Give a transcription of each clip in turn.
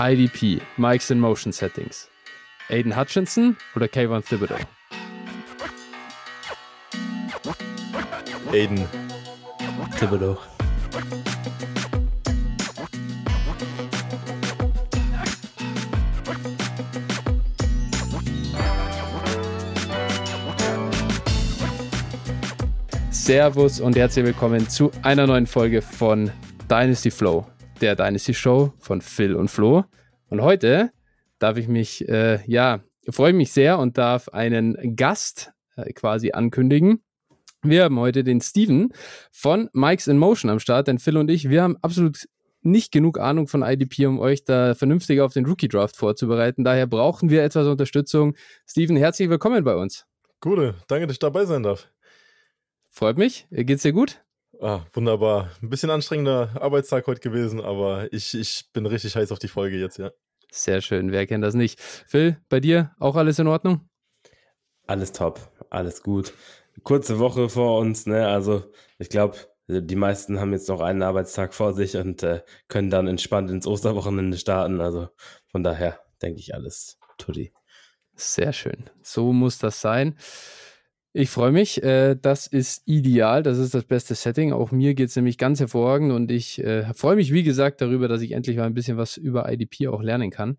IDP, Mics in Motion Settings. Aiden Hutchinson oder Kayvon Thibodeau? Aiden Thibodeau. Servus und herzlich willkommen zu einer neuen Folge von Dynasty Flow, der Dynasty Show von Phil und Flo. Und heute darf ich mich, äh, ja, freue mich sehr und darf einen Gast äh, quasi ankündigen. Wir haben heute den Steven von Mikes in Motion am Start, denn Phil und ich, wir haben absolut nicht genug Ahnung von IDP, um euch da vernünftig auf den Rookie Draft vorzubereiten. Daher brauchen wir etwas Unterstützung. Steven, herzlich willkommen bei uns. Gute, danke, dass ich dabei sein darf. Freut mich. Geht's dir gut? Ah, wunderbar. Ein bisschen anstrengender Arbeitstag heute gewesen, aber ich, ich bin richtig heiß auf die Folge jetzt, ja. Sehr schön. Wer kennt das nicht? Phil, bei dir auch alles in Ordnung? Alles top, alles gut. Kurze Woche vor uns, ne? Also ich glaube, die meisten haben jetzt noch einen Arbeitstag vor sich und äh, können dann entspannt ins Osterwochenende starten. Also von daher denke ich alles tutti. Sehr schön. So muss das sein. Ich freue mich. Äh, das ist ideal. Das ist das beste Setting. Auch mir geht es nämlich ganz hervorragend und ich äh, freue mich, wie gesagt, darüber, dass ich endlich mal ein bisschen was über IDP auch lernen kann.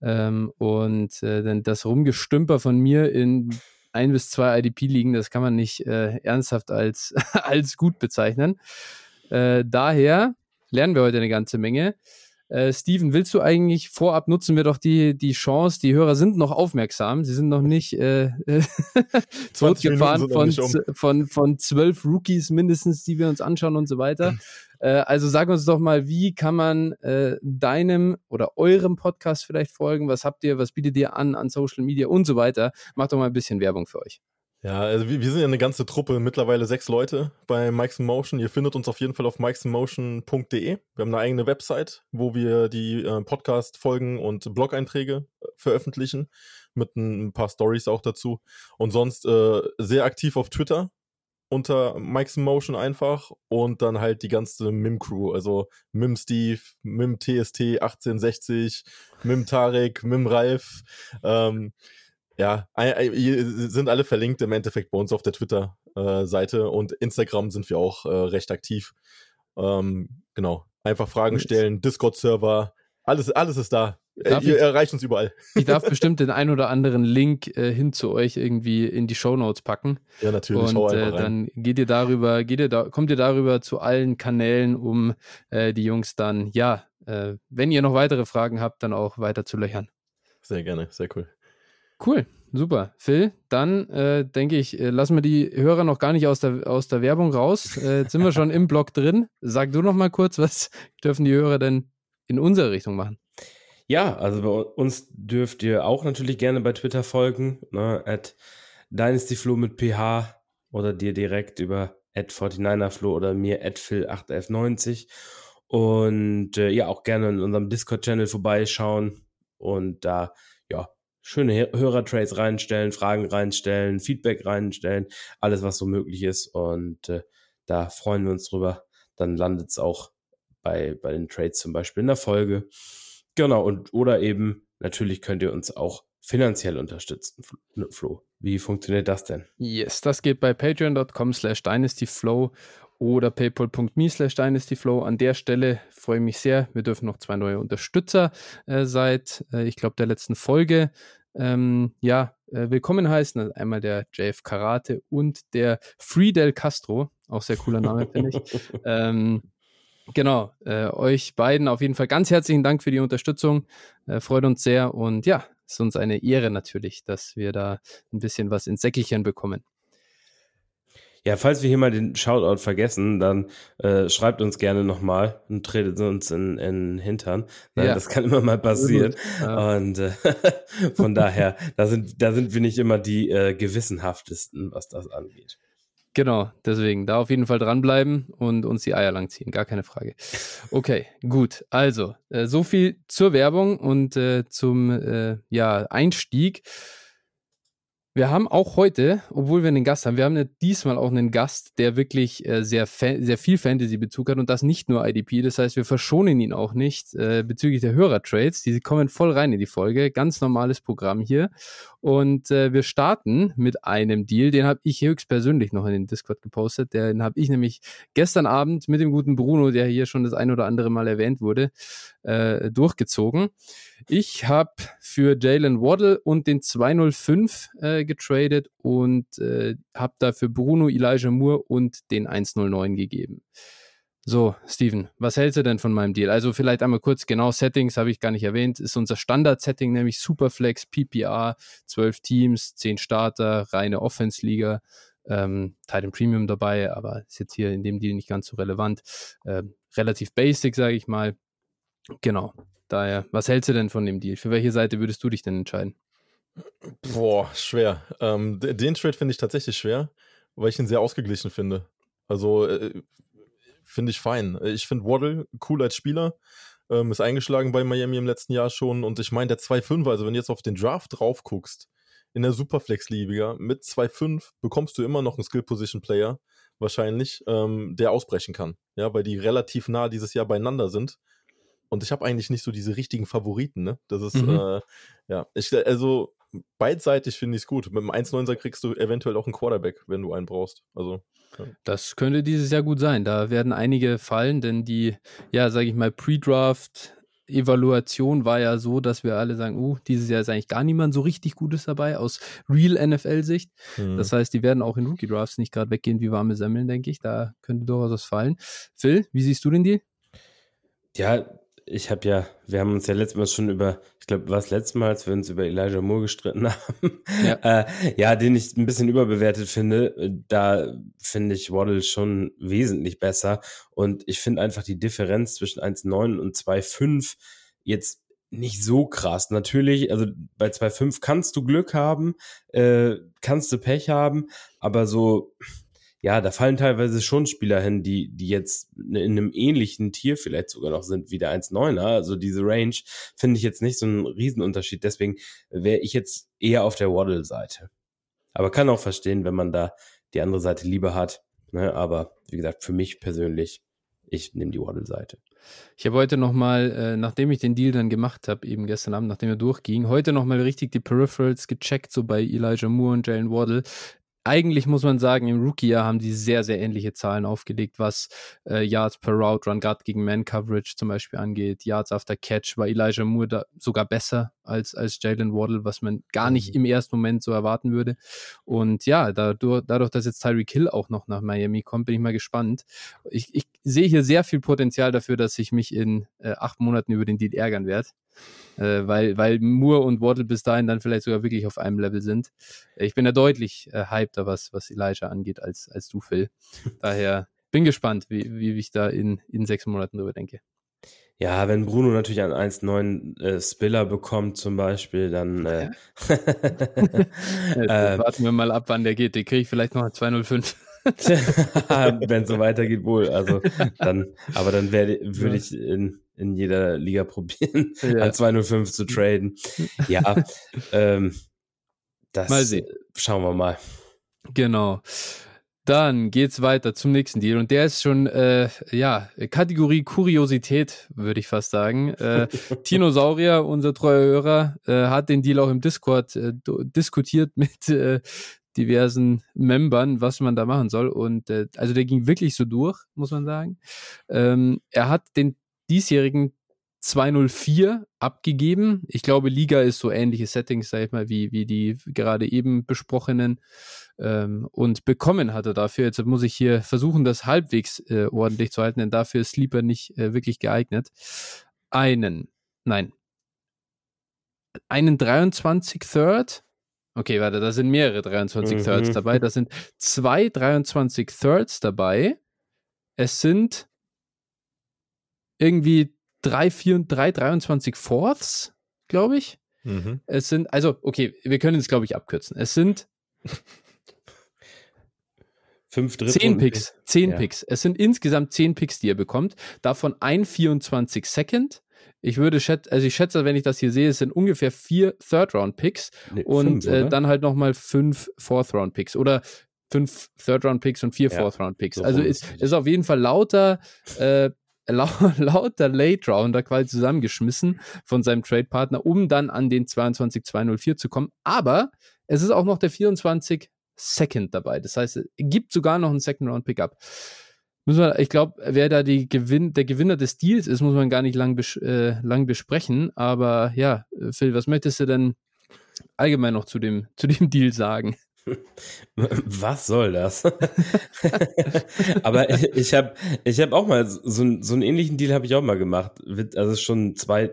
Ähm, und äh, denn das Rumgestümper von mir in ein bis zwei IDP-Ligen, das kann man nicht ernsthaft als, als gut bezeichnen. Daher lernen wir heute eine ganze Menge. Äh, Steven, willst du eigentlich vorab nutzen wir doch die, die Chance, die Hörer sind noch aufmerksam, sie sind noch nicht äh, zurückgefahren von, um. von, von zwölf Rookies mindestens, die wir uns anschauen und so weiter. äh, also sag uns doch mal, wie kann man äh, deinem oder eurem Podcast vielleicht folgen? Was habt ihr, was bietet ihr an an Social Media und so weiter? Macht doch mal ein bisschen Werbung für euch. Ja, also wir, wir sind ja eine ganze Truppe, mittlerweile sechs Leute bei Mikes Motion. Ihr findet uns auf jeden Fall auf mikesinmotion.de. Wir haben eine eigene Website, wo wir die äh, Podcast-Folgen und Blog-Einträge äh, veröffentlichen, mit ein, ein paar Stories auch dazu. Und sonst äh, sehr aktiv auf Twitter unter Mike's Motion einfach und dann halt die ganze Mim-Crew, also Mim Steve, Mim TST 1860, Mim Tarek, Mim Ralf, ähm, ja, sind alle verlinkt im Endeffekt bei uns auf der Twitter-Seite äh, und Instagram sind wir auch äh, recht aktiv. Ähm, genau, einfach Fragen stellen, Discord-Server, alles, alles ist da. Äh, darf Ihr ich, erreicht uns überall. Ich darf bestimmt den ein oder anderen Link äh, hin zu euch irgendwie in die Show Notes packen. Ja, natürlich. Und äh, dann geht ihr darüber, geht ihr da, kommt ihr darüber zu allen Kanälen, um äh, die Jungs dann, ja, wenn ihr noch weitere Fragen habt, dann auch weiter zu löchern. Sehr gerne, sehr cool. Cool, super. Phil, dann äh, denke ich, äh, lassen wir die Hörer noch gar nicht aus der, aus der Werbung raus. Äh, jetzt sind wir schon im Blog drin. Sag du noch mal kurz, was dürfen die Hörer denn in unsere Richtung machen? Ja, also bei uns dürft ihr auch natürlich gerne bei Twitter folgen, ne, at dynastyflo mit ph oder dir direkt über at 49erflo oder mir at phil8f90 und äh, ja, auch gerne in unserem Discord-Channel vorbeischauen und da ja, schöne Hörertrades reinstellen, Fragen reinstellen, Feedback reinstellen, alles, was so möglich ist. Und äh, da freuen wir uns drüber. Dann landet es auch bei, bei den Trades zum Beispiel in der Folge. Genau, und oder eben, natürlich könnt ihr uns auch finanziell unterstützen, Flo. Wie funktioniert das denn? Yes, das geht bei patreon.com slash dynastyflow oder paypal.me slash dynastyflow. An der Stelle freue ich mich sehr. Wir dürfen noch zwei neue Unterstützer äh, seit, äh, ich glaube, der letzten Folge ähm, ja, äh, willkommen heißen. Also einmal der JF Karate und der Friedel Castro. Auch sehr cooler Name, finde ich. Ähm, genau, äh, euch beiden auf jeden Fall ganz herzlichen Dank für die Unterstützung. Äh, freut uns sehr und ja, ist uns eine Ehre natürlich, dass wir da ein bisschen was ins Säckelchen bekommen. Ja, falls wir hier mal den Shoutout vergessen, dann äh, schreibt uns gerne nochmal und tretet uns in, in den Hintern. Nein, ja. Das kann immer mal passieren. Ja. Und äh, von daher, da sind, da sind wir nicht immer die äh, gewissenhaftesten, was das angeht. Genau, deswegen da auf jeden Fall dranbleiben und uns die Eier langziehen, gar keine Frage. Okay, gut. Also, äh, so viel zur Werbung und äh, zum äh, ja, Einstieg. Wir haben auch heute, obwohl wir einen Gast haben, wir haben diesmal auch einen Gast, der wirklich äh, sehr, sehr viel Fantasy-Bezug hat und das nicht nur IDP. Das heißt, wir verschonen ihn auch nicht äh, bezüglich der Hörertrades. Die kommen voll rein in die Folge. Ganz normales Programm hier. Und äh, wir starten mit einem Deal, den habe ich höchstpersönlich noch in den Discord gepostet. Den habe ich nämlich gestern Abend mit dem guten Bruno, der hier schon das ein oder andere Mal erwähnt wurde, äh, durchgezogen. Ich habe für Jalen Waddle und den 205 äh, getradet und äh, habe dafür Bruno, Elijah Moore und den 109 gegeben. So, Steven, was hältst du denn von meinem Deal? Also vielleicht einmal kurz, genau, Settings habe ich gar nicht erwähnt, ist unser Standard-Setting, nämlich Superflex, PPR, 12 Teams, 10 Starter, reine Offense-Liga, ähm, Titan Premium dabei, aber ist jetzt hier in dem Deal nicht ganz so relevant. Äh, relativ basic, sage ich mal. Genau, daher, was hältst du denn von dem Deal? Für welche Seite würdest du dich denn entscheiden? Boah, schwer. Ähm, den Trade finde ich tatsächlich schwer, weil ich ihn sehr ausgeglichen finde. Also äh, finde ich fein. Ich finde Waddle cool als Spieler. Ähm, ist eingeschlagen bei Miami im letzten Jahr schon. Und ich meine, der 2-5, also wenn du jetzt auf den Draft drauf guckst, in der Superflex-Liga mit 2-5 bekommst du immer noch einen Skill-Position-Player, wahrscheinlich, ähm, der ausbrechen kann. Ja, weil die relativ nah dieses Jahr beieinander sind. Und ich habe eigentlich nicht so diese richtigen Favoriten, ne? Das ist, mhm. äh, ja, ich, also beidseitig finde ich es gut. Mit dem 1,9er kriegst du eventuell auch einen Quarterback, wenn du einen brauchst. Also. Ja. Das könnte dieses Jahr gut sein. Da werden einige fallen, denn die, ja, sage ich mal, Pre-Draft Evaluation war ja so, dass wir alle sagen, uh, dieses Jahr ist eigentlich gar niemand so richtig Gutes dabei aus Real NFL-Sicht. Mhm. Das heißt, die werden auch in Rookie Drafts nicht gerade weggehen wie warme Semmeln, denke ich. Da könnte durchaus was fallen. Phil, wie siehst du den Deal? Ja, ich habe ja, wir haben uns ja letztes Mal schon über, ich glaube, war es letztes Mal, als wir uns über Elijah Moore gestritten haben, ja, äh, ja den ich ein bisschen überbewertet finde. Da finde ich Waddle schon wesentlich besser. Und ich finde einfach die Differenz zwischen 1,9 und 2,5 jetzt nicht so krass. Natürlich, also bei 2,5 kannst du Glück haben, äh, kannst du Pech haben, aber so ja, da fallen teilweise schon Spieler hin, die, die jetzt in einem ähnlichen Tier vielleicht sogar noch sind wie der 1,9er. Also diese Range finde ich jetzt nicht so einen Riesenunterschied. Deswegen wäre ich jetzt eher auf der Waddle-Seite. Aber kann auch verstehen, wenn man da die andere Seite lieber hat. Ne? Aber wie gesagt, für mich persönlich, ich nehme die Waddle-Seite. Ich habe heute nochmal, äh, nachdem ich den Deal dann gemacht habe, eben gestern Abend, nachdem er durchging, heute nochmal richtig die Peripherals gecheckt, so bei Elijah Moore und Jalen Waddle eigentlich muss man sagen, im Rookie-Jahr haben die sehr, sehr ähnliche Zahlen aufgelegt, was äh, Yards per Route Run, gerade gegen Man-Coverage zum Beispiel angeht. Yards after Catch war Elijah Moore da sogar besser als, als Jalen Waddle, was man gar nicht mhm. im ersten Moment so erwarten würde. Und ja, dadurch, dadurch dass jetzt Tyreek Hill auch noch nach Miami kommt, bin ich mal gespannt. Ich, ich sehe hier sehr viel Potenzial dafür, dass ich mich in äh, acht Monaten über den Deal ärgern werde äh, weil, weil Moore und Waddle bis dahin dann vielleicht sogar wirklich auf einem Level sind. Ich bin da deutlich äh, hypter, was, was Elijah angeht, als, als du, Phil. Daher bin gespannt, wie, wie ich da in, in sechs Monaten drüber denke. Ja, wenn Bruno natürlich einen 1,9 äh, Spiller bekommt zum Beispiel, dann äh, ja, warten wir mal ab, wann der geht. Den kriege ich vielleicht noch 205. wenn es so weitergeht, wohl. Also dann, aber dann würde ich in, in jeder Liga probieren, ja. an 205 zu traden. Ja, ähm, das mal sehen. schauen wir mal. Genau. Dann geht's weiter zum nächsten Deal und der ist schon, äh, ja, Kategorie Kuriosität, würde ich fast sagen. Äh, Tinosaurier, unser treuer Hörer, äh, hat den Deal auch im Discord äh, diskutiert mit äh, diversen Membern, was man da machen soll. Und äh, also der ging wirklich so durch, muss man sagen. Ähm, er hat den diesjährigen 204 abgegeben. Ich glaube, Liga ist so ähnliche Settings, sag ich mal, wie, wie die gerade eben besprochenen. Ähm, und bekommen hat er dafür. Jetzt muss ich hier versuchen, das halbwegs äh, ordentlich zu halten, denn dafür ist Sleeper nicht äh, wirklich geeignet. Einen, nein, einen 23 Third. Okay, warte, da sind mehrere 23 mhm. Thirds dabei. Da sind zwei 23 Thirds dabei. Es sind irgendwie drei, vier, drei 23 Fourths, glaube ich. Mhm. Es sind, also, okay, wir können es, glaube ich, abkürzen. Es sind Fünf Drittel. Zehn Picks. Zehn ja. Picks. Es sind insgesamt zehn Picks, die er bekommt. Davon ein 24 Second, Ich würde schätzen, also ich schätze, wenn ich das hier sehe, es sind ungefähr vier Third-Round-Picks nee, und fünf, äh, dann halt nochmal fünf Fourth-Round-Picks oder fünf Third-Round-Picks und vier ja, Fourth-Round-Picks. So also ist, ist auf jeden Fall lauter äh, lauter Late Rounder quasi zusammengeschmissen von seinem Trade-Partner, um dann an den 22-204 zu kommen. Aber es ist auch noch der 24 Second dabei. Das heißt, es gibt sogar noch einen Second Round Pickup. ich glaube, wer da die Gewinn, der Gewinner des Deals ist, muss man gar nicht lang, bes äh, lang besprechen. Aber ja, Phil, was möchtest du denn allgemein noch zu dem, zu dem Deal sagen? Was soll das? Aber ich habe ich hab auch mal so, so einen ähnlichen Deal habe ich auch mal gemacht. Also schon zwei,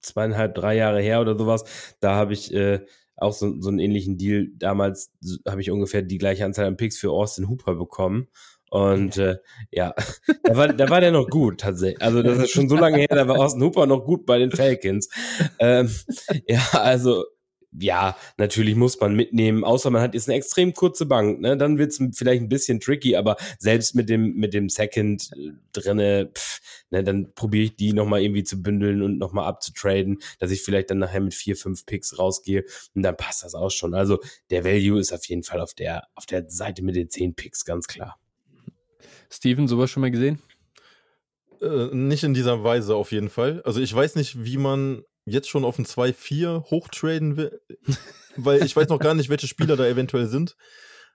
zweieinhalb, drei Jahre her oder sowas. Da habe ich äh, auch so, so einen ähnlichen Deal. Damals habe ich ungefähr die gleiche Anzahl an Picks für Austin Hooper bekommen. Und äh, ja, da war, da war der noch gut tatsächlich. Also das ist schon so lange her, da war Austin Hooper noch gut bei den Falcons. Ähm, ja, also ja, natürlich muss man mitnehmen, außer man hat jetzt eine extrem kurze Bank, ne? Dann wird's vielleicht ein bisschen tricky, aber selbst mit dem, mit dem Second äh, drinne, pff, ne, dann probiere ich die nochmal irgendwie zu bündeln und nochmal abzutraden, dass ich vielleicht dann nachher mit vier, fünf Picks rausgehe und dann passt das auch schon. Also der Value ist auf jeden Fall auf der, auf der Seite mit den zehn Picks, ganz klar. Steven, sowas schon mal gesehen? Äh, nicht in dieser Weise auf jeden Fall. Also ich weiß nicht, wie man jetzt schon auf ein 2-4 hochtraden will, weil ich weiß noch gar nicht, welche Spieler da eventuell sind.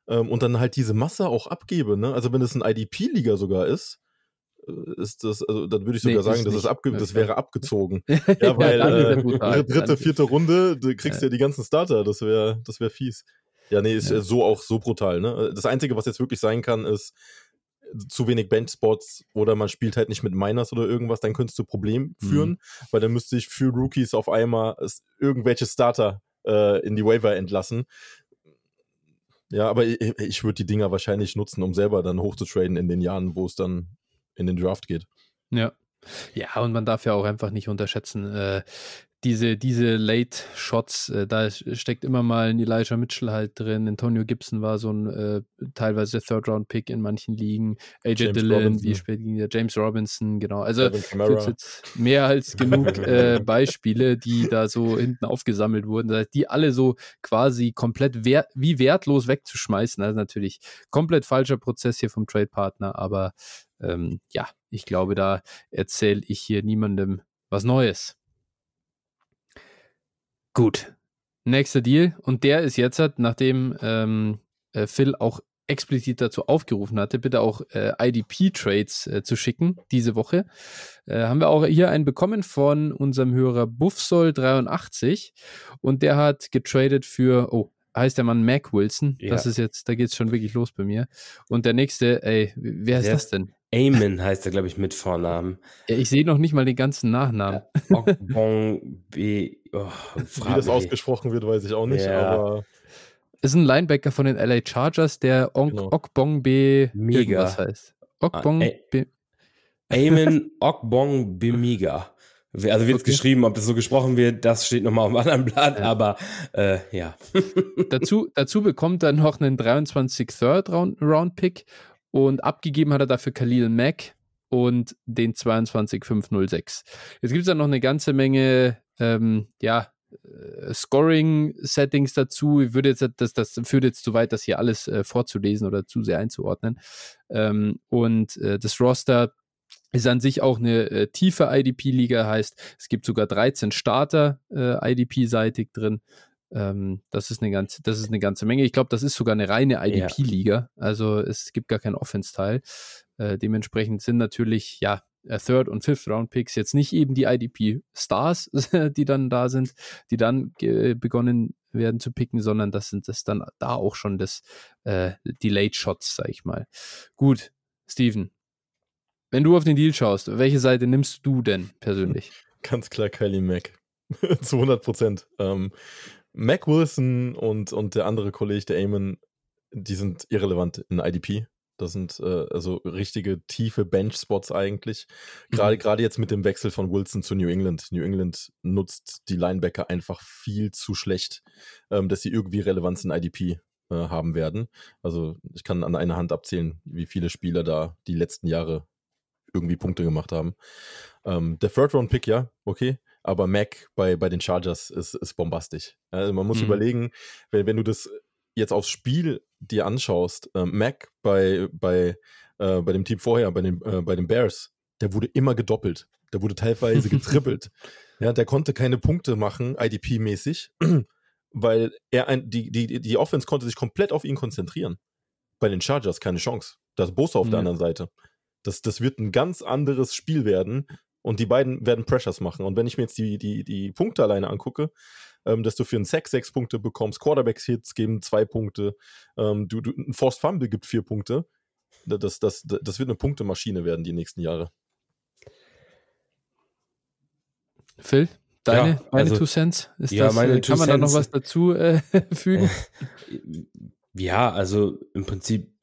Ähm, und dann halt diese Masse auch abgebe, ne? Also wenn es ein IDP-Liga sogar ist, äh, ist das, also dann würde ich sogar nee, sagen, das, ist abge das wäre abgezogen. ja, weil äh, dritte, vierte Runde, du kriegst ja. ja die ganzen Starter, das wäre das wär fies. Ja, nee, ist ja. so auch so brutal, ne? Das Einzige, was jetzt wirklich sein kann, ist, zu wenig Benchspots oder man spielt halt nicht mit Miners oder irgendwas, dann könntest du Problem führen, mhm. weil dann müsste ich für Rookies auf einmal irgendwelche Starter äh, in die Waiver entlassen. Ja, aber ich, ich würde die Dinger wahrscheinlich nutzen, um selber dann hochzutraden in den Jahren, wo es dann in den Draft geht. Ja. Ja, und man darf ja auch einfach nicht unterschätzen, äh, diese, diese Late Shots, äh, da steckt immer mal ein Elijah Mitchell halt drin. Antonio Gibson war so ein äh, teilweise Third Round Pick in manchen Ligen. AJ James Dillon, Robinson. wie spät ging der? James Robinson, genau. Also jetzt mehr als genug äh, Beispiele, die da so hinten aufgesammelt wurden, die alle so quasi komplett wert, wie wertlos wegzuschmeißen. Also natürlich komplett falscher Prozess hier vom Trade Partner, aber ähm, ja, ich glaube, da erzähle ich hier niemandem was Neues. Gut. Nächster Deal. Und der ist jetzt, nachdem ähm, äh, Phil auch explizit dazu aufgerufen hatte, bitte auch äh, IDP-Trades äh, zu schicken diese Woche. Äh, haben wir auch hier einen bekommen von unserem Hörer Buffsoll83 und der hat getradet für, oh, heißt der Mann Mac Wilson. Ja. Das ist jetzt, da geht es schon wirklich los bei mir. Und der nächste, ey, wer ist der, das denn? Eamon heißt er, glaube ich, mit Vornamen. Ich sehe noch nicht mal den ganzen Nachnamen. Ogbong B. Oh, Wie das ausgesprochen wird, weiß ich auch nicht, ja. aber. Ist ein Linebacker von den LA Chargers, der genau. Okbong B. Mega was heißt. Okbong ah, B. Eamon Okbong Bemiga. Also wird es okay. geschrieben, ob das so gesprochen wird, das steht nochmal auf einem anderen Blatt, ja. aber äh, ja. dazu, dazu bekommt er noch einen 23 Third Round, Round Pick und abgegeben hat er dafür Khalil Mack und den 22506. Jetzt gibt es dann noch eine ganze Menge, ähm, ja, äh, Scoring-Settings dazu. Ich würde jetzt, das, das führt jetzt zu weit, das hier alles äh, vorzulesen oder zu sehr einzuordnen. Ähm, und äh, das Roster ist an sich auch eine äh, tiefe IDP-Liga, heißt, es gibt sogar 13 Starter äh, IDP-seitig drin. Ähm, das, ist eine ganze, das ist eine ganze Menge. Ich glaube, das ist sogar eine reine IDP-Liga. Also es gibt gar keinen Offense-Teil. Äh, dementsprechend sind natürlich, ja, äh, Third- und Fifth-Round-Picks jetzt nicht eben die IDP-Stars, die dann da sind, die dann begonnen werden zu picken, sondern das sind das dann da auch schon das, äh, die Late-Shots, sag ich mal. Gut, Steven, wenn du auf den Deal schaust, welche Seite nimmst du denn persönlich? Ganz klar Kylie Mack. Zu 100 Prozent. Ähm, Mac Wilson und, und der andere Kollege, der Eamon, die sind irrelevant in IDP. Das sind äh, also richtige tiefe Bench-Spots eigentlich. Gerade mhm. gerade jetzt mit dem Wechsel von Wilson zu New England. New England nutzt die Linebacker einfach viel zu schlecht, ähm, dass sie irgendwie Relevanz in IDP äh, haben werden. Also ich kann an einer Hand abzählen, wie viele Spieler da die letzten Jahre irgendwie Punkte gemacht haben. Ähm, der Third-Round-Pick, ja, okay. Aber Mac bei, bei den Chargers ist, ist bombastisch. Also man muss mhm. überlegen, wenn, wenn du das jetzt aufs Spiel dir anschaust, äh, Mac bei, bei, äh, bei dem Team vorher, bei den, äh, bei den Bears, der wurde immer gedoppelt. Der wurde teilweise getrippelt. ja, der konnte keine Punkte machen, IDP-mäßig, weil er ein, die, die, die Offense konnte sich komplett auf ihn konzentrieren. Bei den Chargers keine Chance. Das Bosa auf mhm. der anderen Seite. Das, das wird ein ganz anderes Spiel werden und die beiden werden Pressures machen. Und wenn ich mir jetzt die, die, die Punkte alleine angucke, ähm, dass du für einen Sack sechs Punkte bekommst, Quarterbacks-Hits geben zwei Punkte, ähm, du, du, ein Forced Fumble gibt vier Punkte. Das, das, das wird eine Punktemaschine werden die nächsten Jahre. Phil, deine, ja, meine also, Two Cents? Ist ja, das, meine kann man da noch was dazu äh, fügen? Ja, also im Prinzip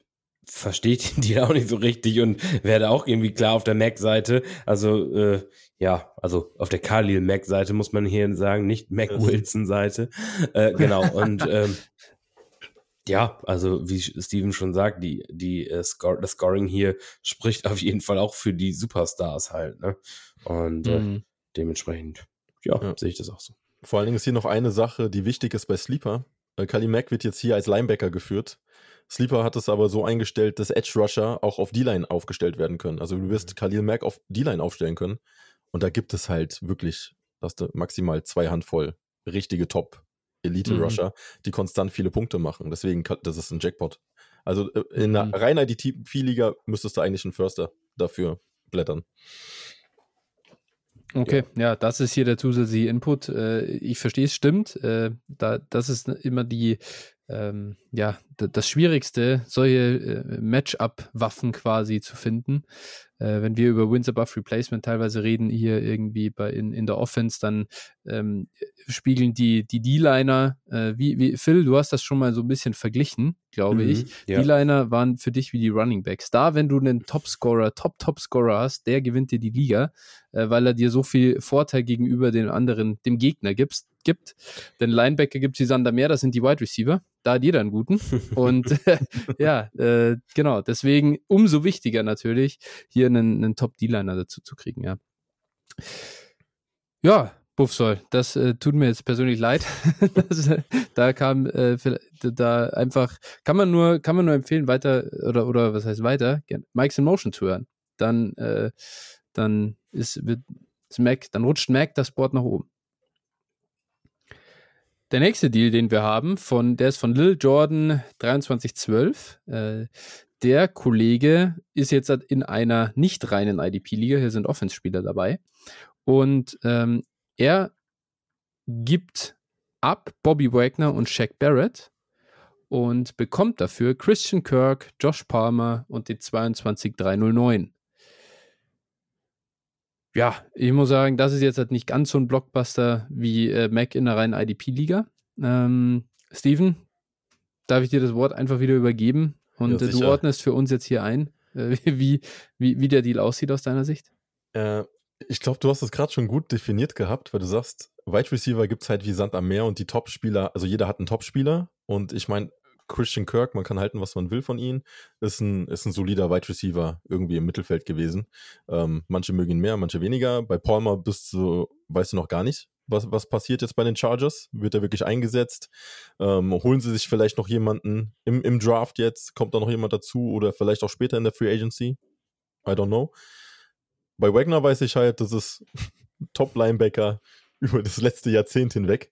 verstehe ich die auch nicht so richtig und werde auch irgendwie klar auf der Mac-Seite. Also, äh, ja, also auf der Khalil Mac-Seite muss man hier sagen, nicht Mac Wilson-Seite. Äh, genau, und ähm, ja, also wie Steven schon sagt, die, die, äh, Score, das Scoring hier spricht auf jeden Fall auch für die Superstars halt, ne? Und äh, mhm. dementsprechend, ja, ja, sehe ich das auch so. Vor allen Dingen ist hier noch eine Sache, die wichtig ist bei Sleeper. Äh, Kali Mack wird jetzt hier als Linebacker geführt. Sleeper hat es aber so eingestellt, dass Edge Rusher auch auf D-Line aufgestellt werden können. Also du wirst mhm. Khalil Mack auf D-Line aufstellen können. Und da gibt es halt wirklich, hast du maximal zwei Handvoll richtige Top Elite Rusher, mhm. die konstant viele Punkte machen. Deswegen, das ist ein Jackpot. Also äh, in einer mhm. reiner DTP-Liga müsstest du eigentlich einen Förster dafür blättern. Okay, ja. ja. das ist hier der zusätzliche Input. Äh, ich verstehe es, stimmt. Äh, da, das ist immer die ähm, ja, das Schwierigste, solche äh, Matchup-Waffen quasi zu finden. Äh, wenn wir über Wins above Replacement teilweise reden, hier irgendwie bei in, in der Offense, dann ähm, spiegeln die die D-Liner, äh, wie, wie Phil, du hast das schon mal so ein bisschen verglichen, glaube mhm, ich. Ja. D-Liner waren für dich wie die Running Backs. Da, wenn du einen Topscorer, Top-Topscorer hast, der gewinnt dir die Liga, äh, weil er dir so viel Vorteil gegenüber den anderen, dem Gegner gibst, gibt. Denn Linebacker gibt es wie Sander mehr, das sind die Wide Receiver da hat jeder einen guten. Und ja, äh, genau, deswegen umso wichtiger natürlich, hier einen, einen Top-D-Liner dazu zu kriegen, ja. Ja, Buffsoll, das äh, tut mir jetzt persönlich leid. das, äh, da kam äh, da einfach, kann man nur, kann man nur empfehlen, weiter, oder, oder was heißt weiter, Mike's in Motion zu hören. Dann, äh, dann ist, wird, ist Mac, dann rutscht Mac das Board nach oben. Der nächste Deal, den wir haben, von, der ist von Lil Jordan 2312. Äh, der Kollege ist jetzt in einer nicht reinen IDP-Liga. Hier sind Offense-Spieler dabei. Und ähm, er gibt ab Bobby Wagner und Shaq Barrett und bekommt dafür Christian Kirk, Josh Palmer und den 22309. Ja, ich muss sagen, das ist jetzt halt nicht ganz so ein Blockbuster wie äh, Mac in der reinen IDP-Liga. Ähm, Steven, darf ich dir das Wort einfach wieder übergeben? Und ja, äh, du ordnest für uns jetzt hier ein, äh, wie, wie, wie der Deal aussieht aus deiner Sicht? Äh, ich glaube, du hast es gerade schon gut definiert gehabt, weil du sagst, Wide Receiver gibt es halt wie Sand am Meer und die Top-Spieler, also jeder hat einen Top-Spieler und ich meine, Christian Kirk, man kann halten, was man will von ihm, ist ein, ist ein solider Wide Receiver irgendwie im Mittelfeld gewesen. Ähm, manche mögen ihn mehr, manche weniger. Bei Palmer bist du, weißt du noch gar nicht, was, was passiert jetzt bei den Chargers? Wird er wirklich eingesetzt? Ähm, holen sie sich vielleicht noch jemanden im, im Draft jetzt? Kommt da noch jemand dazu oder vielleicht auch später in der Free Agency? I don't know. Bei Wagner weiß ich halt, das ist Top-Linebacker, über das letzte Jahrzehnt hinweg,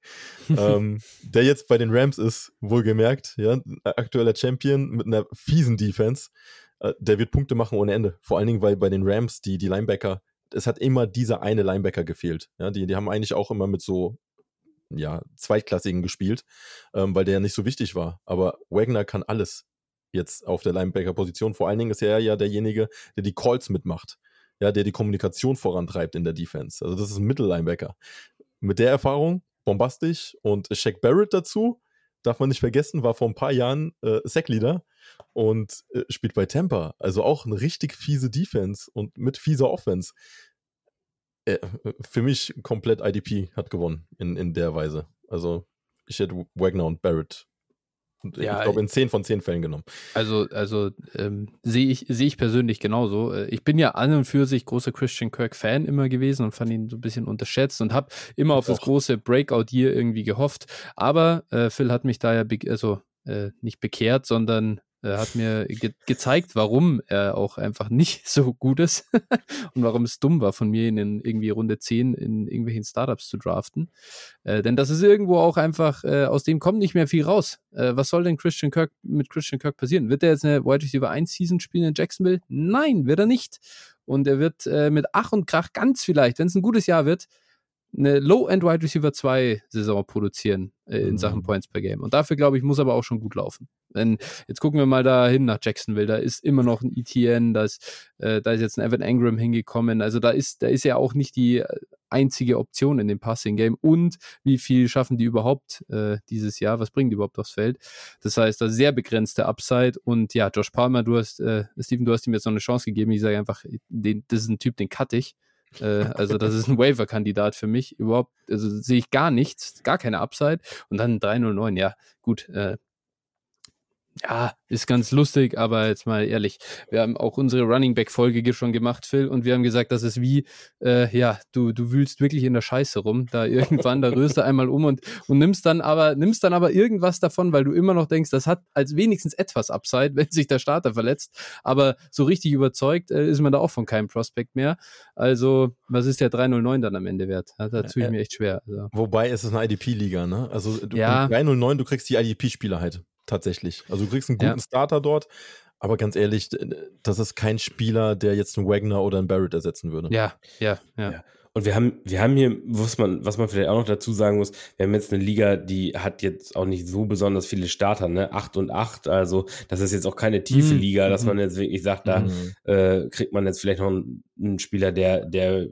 ähm, der jetzt bei den Rams ist, wohlgemerkt, ja, aktueller Champion mit einer fiesen Defense, äh, der wird Punkte machen ohne Ende. Vor allen Dingen, weil bei den Rams die, die Linebacker, es hat immer dieser eine Linebacker gefehlt. Ja, die, die haben eigentlich auch immer mit so ja, Zweitklassigen gespielt, ähm, weil der ja nicht so wichtig war. Aber Wagner kann alles jetzt auf der Linebacker-Position. Vor allen Dingen ist er ja derjenige, der die Calls mitmacht ja, der die Kommunikation vorantreibt in der Defense. Also das ist ein Mittellinebacker mit der Erfahrung bombastisch und Shaq Barrett dazu, darf man nicht vergessen, war vor ein paar Jahren äh, Sackleader und äh, spielt bei Tampa. Also auch eine richtig fiese Defense und mit fieser Offense. Äh, für mich komplett IDP hat gewonnen in, in der Weise. Also ich hätte Wagner und Barrett Ja, ich glaube, in 10 von 10 Fällen genommen. Also, also ähm, sehe ich, seh ich persönlich genauso. Äh, ich bin ja an und für sich großer Christian Kirk-Fan immer gewesen und fand ihn so ein bisschen unterschätzt und habe immer ich auf auch. das große Breakout hier irgendwie gehofft. Aber äh, Phil hat mich da ja, also äh, nicht bekehrt, sondern er hat mir ge gezeigt, warum er auch einfach nicht so gut ist und warum es dumm war von mir, ihn in irgendwie Runde 10 in irgendwelchen Startups zu draften. Äh, denn das ist irgendwo auch einfach, äh, aus dem kommt nicht mehr viel raus. Äh, was soll denn Christian Kirk mit Christian Kirk passieren? Wird er jetzt eine Wide Receiver 1 Season spielen in Jacksonville? Nein, wird er nicht. Und er wird äh, mit Ach und Krach ganz vielleicht, wenn es ein gutes Jahr wird, eine Low-End Wide Receiver 2 Saison produzieren äh, in mhm. Sachen Points per Game. Und dafür, glaube ich, muss aber auch schon gut laufen. Denn jetzt gucken wir mal da hin nach Jacksonville. Da ist immer noch ein ETN, da ist, äh, da ist jetzt ein Evan Engram hingekommen. Also da ist, da ist ja auch nicht die äh, einzige Option in dem Passing Game. Und wie viel schaffen die überhaupt äh, dieses Jahr? Was bringen die überhaupt aufs Feld? Das heißt, da sehr begrenzte Upside. Und ja, Josh Palmer, du hast, äh, Steven, du hast ihm jetzt noch eine Chance gegeben. Ich sage einfach, den, das ist ein Typ, den cut ich. Äh, also das ist ein Waiver-Kandidat für mich. Überhaupt, also sehe ich gar nichts, gar keine Upside. Und dann 309, ja, gut, äh, ja, ist ganz lustig, aber jetzt mal ehrlich, wir haben auch unsere Running Back Folge schon gemacht, Phil, und wir haben gesagt, das ist wie, äh, ja, du du wühlst wirklich in der Scheiße rum, da irgendwann, da rührst du einmal um und und nimmst dann aber nimmst dann aber irgendwas davon, weil du immer noch denkst, das hat als wenigstens etwas Upside, wenn sich der Starter verletzt, aber so richtig überzeugt äh, ist man da auch von keinem Prospect mehr. Also, was ist der 309 dann am Ende wert? Da, da tue ich mir echt schwer. Also. Wobei es ist eine IDP Liga, ne? Also, du, ja. 309, du kriegst die IDP Spieler halt tatsächlich. Also du kriegst einen guten ja. Starter dort, aber ganz ehrlich, das ist kein Spieler, der jetzt einen Wagner oder einen Barrett ersetzen würde. Ja, ja, ja. ja. Und wir haben, wir haben hier, was man, was man vielleicht auch noch dazu sagen muss, wir haben jetzt eine Liga, die hat jetzt auch nicht so besonders viele Starter, ne? Acht und acht, also das ist jetzt auch keine tiefe mhm. Liga, dass man jetzt wirklich sagt, da mhm. äh, kriegt man jetzt vielleicht noch einen, einen Spieler, der, der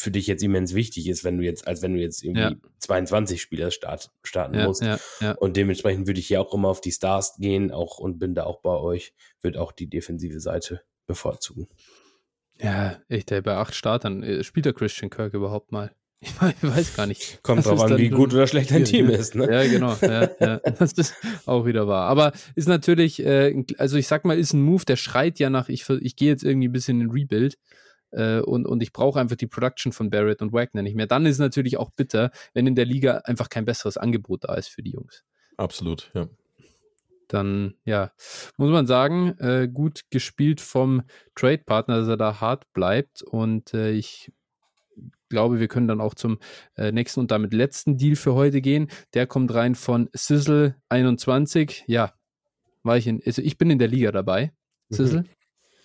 für dich jetzt immens wichtig ist, wenn du jetzt, als wenn du jetzt irgendwie ja. 22 Spieler start, starten ja, musst. Ja, und dementsprechend würde ich hier auch immer auf die Stars gehen, auch und bin da auch bei euch, würde auch die defensive Seite bevorzugen. Ja, echt, ey, bei acht Startern äh, spielt der Christian Kirk überhaupt mal. Ich weiß gar nicht. Kommt drauf an, wie gut oder schlecht dein Team ne? ist. Ne? Ja, genau. Ja, ja. Das ist auch wieder wahr. Aber ist natürlich, äh, also ich sag mal, ist ein Move, der schreit ja nach, ich, ich gehe jetzt irgendwie ein bisschen in Rebuild äh, und, und ich brauche einfach die Production von Barrett und Wagner nicht mehr. Dann ist es natürlich auch bitter, wenn in der Liga einfach kein besseres Angebot da ist für die Jungs. Absolut, ja. Dann, ja, muss man sagen, äh, gut gespielt vom Trade-Partner, dass er da hart bleibt. Und äh, ich glaube, wir können dann auch zum äh, nächsten und damit letzten Deal für heute gehen. Der kommt rein von Sizzle 21. Ja, war ich in, also ich bin in der Liga dabei, Sizzle. Mhm.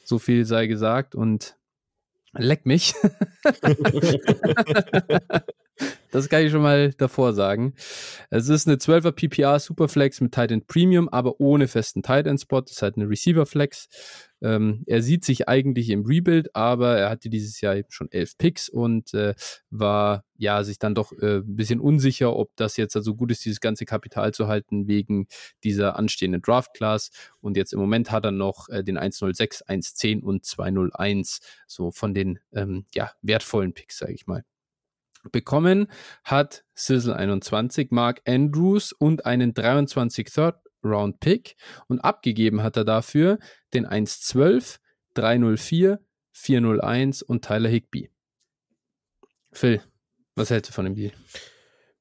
So viel sei gesagt. Und Leck mich. das kann ich schon mal davor sagen. Es ist eine 12er PPR Superflex mit Titan Premium, aber ohne festen Titan Spot. Das ist halt eine Receiver Flex. Ähm, er sieht sich eigentlich im Rebuild, aber er hatte dieses Jahr eben schon elf Picks und äh, war ja sich dann doch äh, ein bisschen unsicher, ob das jetzt also gut ist, dieses ganze Kapital zu halten wegen dieser anstehenden Draft Class. Und jetzt im Moment hat er noch äh, den 106, 110 und 201, so von den ähm, ja, wertvollen Picks, sage ich mal. Bekommen hat Sizzle 21 Mark Andrews und einen 23 Third Round Pick und abgegeben hat er dafür den 112, 304, 401 und Tyler Higby. Phil, was hältst du von dem Deal?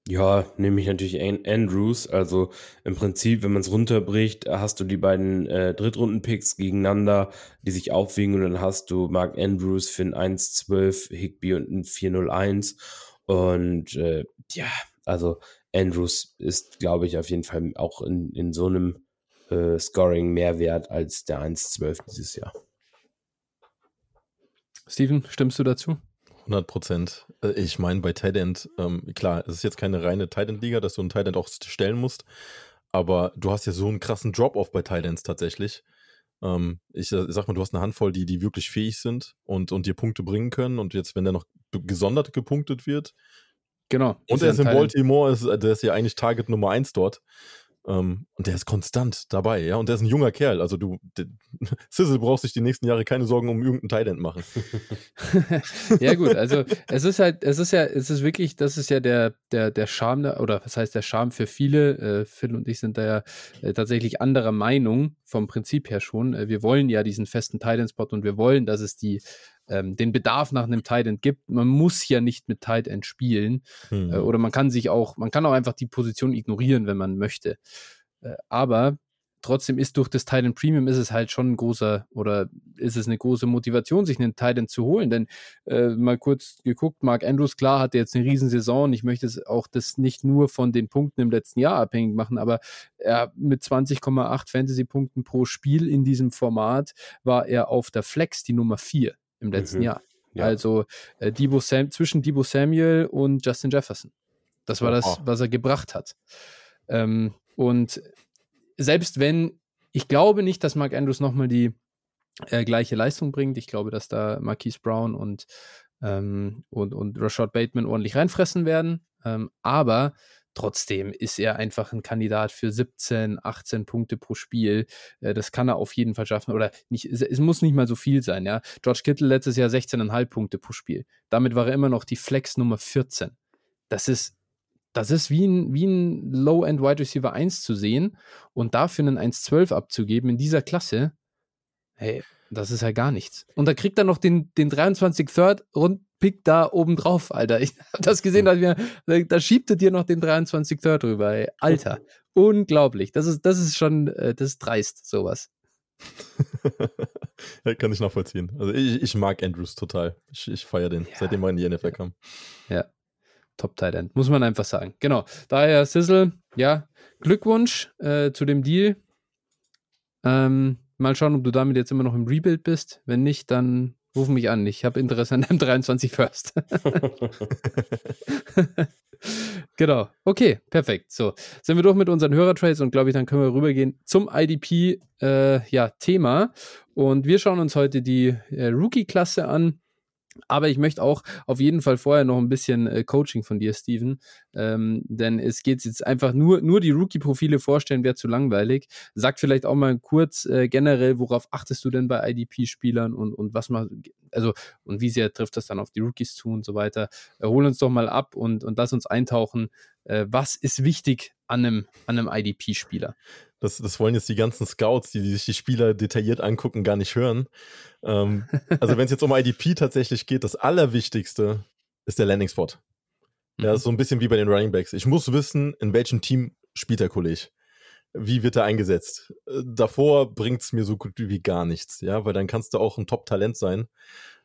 Ja, nehme ich natürlich Andrews. Also im Prinzip, wenn man es runterbricht, hast du die beiden äh, Drittrunden-Picks gegeneinander, die sich aufwiegen und dann hast du Mark Andrews für ein 1-12, Higby und ein 4-0-1. Und äh, ja, also Andrews ist, glaube ich, auf jeden Fall auch in, in so einem äh, Scoring mehr wert als der 1-12 dieses Jahr. Steven, stimmst du dazu? 100 Prozent. Äh, ich meine, bei Tight End, ähm, klar, es ist jetzt keine reine Tight End-Liga, dass du einen Tight End auch stellen musst, aber du hast ja so einen krassen Drop-Off bei Tight Ends tatsächlich. Ähm, ich, ich sag mal, du hast eine Handvoll, die, die wirklich fähig sind und, und dir Punkte bringen können und jetzt, wenn der noch gesondert gepunktet wird, Genau. Und er ist in Baltimore, ist, der ist ja eigentlich Target Nummer 1 dort. Ähm, und der ist konstant dabei, ja. Und der ist ein junger Kerl. Also du, Sizzle braucht sich die nächsten Jahre keine Sorgen um irgendeinen Thailand machen. ja, gut, also es ist halt, es ist ja, es ist wirklich, das ist ja der, der, der Charme, oder was heißt der Charme für viele? Äh, Phil und ich sind da ja äh, tatsächlich anderer Meinung vom Prinzip her schon. Äh, wir wollen ja diesen festen Thailand-Spot und wir wollen, dass es die ähm, den Bedarf nach einem Tight End gibt. Man muss ja nicht mit Tight End spielen. Hm. Äh, oder man kann sich auch, man kann auch einfach die Position ignorieren, wenn man möchte. Äh, aber trotzdem ist durch das Titan Premium ist es halt schon ein großer oder ist es eine große Motivation, sich einen Titan zu holen. Denn äh, mal kurz geguckt, Mark Andrews, klar, hatte jetzt eine Riesensaison. Ich möchte es auch das nicht nur von den Punkten im letzten Jahr abhängig machen, aber er mit 20,8 Fantasy-Punkten pro Spiel in diesem Format war er auf der Flex die Nummer 4 im letzten mhm. Jahr. Ja. Also äh, Debo Sam zwischen Debo Samuel und Justin Jefferson. Das war das, was er gebracht hat. Ähm, und selbst wenn, ich glaube nicht, dass Mark Andrews nochmal die äh, gleiche Leistung bringt. Ich glaube, dass da Marquise Brown und, ähm, und, und Rashad Bateman ordentlich reinfressen werden. Ähm, aber Trotzdem ist er einfach ein Kandidat für 17, 18 Punkte pro Spiel. Äh, das kann er auf jeden Fall schaffen. Oder nicht, es muss nicht mal so viel sein, ja. George Kittle letztes Jahr 16,5 Punkte pro Spiel. Damit war er immer noch die Flex Nummer 14. Das ist, das ist wie ein, wie ein Low-End Wide Receiver 1 zu sehen und dafür einen 1,12 abzugeben in dieser Klasse. Hey, das ist ja gar nichts. Und da kriegt er noch den, den 23 Third Rund Pick da oben drauf, Alter. Ich habe das gesehen, dass wir, da schiebt er dir noch den 23 Third drüber, ey. Alter. Unglaublich. Das ist, das ist schon, äh, das ist dreist, sowas. ja, kann ich nachvollziehen. Also ich, ich mag Andrews total. Ich, ich feiere den, ja. seitdem er in die NFL kam. Ja. Top Tight muss man einfach sagen. Genau. Daher Sizzle, ja, Glückwunsch äh, zu dem Deal. Ähm, mal schauen, ob du damit jetzt immer noch im Rebuild bist. Wenn nicht, dann Ruf mich an, ich habe Interesse an dem 23 First. genau. Okay, perfekt. So, sind wir durch mit unseren Hörertrades und glaube ich, dann können wir rübergehen zum IDP äh, ja, Thema. Und wir schauen uns heute die äh, Rookie-Klasse an. Aber ich möchte auch auf jeden Fall vorher noch ein bisschen äh, Coaching von dir, Steven. Ähm, denn es geht jetzt einfach nur, nur die Rookie-Profile vorstellen, wäre zu langweilig. Sag vielleicht auch mal kurz äh, generell, worauf achtest du denn bei IDP-Spielern und, und was mal, also, und wie sehr trifft das dann auf die Rookies zu und so weiter. Äh, hol uns doch mal ab und, und lass uns eintauchen. Äh, was ist wichtig an einem, an einem IDP-Spieler? Das, das wollen jetzt die ganzen Scouts, die, die sich die Spieler detailliert angucken, gar nicht hören. Ähm, also wenn es jetzt um IDP tatsächlich geht, das Allerwichtigste ist der Landing-Spot. Ja, mhm. so ein bisschen wie bei den Running Backs. Ich muss wissen, in welchem Team spielt der Kollege. Wie wird er eingesetzt? Äh, davor bringt es mir so gut wie gar nichts, ja, weil dann kannst du auch ein Top-Talent sein.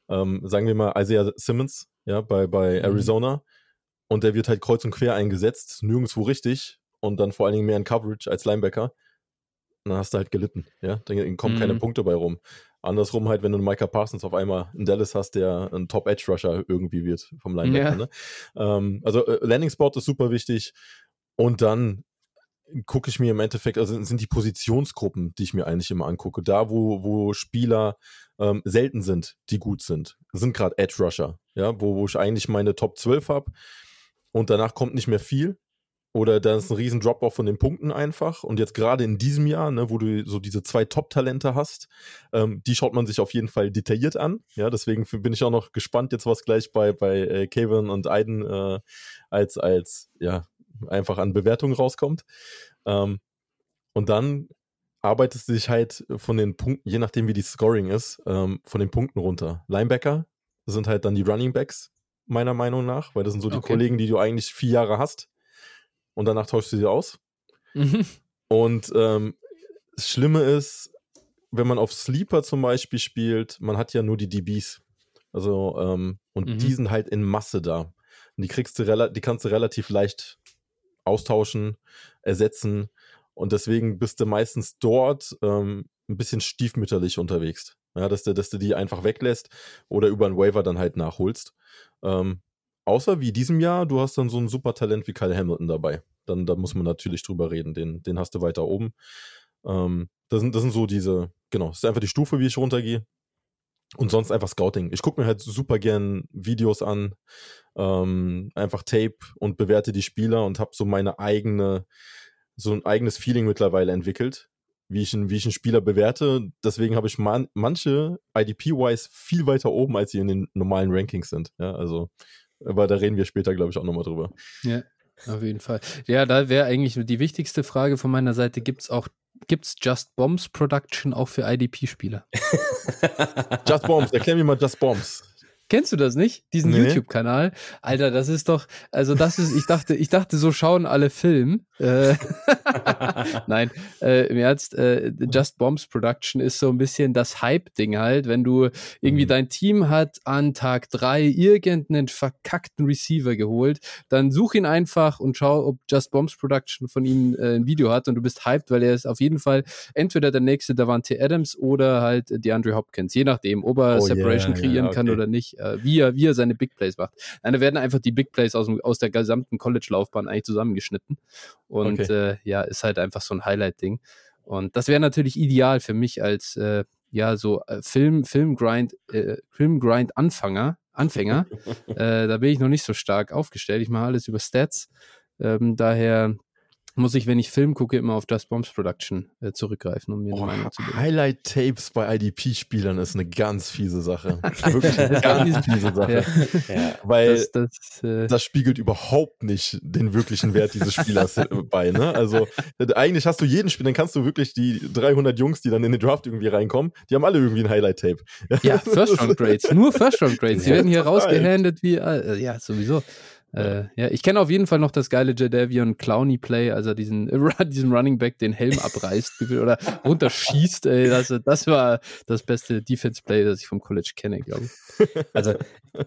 Ähm, sagen wir mal Isaiah Simmons, ja, bei, bei mhm. Arizona. Und der wird halt kreuz und quer eingesetzt, nirgendwo richtig und dann vor allen Dingen mehr in Coverage als Linebacker dann hast du halt gelitten, ja. Dann kommen mhm. keine Punkte bei rum. Andersrum halt, wenn du einen Micah Parsons auf einmal in Dallas hast, der ein Top-Edge-Rusher irgendwie wird vom Linebacker. Ja. Ne? Ähm, also äh, Landing-Spot ist super wichtig. Und dann gucke ich mir im Endeffekt, also sind die Positionsgruppen, die ich mir eigentlich immer angucke, da wo, wo Spieler ähm, selten sind, die gut sind, sind gerade Edge Rusher, ja, wo, wo ich eigentlich meine Top 12 habe und danach kommt nicht mehr viel oder da ist ein riesen Drop-off von den Punkten einfach. Und jetzt gerade in diesem Jahr, ne, wo du so diese zwei Top-Talente hast, ähm, die schaut man sich auf jeden Fall detailliert an. Ja, deswegen bin ich auch noch gespannt, jetzt was gleich bei, bei äh, Kevin und Aiden äh, als, als, ja, einfach an Bewertungen rauskommt. Ähm, und dann arbeitest du dich halt von den Punkten, je nachdem wie die Scoring ist, ähm, von den Punkten runter. Linebacker sind halt dann die Running Backs, meiner Meinung nach, weil das sind so die okay. Kollegen, die du eigentlich vier Jahre hast und danach tauschst du sie aus. Mhm. Und ähm, das Schlimme ist, wenn man auf Sleeper zum Beispiel spielt, man hat ja nur die DBs. Also, ähm, und mhm. die sind halt in Masse da. Und die kriegst du die kannst du relativ leicht austauschen, ersetzen. Und deswegen bist du meistens dort ähm, ein bisschen stiefmütterlich unterwegs. Ja, dass du, dass du die einfach weglässt oder über einen Waiver dann halt nachholst. Ähm, Außer wie diesem Jahr, du hast dann so ein super Talent wie Kyle Hamilton dabei. Dann da muss man natürlich drüber reden. Den, den hast du weiter oben. Ähm, das, sind, das sind so diese, genau, das ist einfach die Stufe, wie ich runtergehe. Und sonst einfach Scouting. Ich gucke mir halt super gern Videos an, ähm, einfach Tape und bewerte die Spieler und habe so meine eigene, so ein eigenes Feeling mittlerweile entwickelt, wie ich, einen, wie ich einen Spieler bewerte. Deswegen habe ich man, manche IDP-wise viel weiter oben, als sie in den normalen Rankings sind. Ja, also, aber da reden wir später, glaube ich, auch nochmal drüber. Ja, auf jeden Fall. Ja, da wäre eigentlich die wichtigste Frage von meiner Seite: Gibt es auch Gibt's Just Bombs Production auch für IDP-Spieler? Just Bombs, erklär mir mal Just Bombs. Kennst du das nicht? Diesen nee. YouTube-Kanal? Alter, das ist doch, also das ist, ich dachte, ich dachte, so schauen alle Film. Äh, Nein, äh, im Ernst, äh, Just Bombs Production ist so ein bisschen das Hype-Ding halt, wenn du irgendwie mhm. dein Team hat an Tag drei irgendeinen verkackten Receiver geholt, dann such ihn einfach und schau, ob Just Bombs Production von ihm äh, ein Video hat und du bist hyped, weil er ist auf jeden Fall entweder der nächste Davante Adams oder halt DeAndre Hopkins, je nachdem, ob er oh, Separation yeah, kreieren yeah, okay. kann oder nicht äh, wie, er, wie er seine Big Plays macht. Nein, da werden einfach die Big Plays aus, aus der gesamten College-Laufbahn eigentlich zusammengeschnitten. Und okay. äh, ja, ist halt einfach so ein Highlight-Ding. Und das wäre natürlich ideal für mich als äh, ja so äh, Film Filmgrind äh, Filmgrind Anfänger Anfänger. äh, da bin ich noch nicht so stark aufgestellt. Ich mache alles über Stats. Ähm, daher muss ich, wenn ich Film gucke, immer auf Just Bombs Production äh, zurückgreifen, um mir eine oh, Meinung zu bilden. Highlight-Tapes bei IDP-Spielern ist eine ganz fiese Sache. Wirklich eine ganz fiese Sache. Ja. Ja. Weil das, das, äh, das, spiegelt überhaupt nicht den wirklichen Wert dieses Spielers äh, bei. Ne? Also eigentlich hast du jeden Spiel, dann kannst du wirklich die 300 Jungs, die dann in den Draft irgendwie reinkommen, die haben alle irgendwie ein Highlight-Tape. Ja, First-Round-Grades, nur First-Round-Grades. Die werden hier rausgehandelt wie, äh, ja, sowieso. Äh, ja, ich kenne auf jeden Fall noch das geile Jadavion Clowny Play, als er diesen, äh, diesen Running Back den Helm abreißt oder runterschießt. Ey, das, das war das beste Defense Play, das ich vom College kenne, glaube ich. Also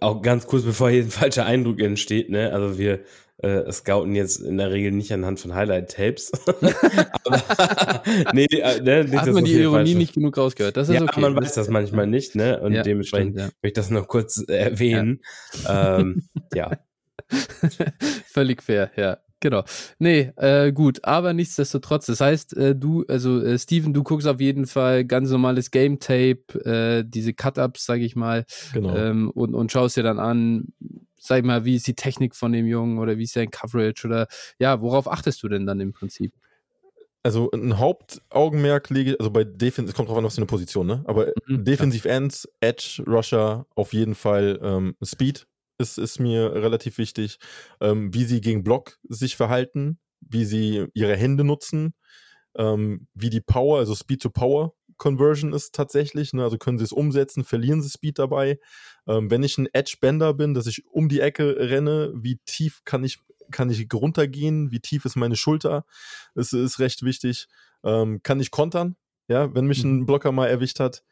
auch ganz kurz, bevor hier ein falscher Eindruck entsteht, ne? Also wir äh, scouten jetzt in der Regel nicht anhand von Highlight-Tapes. nee, äh, ne, nicht, Hat man die Ironie nicht genug rausgehört. Das ist ja, okay. man weiß das manchmal nicht, ne? Und ja, dementsprechend stimmt, ja. möchte ich das noch kurz erwähnen. Ja. Ähm, ja. Völlig fair, ja. Genau. Nee, äh, gut, aber nichtsdestotrotz, das heißt, äh, du, also äh, Steven, du guckst auf jeden Fall ganz normales Game Tape, äh, diese Cut-Ups, sag ich mal, genau. ähm, und, und schaust dir dann an, sag ich mal, wie ist die Technik von dem Jungen oder wie ist sein Coverage oder ja, worauf achtest du denn dann im Prinzip? Also ein Hauptaugenmerk lege, also bei Defensive, kommt drauf an, was für eine Position, ne? Aber mhm, Defensive Ends, Edge, Rusher, auf jeden Fall ähm, Speed, ist, ist mir relativ wichtig, ähm, wie sie gegen Block sich verhalten, wie sie ihre Hände nutzen, ähm, wie die Power, also Speed-to-Power Conversion ist tatsächlich. Ne? Also können sie es umsetzen, verlieren sie Speed dabei. Ähm, wenn ich ein Edge-Bender bin, dass ich um die Ecke renne, wie tief kann ich, kann ich runtergehen, wie tief ist meine Schulter, das ist recht wichtig. Ähm, kann ich kontern, ja, wenn mich ein mhm. Blocker mal erwischt hat.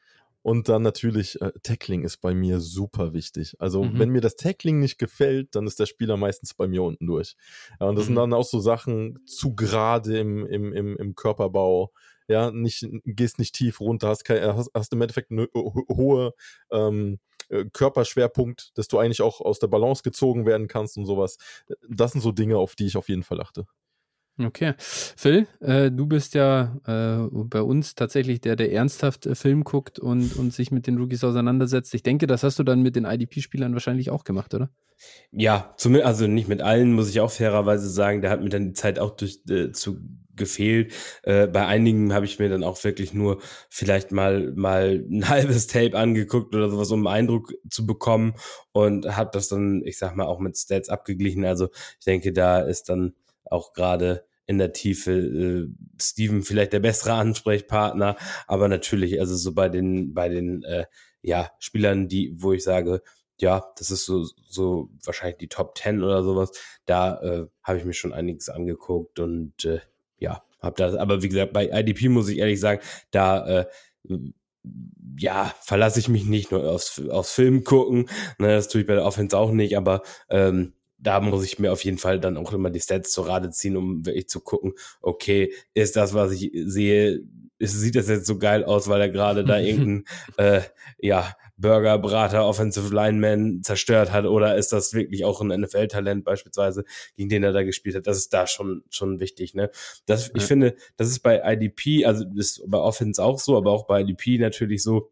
Und dann natürlich, äh, Tackling ist bei mir super wichtig. Also, mhm. wenn mir das Tackling nicht gefällt, dann ist der Spieler meistens bei mir unten durch. Ja, und das mhm. sind dann auch so Sachen zu gerade im, im, im, im Körperbau. Ja, nicht, gehst nicht tief runter, hast, kein, hast, hast im Endeffekt eine hohe ähm, äh, Körperschwerpunkt, dass du eigentlich auch aus der Balance gezogen werden kannst und sowas. Das sind so Dinge, auf die ich auf jeden Fall achte. Okay. Phil, äh, du bist ja äh, bei uns tatsächlich der, der ernsthaft äh, Film guckt und, und sich mit den Rookies auseinandersetzt. Ich denke, das hast du dann mit den IDP-Spielern wahrscheinlich auch gemacht, oder? Ja, zumindest, also nicht mit allen, muss ich auch fairerweise sagen. Da hat mir dann die Zeit auch durch, äh, zu gefehlt. Äh, bei einigen habe ich mir dann auch wirklich nur vielleicht mal mal ein halbes Tape angeguckt oder sowas, um einen Eindruck zu bekommen und habe das dann, ich sag mal, auch mit Stats abgeglichen. Also ich denke, da ist dann auch gerade in der Tiefe äh, Steven vielleicht der bessere Ansprechpartner, aber natürlich, also so bei den, bei den äh, ja, Spielern, die, wo ich sage, ja, das ist so, so wahrscheinlich die Top 10 oder sowas, da äh, habe ich mir schon einiges angeguckt und äh, ja, habe das, aber wie gesagt, bei IDP muss ich ehrlich sagen, da äh, ja, verlasse ich mich nicht nur aufs, aufs Film gucken, ne, das tue ich bei der Offense auch nicht, aber ähm, da muss ich mir auf jeden Fall dann auch immer die Stats zur Rate ziehen, um wirklich zu gucken, okay, ist das, was ich sehe, ist, sieht das jetzt so geil aus, weil er gerade da irgendein äh, ja, Burger, Brater, Offensive Lineman zerstört hat oder ist das wirklich auch ein NFL-Talent beispielsweise, gegen den er da gespielt hat? Das ist da schon, schon wichtig, ne? Das, ja. Ich finde, das ist bei IDP, also ist bei Offense auch so, aber auch bei IDP natürlich so,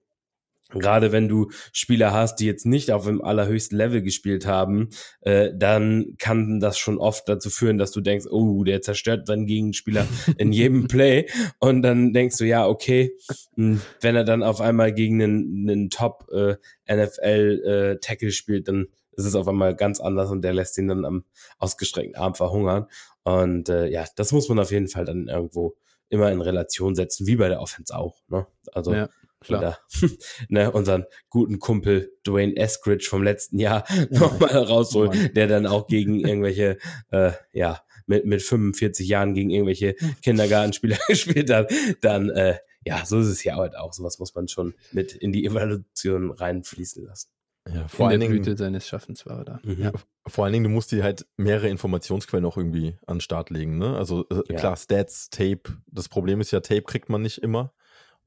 Gerade wenn du Spieler hast, die jetzt nicht auf dem allerhöchsten Level gespielt haben, äh, dann kann das schon oft dazu führen, dass du denkst, oh, der zerstört seinen Gegenspieler in jedem Play. Und dann denkst du, ja, okay, hm, wenn er dann auf einmal gegen einen, einen Top äh, NFL äh, Tackle spielt, dann ist es auf einmal ganz anders und der lässt ihn dann am ausgestreckten Arm verhungern. Und äh, ja, das muss man auf jeden Fall dann irgendwo immer in Relation setzen, wie bei der Offense auch. Ne? Also ja. Klar. Oder, ne, unseren guten Kumpel Dwayne Eskridge vom letzten Jahr nochmal rausholen, oh der dann auch gegen irgendwelche, äh, ja, mit, mit 45 Jahren gegen irgendwelche Kindergartenspieler gespielt hat, dann, äh, ja, so ist es ja halt auch. Sowas muss man schon mit in die Evaluation reinfließen lassen. Ja, vor in allen Dingen, Blüte seines Schaffens war er da. Mhm. Ja, vor allen Dingen, du musst dir halt mehrere Informationsquellen auch irgendwie an den Start legen. Ne? Also äh, ja. klar, Stats, Tape. Das Problem ist ja, Tape kriegt man nicht immer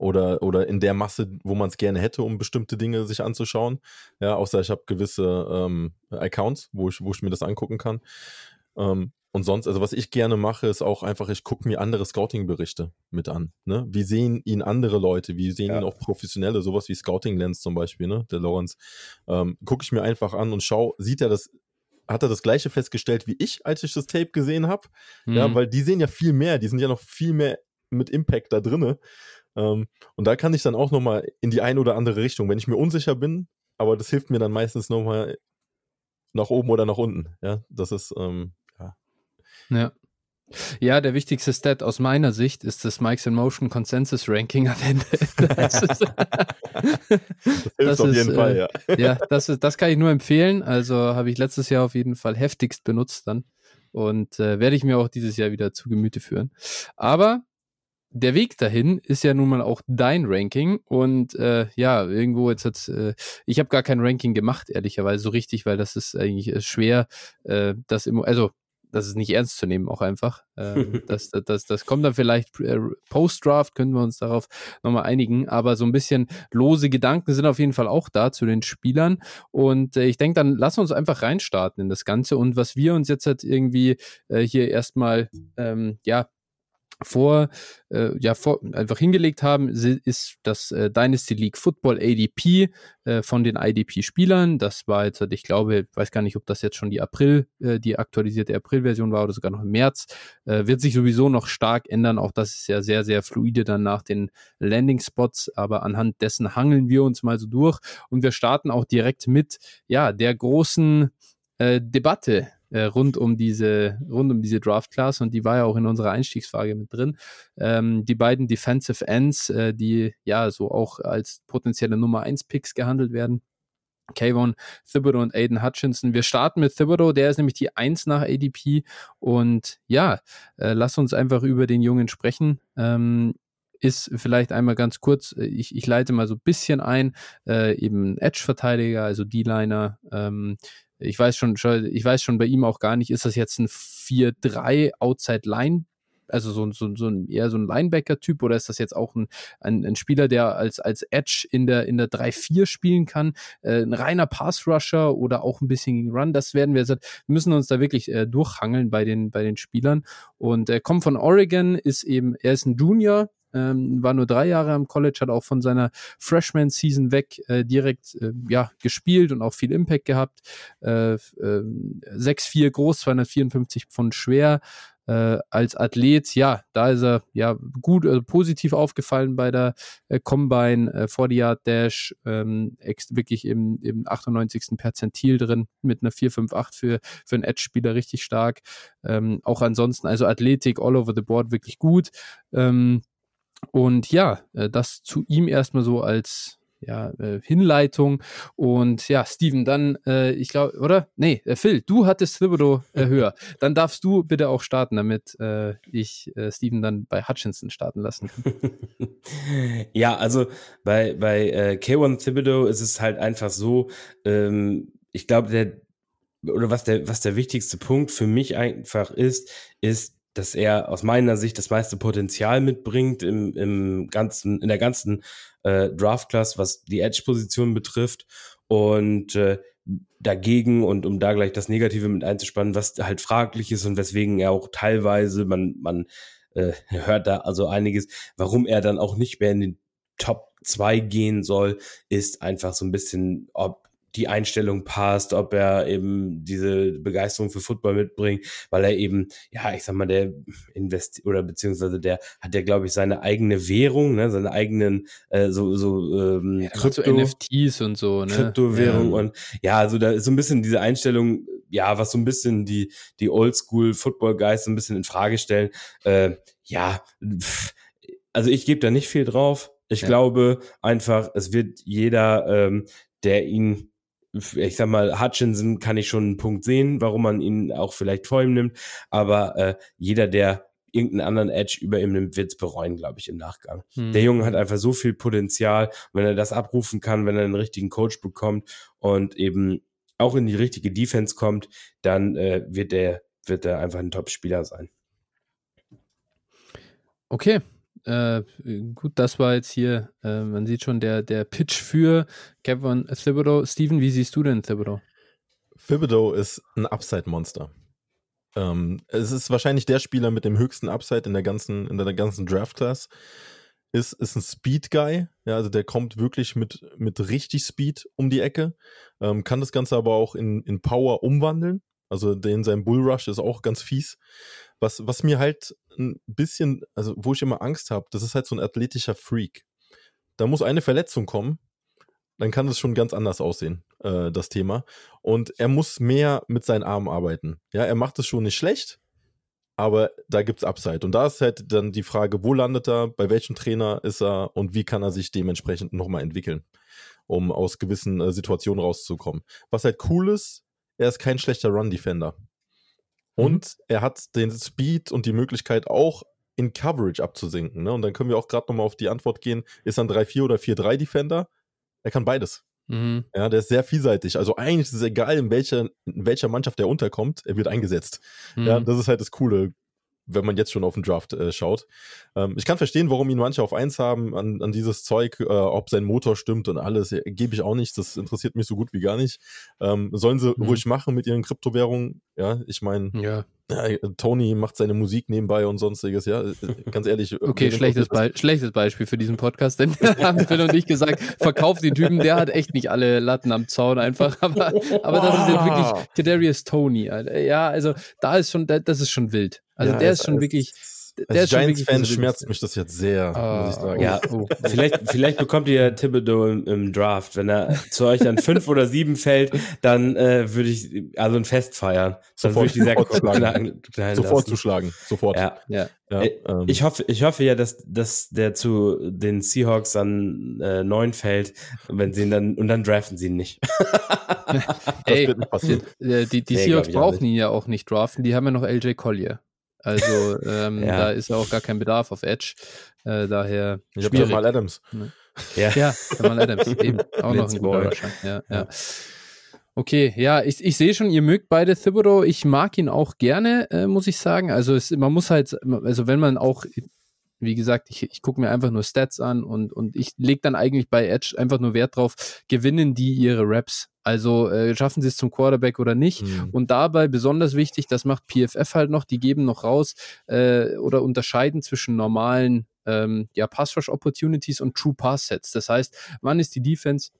oder, oder in der Masse, wo man es gerne hätte, um bestimmte Dinge sich anzuschauen. Ja, außer ich habe gewisse ähm, Accounts, wo ich, wo ich mir das angucken kann. Ähm, und sonst, also was ich gerne mache, ist auch einfach, ich gucke mir andere Scouting-Berichte mit an. Ne? Wie sehen ihn andere Leute? Wie sehen ja. ihn auch Professionelle? Sowas wie Scouting Lens zum Beispiel, ne? Der Lawrence. Ähm, gucke ich mir einfach an und schaue, sieht er das, hat er das gleiche festgestellt wie ich, als ich das Tape gesehen habe? Mhm. Ja, weil die sehen ja viel mehr, die sind ja noch viel mehr mit Impact da drinne. Ähm, und da kann ich dann auch nochmal in die eine oder andere Richtung, wenn ich mir unsicher bin, aber das hilft mir dann meistens nochmal nach oben oder nach unten. Ja, das ist, ähm, ja. Ja. Ja, der wichtigste Stat aus meiner Sicht ist das Mike's in Motion Consensus Ranking am Ende. Das, ist, das hilft das auf ist, jeden Fall, ja. Äh, ja, das, ist, das kann ich nur empfehlen. Also habe ich letztes Jahr auf jeden Fall heftigst benutzt dann. Und äh, werde ich mir auch dieses Jahr wieder zu Gemüte führen. Aber der Weg dahin ist ja nun mal auch dein Ranking und äh, ja, irgendwo jetzt hat äh, ich habe gar kein Ranking gemacht, ehrlicherweise so richtig, weil das ist eigentlich äh, schwer, äh, das immer, also das ist nicht ernst zu nehmen, auch einfach. Ähm, das, das, das, das kommt dann vielleicht äh, Post-Draft, können wir uns darauf nochmal einigen. Aber so ein bisschen lose Gedanken sind auf jeden Fall auch da zu den Spielern. Und äh, ich denke, dann lass uns einfach reinstarten in das Ganze. Und was wir uns jetzt halt irgendwie äh, hier erstmal ähm, ja vor, äh, ja, vor, einfach hingelegt haben, ist das äh, Dynasty League Football ADP äh, von den IDP-Spielern. Das war jetzt, ich glaube, weiß gar nicht, ob das jetzt schon die April, äh, die aktualisierte April-Version war oder sogar noch im März. Äh, wird sich sowieso noch stark ändern. Auch das ist ja sehr, sehr fluide dann nach den Landing-Spots. Aber anhand dessen hangeln wir uns mal so durch. Und wir starten auch direkt mit, ja, der großen äh, Debatte äh, rund um diese, rund um diese Draft Class und die war ja auch in unserer Einstiegsfrage mit drin. Ähm, die beiden Defensive Ends, äh, die ja so auch als potenzielle Nummer 1 Picks gehandelt werden. Kayvon Thibodeau und Aiden Hutchinson. Wir starten mit Thibodeau, der ist nämlich die 1 nach ADP. Und ja, äh, lass uns einfach über den Jungen sprechen. Ähm, ist vielleicht einmal ganz kurz, äh, ich, ich leite mal so ein bisschen ein, äh, eben Edge-Verteidiger, also D-Liner, ähm, ich weiß schon, ich weiß schon bei ihm auch gar nicht, ist das jetzt ein 4-3 Outside Line also so, so, so ein, eher so ein Linebacker-Typ oder ist das jetzt auch ein, ein, ein, Spieler, der als, als Edge in der, in der 3-4 spielen kann? Äh, ein reiner Pass-Rusher oder auch ein bisschen gegen Run? Das werden wir, wir müssen uns da wirklich äh, durchhangeln bei den, bei den Spielern. Und er kommt von Oregon, ist eben, er ist ein Junior, ähm, war nur drei Jahre am College, hat auch von seiner Freshman-Season weg äh, direkt äh, ja, gespielt und auch viel Impact gehabt. Äh, äh, 6'4 groß, 254 Pfund schwer. Äh, als Athlet, ja, da ist er ja gut, also positiv aufgefallen bei der äh, Combine, äh, 40 Yard Dash, ähm, wirklich im, im 98. Perzentil drin mit einer 458 für, für einen Edge-Spieler richtig stark. Ähm, auch ansonsten, also Athletik all over the board wirklich gut. Ähm, und ja, äh, das zu ihm erstmal so als ja, äh, Hinleitung. Und ja, Steven, dann, äh, ich glaube, oder? Nee, äh, Phil, du hattest Thibodeau äh, höher. Dann darfst du bitte auch starten, damit äh, ich Steven dann bei Hutchinson starten lassen kann. ja, also bei, bei äh, K1 Thibodeau ist es halt einfach so, ähm, ich glaube, der, oder was der, was der wichtigste Punkt für mich einfach ist, ist, dass er aus meiner Sicht das meiste Potenzial mitbringt im, im ganzen, in der ganzen äh, Draft-Class, was die Edge-Position betrifft. Und äh, dagegen, und um da gleich das Negative mit einzuspannen, was halt fraglich ist und weswegen er auch teilweise, man, man äh, hört da also einiges, warum er dann auch nicht mehr in den Top 2 gehen soll, ist einfach so ein bisschen, ob die Einstellung passt, ob er eben diese Begeisterung für Football mitbringt, weil er eben, ja, ich sag mal, der invest oder beziehungsweise der hat ja, glaube ich, seine eigene Währung, ne, seine eigenen äh, so so ähm, ja, Krypto, so NFTs und so, ne? Kryptowährung ja. und ja, also da ist so ein bisschen diese Einstellung, ja, was so ein bisschen die die Oldschool Football Guys so ein bisschen in Frage stellen. Äh, ja, pff, also ich gebe da nicht viel drauf. Ich ja. glaube einfach, es wird jeder, ähm, der ihn ich sag mal, Hutchinson kann ich schon einen Punkt sehen, warum man ihn auch vielleicht vor ihm nimmt, aber äh, jeder, der irgendeinen anderen Edge über ihm nimmt, wird es bereuen, glaube ich, im Nachgang. Hm. Der Junge hat einfach so viel Potenzial, wenn er das abrufen kann, wenn er einen richtigen Coach bekommt und eben auch in die richtige Defense kommt, dann äh, wird er wird er einfach ein Top-Spieler sein. Okay, äh, gut, das war jetzt hier, äh, man sieht schon der, der Pitch für Kevin Thibodeau. Steven, wie siehst du denn Thibodeau? Thibodeau ist ein Upside-Monster. Ähm, es ist wahrscheinlich der Spieler mit dem höchsten Upside in der ganzen, in der ganzen Draft-Class. Ist, ist ein Speed-Guy, ja, also der kommt wirklich mit, mit richtig Speed um die Ecke, ähm, kann das Ganze aber auch in, in Power umwandeln. Also den sein Bullrush ist auch ganz fies. Was, was mir halt ein bisschen, also wo ich immer Angst habe, das ist halt so ein athletischer Freak. Da muss eine Verletzung kommen, dann kann das schon ganz anders aussehen, äh, das Thema. Und er muss mehr mit seinen Armen arbeiten. Ja, er macht es schon nicht schlecht, aber da gibt es Upside. Und da ist halt dann die Frage, wo landet er, bei welchem Trainer ist er und wie kann er sich dementsprechend nochmal entwickeln, um aus gewissen äh, Situationen rauszukommen. Was halt cool ist, er ist kein schlechter Run-Defender. Mhm. Und mhm. er hat den Speed und die Möglichkeit auch in Coverage abzusinken. Ne? Und dann können wir auch gerade nochmal auf die Antwort gehen, ist er ein 3-4 oder 4-3 Defender? Er kann beides. Mhm. Ja, der ist sehr vielseitig. Also eigentlich ist es egal, in welcher, in welcher Mannschaft er unterkommt, er wird eingesetzt. Mhm. Ja, das ist halt das Coole wenn man jetzt schon auf den Draft äh, schaut. Ähm, ich kann verstehen, warum ihn manche auf eins haben an, an dieses Zeug, äh, ob sein Motor stimmt und alles, äh, gebe ich auch nicht. Das interessiert mich so gut wie gar nicht. Ähm, sollen sie mhm. ruhig machen mit ihren Kryptowährungen. Ja, ich meine, ja. Ja, Tony macht seine Musik nebenbei und sonstiges, ja. Äh, ganz ehrlich. Okay, schlechtes, Be schlechtes Beispiel für diesen Podcast, denn haben Phil und ich gesagt, verkauft den Typen, der hat echt nicht alle Latten am Zaun einfach, aber, aber das ist jetzt wirklich Kadarius Tony. Alter. Ja, also da ist schon, das ist schon wild. Also ja, der ist schon wirklich als Giants-Fan schmerzt mich das jetzt sehr, oh, muss ich sagen. Ja, oh. vielleicht, vielleicht bekommt ihr Thibodeau im, im, Draft. Wenn er zu euch dann fünf oder sieben fällt, dann äh, würde ich also ein Fest feiern. Dann sofort, zuschlagen. sofort zuschlagen. Sofort. Ja. ja. ja äh, ähm. Ich, hoffe, ich hoffe ja, dass, dass der zu den Seahawks an äh, neun fällt, wenn sie ihn dann und dann draften sie ihn nicht. das Ey, wird nicht passieren. Die, die, die nee, Seahawks brauchen ihn ja auch nicht draften, die haben ja noch LJ Collier. Also ähm, ja. da ist ja auch gar kein Bedarf auf Edge. Äh, daher. Ich habe mal Adams. Ja, ja Jamal Adams. Eben. Auch noch ein guter. Ja, ja. Okay, ja, ich, ich sehe schon, ihr mögt beide Thibodeau. Ich mag ihn auch gerne, äh, muss ich sagen. Also es, man muss halt, also wenn man auch wie gesagt, ich, ich gucke mir einfach nur Stats an und, und ich lege dann eigentlich bei Edge einfach nur Wert drauf, gewinnen die ihre Raps. Also äh, schaffen sie es zum Quarterback oder nicht. Mhm. Und dabei besonders wichtig, das macht PFF halt noch, die geben noch raus äh, oder unterscheiden zwischen normalen ähm, ja, Pass-Rush-Opportunities und True Pass-Sets. Das heißt, wann ist die Defense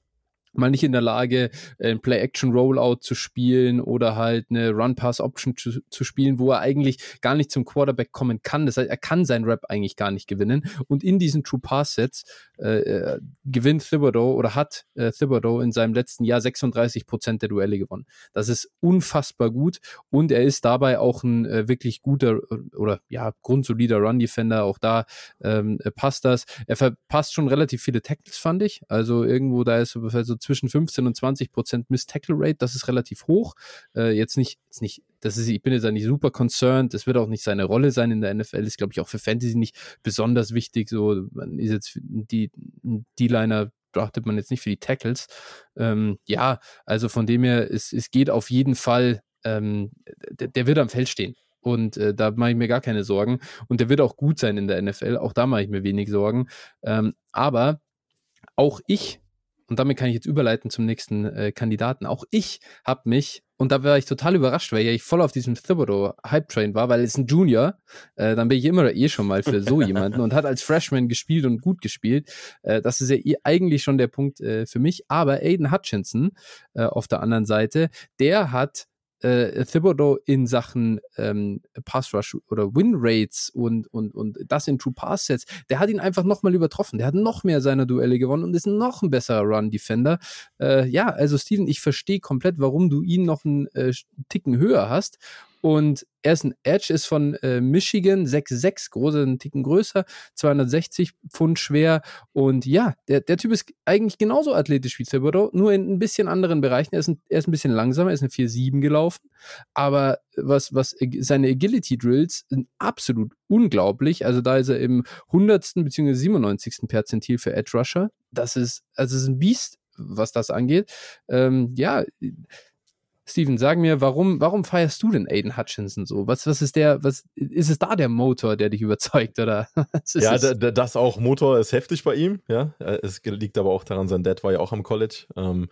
mal nicht in der Lage, ein Play-Action-Rollout zu spielen oder halt eine Run-Pass-Option zu, zu, spielen, wo er eigentlich gar nicht zum Quarterback kommen kann. Das heißt, er kann sein Rap eigentlich gar nicht gewinnen. Und in diesen True-Pass-Sets äh, äh, gewinnt Thibodeau oder hat äh, Thibodeau in seinem letzten Jahr 36 Prozent der Duelle gewonnen. Das ist unfassbar gut und er ist dabei auch ein äh, wirklich guter oder ja, grundsolider Run-Defender. Auch da ähm, passt das. Er verpasst schon relativ viele Tackles, fand ich. Also irgendwo da ist so zwischen 15 und 20 Prozent Miss-Tackle-Rate. Das ist relativ hoch. Äh, jetzt nicht, jetzt nicht das ist, ich bin jetzt nicht super concerned. Das wird auch nicht seine Rolle sein in der NFL. Ist, glaube ich, auch für Fantasy nicht besonders wichtig. So, man ist jetzt die, die Liner draftet man jetzt nicht für die Tackles. Ähm, ja, also von dem her, es, es geht auf jeden Fall, ähm, der, der wird am Feld stehen. Und äh, da mache ich mir gar keine Sorgen. Und der wird auch gut sein in der NFL. Auch da mache ich mir wenig Sorgen. Ähm, aber auch ich und damit kann ich jetzt überleiten zum nächsten äh, Kandidaten. Auch ich habe mich und da war ich total überrascht, weil ich voll auf diesem Thibodeau-Hype-Train war, weil es ein Junior, äh, dann bin ich immer eh schon mal für so jemanden und hat als Freshman gespielt und gut gespielt. Äh, das ist ja eh eigentlich schon der Punkt äh, für mich. Aber Aiden Hutchinson äh, auf der anderen Seite, der hat äh, Thibodeau in Sachen ähm, Pass Rush oder Win Rates und, und, und das in True Pass Sets, der hat ihn einfach nochmal übertroffen. Der hat noch mehr seiner Duelle gewonnen und ist noch ein besserer Run Defender. Äh, ja, also Steven, ich verstehe komplett, warum du ihn noch einen äh, Ticken höher hast. Und er ist ein Edge, ist von äh, Michigan, 6'6 groß, einen Ticken größer, 260 Pfund schwer. Und ja, der, der Typ ist eigentlich genauso athletisch wie Thibodeau, nur in ein bisschen anderen Bereichen. Er ist ein, er ist ein bisschen langsamer, er ist eine 4'7 gelaufen. Aber was, was seine Agility Drills sind absolut unglaublich. Also da ist er im 100. bzw. 97. Perzentil für Edge Rusher. Das ist, also ist ein Biest, was das angeht. Ähm, ja, Steven, sag mir, warum, warum feierst du denn Aiden Hutchinson so? Was, was ist der, was, ist es da der Motor, der dich überzeugt, oder? ja, das auch Motor ist heftig bei ihm, ja. Es liegt aber auch daran, sein Dad war ja auch am College. Ähm,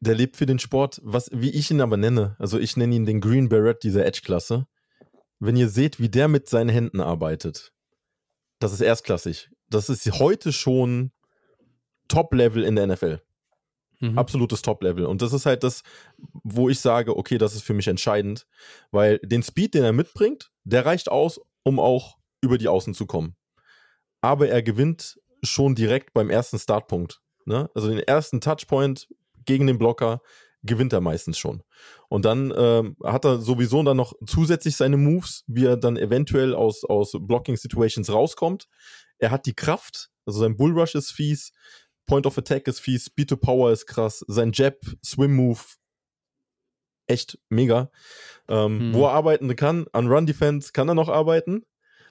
der lebt für den Sport, was, wie ich ihn aber nenne. Also ich nenne ihn den Green Beret dieser Edge-Klasse. Wenn ihr seht, wie der mit seinen Händen arbeitet, das ist erstklassig. Das ist heute schon Top-Level in der NFL. Mhm. Absolutes Top-Level. Und das ist halt das, wo ich sage, okay, das ist für mich entscheidend, weil den Speed, den er mitbringt, der reicht aus, um auch über die Außen zu kommen. Aber er gewinnt schon direkt beim ersten Startpunkt. Ne? Also den ersten Touchpoint gegen den Blocker gewinnt er meistens schon. Und dann ähm, hat er sowieso dann noch zusätzlich seine Moves, wie er dann eventuell aus, aus Blocking-Situations rauskommt. Er hat die Kraft, also sein Bullrush ist fies, Point of Attack ist fies, Speed to Power ist krass, sein Jab, Swim Move, echt mega. Ähm, mhm. Wo er arbeiten kann, an Run Defense kann er noch arbeiten.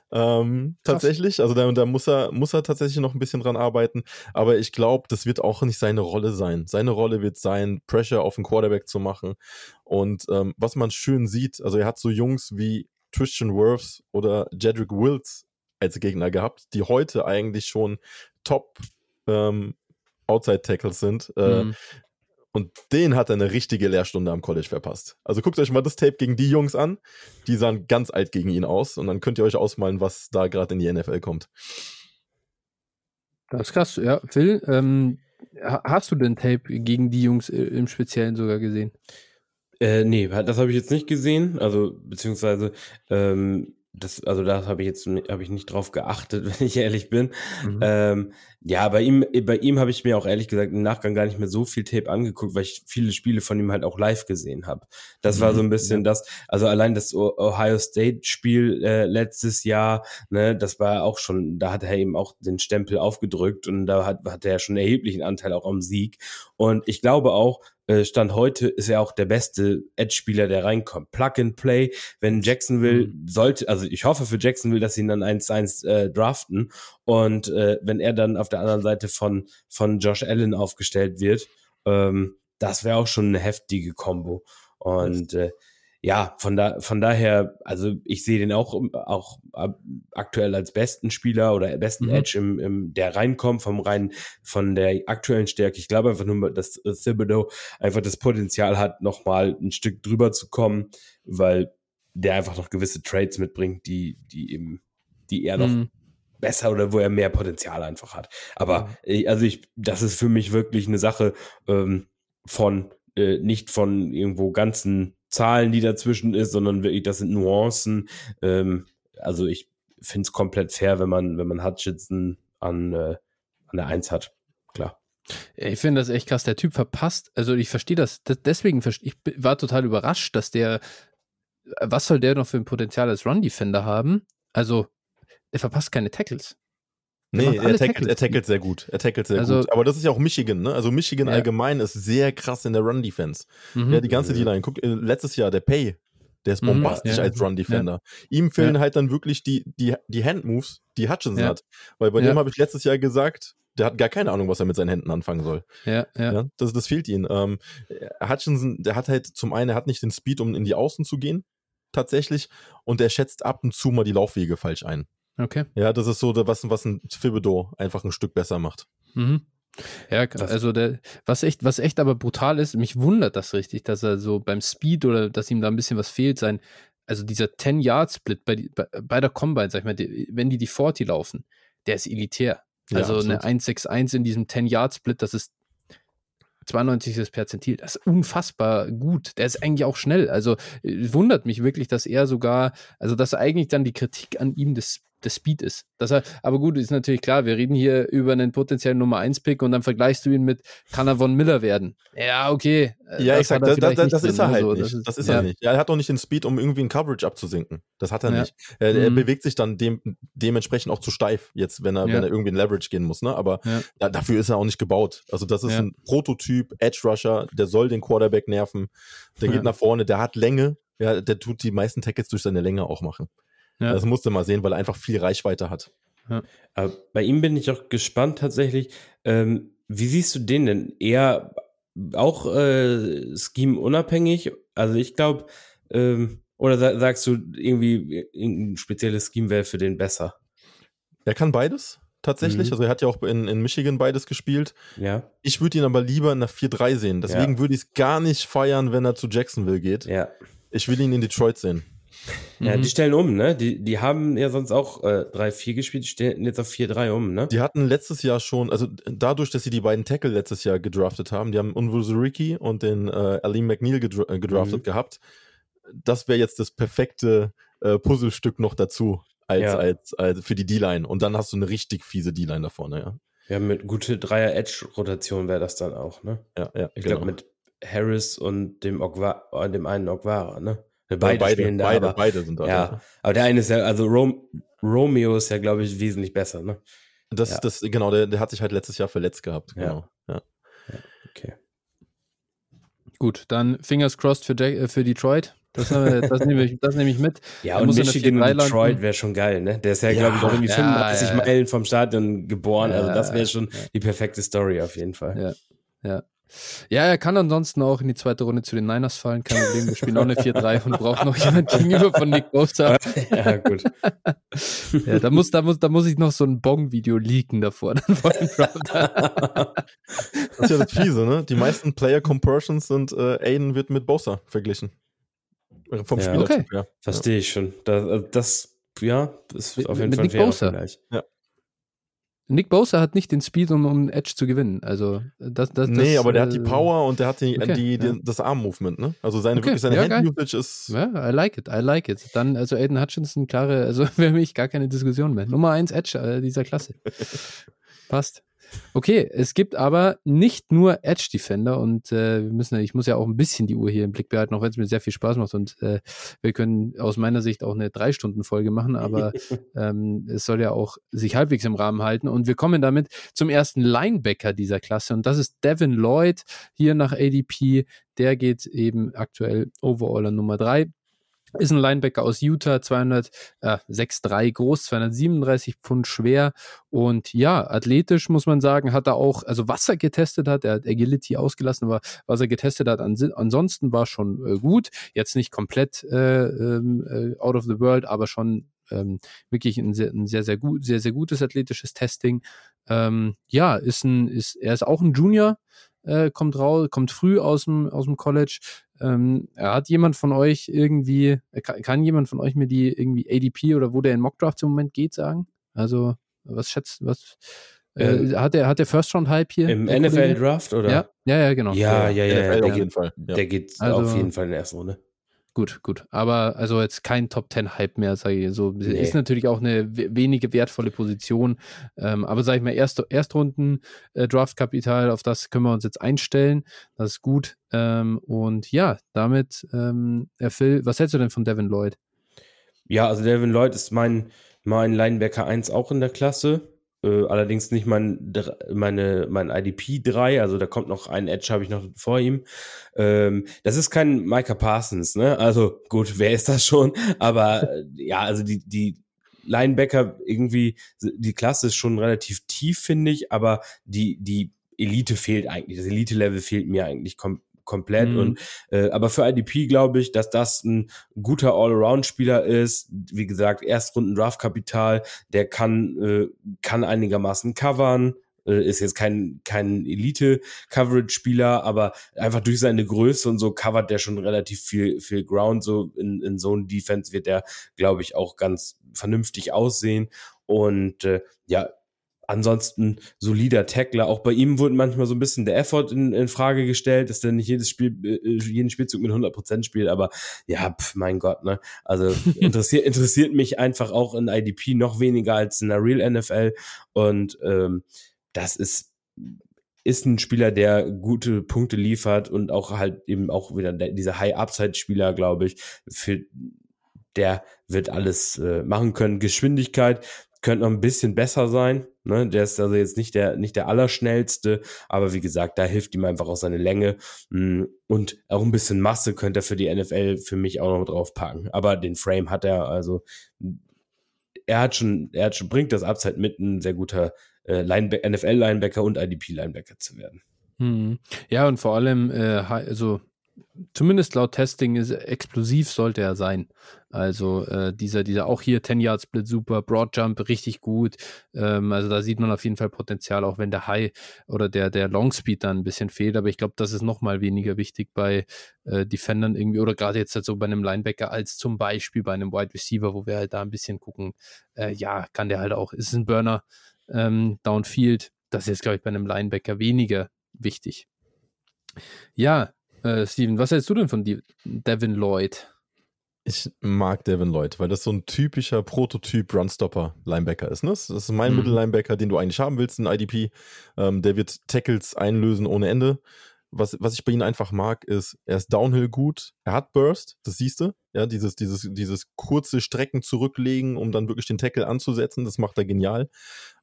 Ähm, tatsächlich, also da, da, muss er muss er tatsächlich noch ein bisschen dran arbeiten, aber ich glaube, das wird auch nicht seine Rolle sein. Seine Rolle wird sein, Pressure auf den Quarterback zu machen. Und ähm, was man schön sieht, also er hat so Jungs wie Christian Wirfs oder Jedrick Wills als Gegner gehabt, die heute eigentlich schon Top ähm, Outside Tackles sind. Äh, mhm. Und den hat er eine richtige Lehrstunde am College verpasst. Also guckt euch mal das Tape gegen die Jungs an. Die sahen ganz alt gegen ihn aus. Und dann könnt ihr euch ausmalen, was da gerade in die NFL kommt. Das ist krass, ja. Phil, ähm, hast du den Tape gegen die Jungs äh, im Speziellen sogar gesehen? Äh, nee, das habe ich jetzt nicht gesehen. Also, beziehungsweise, ähm, das, also da habe ich jetzt habe ich nicht drauf geachtet, wenn ich ehrlich bin. Mhm. Ähm, ja, bei ihm, bei ihm habe ich mir auch ehrlich gesagt im Nachgang gar nicht mehr so viel Tape angeguckt, weil ich viele Spiele von ihm halt auch live gesehen habe. Das mhm. war so ein bisschen ja. das, also allein das Ohio State Spiel äh, letztes Jahr, ne, das war auch schon, da hat er eben auch den Stempel aufgedrückt und da hat, hat er schon erheblichen Anteil auch am Sieg. Und ich glaube auch, äh, Stand heute ist er auch der beste Edge-Spieler, der reinkommt. Plug and Play, wenn Jacksonville mhm. sollte, also ich hoffe für Jacksonville, dass sie ihn dann 1-1 äh, draften und äh, wenn er dann auf der anderen Seite von, von Josh Allen aufgestellt wird, ähm, das wäre auch schon eine heftige Combo. Und äh, ja, von, da, von daher, also ich sehe den auch, auch aktuell als besten Spieler oder besten mhm. Edge, im, im, der reinkommt vom rein, von der aktuellen Stärke. Ich glaube einfach nur, dass Thibodeau einfach das Potenzial hat, nochmal ein Stück drüber zu kommen, weil der einfach noch gewisse Trades mitbringt, die, die eben, die er noch mhm. Besser oder wo er mehr Potenzial einfach hat. Aber mhm. also ich, das ist für mich wirklich eine Sache ähm, von äh, nicht von irgendwo ganzen Zahlen, die dazwischen ist, sondern wirklich, das sind Nuancen. Ähm, also ich finde es komplett fair, wenn man, wenn man Hutchinson an, äh, an der Eins hat. Klar. Ich finde das echt krass. Der Typ verpasst, also ich verstehe das, deswegen, ich war total überrascht, dass der, was soll der noch für ein Potenzial als Run-Defender haben? Also, der verpasst keine Tackles. Nee, er tackelt, er tackelt sehr gut. Er tackelt sehr also, gut. Aber das ist ja auch Michigan, ne? Also Michigan ja. allgemein ist sehr krass in der Run-Defense. Mhm. Ja, die ganze ja. D-Line. Guck, äh, letztes Jahr der Pay, der ist mhm. bombastisch mhm, ja. als Run-Defender. Ihm fehlen halt dann wirklich die, die, die Hand-Moves, die Hutchinson hat. Weil bei dem habe ich letztes Jahr gesagt, der hat gar keine Ahnung, was er mit seinen Händen anfangen soll. Ja, ja. ja das, das fehlt ihm. Ähm, Hutchinson, der hat halt zum einen, er hat nicht den Speed, um in die Außen zu gehen, tatsächlich, und er schätzt ab und zu mal die Laufwege falsch ein. Okay. Ja, das ist so, was, was ein Thibodeau einfach ein Stück besser macht. Mhm. Ja, also der, was echt, was echt aber brutal ist, mich wundert das richtig, dass er so beim Speed oder dass ihm da ein bisschen was fehlt, sein, also dieser 10-Yard-Split bei, bei, bei, der Combine, sag ich mal, die, wenn die die 40 laufen, der ist elitär. Also ja, eine 161 in diesem 10-Yard-Split, das ist 92. Perzentil. Das ist unfassbar gut. Der ist eigentlich auch schnell. Also wundert mich wirklich, dass er sogar, also dass eigentlich dann die Kritik an ihm des der Speed ist. Das, aber gut, ist natürlich klar, wir reden hier über einen potenziellen Nummer 1 Pick und dann vergleichst du ihn mit, kann er von Miller werden? Ja, okay. Äh, ja, exakt, das, das, das, das ist er halt so. nicht. Das ist, ja. er nicht. Ja, er hat doch nicht den Speed, um irgendwie ein Coverage abzusinken. Das hat er ja. nicht. Er, mhm. er, bewegt sich dann dem, dementsprechend auch zu steif, jetzt, wenn er, ja. wenn er irgendwie in Leverage gehen muss, ne? Aber da, dafür ist er auch nicht gebaut. Also, das ist ein Prototyp, Edge Rusher, der soll den Quarterback nerven. Der geht nach vorne, der hat Länge, ja, der tut die meisten Tackles durch seine Länge auch machen. Ja. Das musste mal sehen, weil er einfach viel Reichweite hat. Ja. bei ihm bin ich auch gespannt tatsächlich. Ähm, wie siehst du den denn? Eher auch äh, Scheme unabhängig? Also ich glaube, ähm, oder sagst du irgendwie ein spezielles Scheme wäre für den besser? Er kann beides tatsächlich. Mhm. Also er hat ja auch in, in Michigan beides gespielt. Ja. Ich würde ihn aber lieber in der 4-3 sehen. Deswegen ja. würde ich es gar nicht feiern, wenn er zu Jacksonville geht. Ja. Ich will ihn in Detroit sehen. Ja, mhm. die stellen um, ne? Die, die haben ja sonst auch äh, 3-4 gespielt, die stellen jetzt auf 4-3 um, ne? Die hatten letztes Jahr schon, also dadurch, dass sie die beiden Tackle letztes Jahr gedraftet haben, die haben Unwuzuriki und den äh, Alim McNeil gedra äh, gedraftet mhm. gehabt. Das wäre jetzt das perfekte äh, Puzzlestück noch dazu als, ja. als, als für die D-Line. Und dann hast du eine richtig fiese D-Line da vorne, ja. Ja, mit gute Dreier-Edge-Rotation wäre das dann auch, ne? Ja, ja. Ich genau. glaube, mit Harris und dem, Ogwa äh, dem einen Ogwara, ne? Beide, beide spielen da, beide, aber, beide sind da. Ja, aber der eine ist ja, also Rom, Romeo ist ja, glaube ich, wesentlich besser, ne? Das, ja. das, genau, der, der hat sich halt letztes Jahr verletzt gehabt, genau. Ja. ja. ja okay. Gut, dann Fingers crossed für, De für Detroit. Das, das, nehme ich, das nehme ich mit. Ja, und Michigan und Detroit wäre schon geil, ne? Der ist ja, ja glaube ich, auch irgendwie ja, 35 ja, Meilen vom Stadion geboren. also das wäre schon die perfekte Story auf jeden Fall. Ja, ja. Ja, er kann ansonsten auch in die zweite Runde zu den Niners fallen, kein Problem. Wir spielen auch eine 4-3 und brauchen noch jemanden gegenüber von Nick Bosa. Ja, gut. ja, da muss, da muss, da muss ich noch so ein Bong-Video leaken davor. Dann vor dem das ist ja das Fiese, ne? Die meisten Player Compressions sind, äh, Aiden wird mit Bosa verglichen. Vom ja, Spielertyp okay. her. Verstehe ich schon. Das, das, ja, ist auf jeden mit Fall Nick Bosa. Ja. Nick Bosa hat nicht den Speed, um, um Edge zu gewinnen. Also das, das, nee, das, aber der äh, hat die äh, Power und der hat die, okay, die, die ja. das Arm-Movement, ne? Also seine, okay, wirklich seine ja, Hand-Usage ist. Ja, I like it, I like it. Dann, also Aiden Hutchinson, klare, also für mich gar keine Diskussion mehr. Nummer eins Edge äh, dieser Klasse. Passt. Okay, es gibt aber nicht nur Edge Defender und äh, wir müssen, ich muss ja auch ein bisschen die Uhr hier im Blick behalten, auch wenn es mir sehr viel Spaß macht und äh, wir können aus meiner Sicht auch eine drei Stunden Folge machen, aber ähm, es soll ja auch sich halbwegs im Rahmen halten und wir kommen damit zum ersten Linebacker dieser Klasse und das ist Devin Lloyd hier nach ADP. Der geht eben aktuell Overaller Nummer drei. Ist ein Linebacker aus Utah, 206,3 äh, groß, 237 Pfund schwer und ja, athletisch muss man sagen, hat er auch, also was er getestet hat, er hat Agility ausgelassen, aber was er getestet hat, ansonsten war schon äh, gut. Jetzt nicht komplett äh, ähm, äh, out of the world, aber schon ähm, wirklich ein sehr, ein sehr, sehr gut, sehr, sehr gutes athletisches Testing. Ähm, ja, ist ein, ist, er ist auch ein Junior, äh, kommt raus, kommt früh aus dem, aus dem College, ähm, hat jemand von euch irgendwie, äh, kann, kann, jemand von euch mir die irgendwie ADP oder wo der in Mockdraft im Moment geht sagen? Also, was schätzt, was, äh, ähm, hat der, hat der First Round Hype hier? Im NFL Draft oder? Ja, ja, ja genau. Ja, ja, ja, ja, der, geht, Fall. Ja. der geht also, auf jeden Fall in der ersten Runde. Gut, gut. Aber also jetzt kein Top Ten Hype mehr, sage ich so. Nee. Ist natürlich auch eine wenige wertvolle Position. Ähm, aber sage ich mal, Erst, Erstrunden äh, Draftkapital, auf das können wir uns jetzt einstellen. Das ist gut. Ähm, und ja, damit, ähm, Phil, was hältst du denn von Devin Lloyd? Ja, also Devin Lloyd ist mein, mein Linebacker 1 auch in der Klasse. Äh, allerdings nicht mein, meine, mein IDP 3, also da kommt noch ein Edge, habe ich noch vor ihm. Ähm, das ist kein Micah Parsons, ne? Also gut, wer ist das schon? Aber äh, ja, also die, die Linebacker irgendwie, die Klasse ist schon relativ tief, finde ich, aber die, die Elite fehlt eigentlich. Das Elite-Level fehlt mir eigentlich kom komplett. Mhm. Und äh, aber für IDP glaube ich, dass das ein guter All-Around-Spieler ist. Wie gesagt, Erstrunden Draft-Kapital, der kann, äh, kann einigermaßen covern. Äh, ist jetzt kein, kein Elite-Coverage-Spieler, aber einfach durch seine Größe und so covert der schon relativ viel, viel Ground. So in, in so einem Defense wird der, glaube ich, auch ganz vernünftig aussehen. Und äh, ja, ansonsten solider Tackler. Auch bei ihm wurde manchmal so ein bisschen der Effort in, in Frage gestellt, dass der nicht jedes Spiel, äh, jeden Spielzug mit 100% spielt, aber ja, pf, mein Gott, ne? Also interessiert, interessiert mich einfach auch in IDP noch weniger als in der Real NFL und ähm, das ist ist ein Spieler, der gute Punkte liefert und auch halt eben auch wieder der, dieser High-Upside-Spieler, glaube ich, für, der wird alles äh, machen können. Geschwindigkeit könnte noch ein bisschen besser sein. Ne? Der ist also jetzt nicht der, nicht der Allerschnellste, aber wie gesagt, da hilft ihm einfach auch seine Länge. Hm, und auch ein bisschen Masse könnte er für die NFL für mich auch noch drauf packen. Aber den Frame hat er, also er hat schon, er hat schon, bringt das Upside mit, ein sehr guter äh, NFL-Linebacker und IDP-Linebacker zu werden. Hm. Ja, und vor allem, äh, also zumindest laut Testing ist explosiv sollte er sein. Also äh, dieser, dieser auch hier 10 Yard Split super, Broad Jump richtig gut. Ähm, also da sieht man auf jeden Fall Potenzial, auch wenn der High oder der, der Long Speed dann ein bisschen fehlt. Aber ich glaube, das ist nochmal weniger wichtig bei äh, Defendern irgendwie oder gerade jetzt halt so bei einem Linebacker als zum Beispiel bei einem Wide Receiver, wo wir halt da ein bisschen gucken, äh, ja, kann der halt auch, ist ein Burner ähm, Downfield. Das ist glaube ich, bei einem Linebacker weniger wichtig. Ja, äh, Steven, was hältst du denn von Devin Lloyd? Ich mag Devin Lloyd, weil das so ein typischer Prototyp Runstopper-Linebacker ist. Ne? Das ist mein mhm. Mittellinebacker, den du eigentlich haben willst, ein IDP. Ähm, der wird Tackles einlösen ohne Ende. Was, was ich bei ihm einfach mag, ist, er ist Downhill gut, er hat Burst, das siehst du. Ja, dieses, dieses, dieses kurze Strecken zurücklegen, um dann wirklich den Tackle anzusetzen, das macht er genial.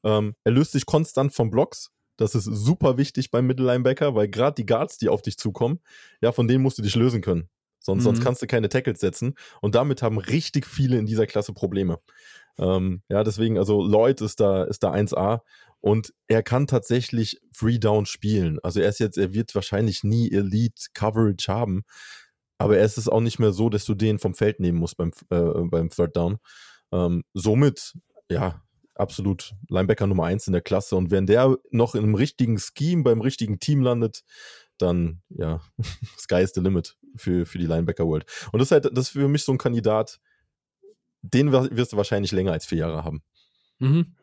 Ähm, er löst sich konstant von Blocks, das ist super wichtig beim Mittellinebacker, weil gerade die Guards, die auf dich zukommen, ja, von denen musst du dich lösen können. Sonst, mhm. sonst kannst du keine Tackles setzen. Und damit haben richtig viele in dieser Klasse Probleme. Ähm, ja, deswegen, also Lloyd ist da, ist da 1A und er kann tatsächlich Free Down spielen. Also er ist jetzt, er wird wahrscheinlich nie Elite Coverage haben, aber er ist es auch nicht mehr so, dass du den vom Feld nehmen musst beim, äh, beim Third Down. Ähm, somit, ja, absolut Linebacker Nummer eins in der Klasse. Und wenn der noch in einem richtigen Scheme beim richtigen Team landet, dann ja, Sky is the limit für, für die Linebacker World. Und das ist halt, das ist für mich so ein Kandidat, den wirst du wahrscheinlich länger als vier Jahre haben. Mhm.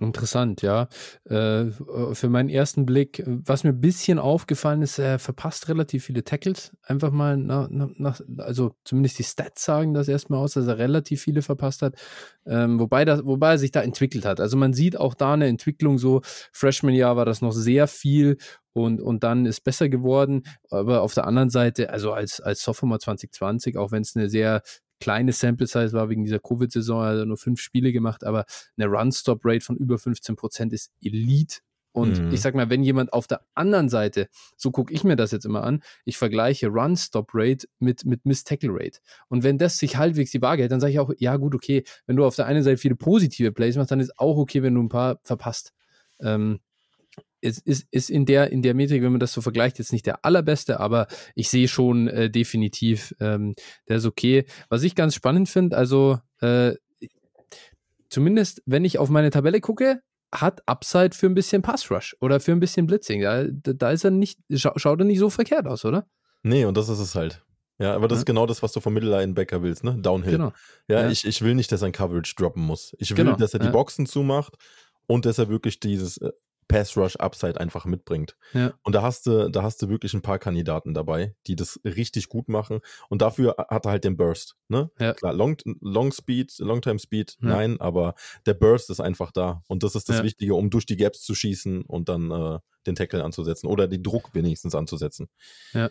Interessant, ja. Äh, für meinen ersten Blick, was mir ein bisschen aufgefallen ist, er verpasst relativ viele Tackles. Einfach mal nach, nach also zumindest die Stats sagen das erstmal aus, dass er relativ viele verpasst hat. Ähm, wobei, das, wobei er sich da entwickelt hat. Also man sieht auch da eine Entwicklung so. Freshman-Jahr war das noch sehr viel und, und dann ist besser geworden. Aber auf der anderen Seite, also als, als Sophomore 2020, auch wenn es eine sehr kleine Sample Size war wegen dieser Covid-Saison, also nur fünf Spiele gemacht, aber eine Run-Stop-Rate von über 15 Prozent ist Elite. Und mhm. ich sag mal, wenn jemand auf der anderen Seite, so gucke ich mir das jetzt immer an, ich vergleiche Run-Stop-Rate mit, mit Miss-Tackle-Rate. Und wenn das sich halbwegs die Waage hält, dann sage ich auch, ja gut, okay, wenn du auf der einen Seite viele positive Plays machst, dann ist auch okay, wenn du ein paar verpasst. Ähm, es ist, ist in der, in der Metrik, wenn man das so vergleicht, jetzt nicht der allerbeste, aber ich sehe schon äh, definitiv, ähm, der ist okay. Was ich ganz spannend finde, also äh, zumindest wenn ich auf meine Tabelle gucke, hat Upside für ein bisschen Pass Rush oder für ein bisschen Blitzing. Da, da ist er nicht, scha schaut er nicht so verkehrt aus, oder? Nee, und das ist es halt. Ja, aber das ja. ist genau das, was du vom Mittellinebacker willst, ne? Downhill. Genau. Ja, ja, Ich, ich will nicht, dass er ein Coverage droppen muss. Ich will, genau. dass er die ja. Boxen zumacht und dass er wirklich dieses äh, Pass Rush Upside einfach mitbringt. Ja. Und da hast du, da hast du wirklich ein paar Kandidaten dabei, die das richtig gut machen. Und dafür hat er halt den Burst. Ne? Ja. Klar, Long, Long Speed, Long Time Speed, ja. nein, aber der Burst ist einfach da. Und das ist das Wichtige, um durch die Gaps zu schießen und dann äh, den Tackle anzusetzen oder den Druck wenigstens anzusetzen. Ja.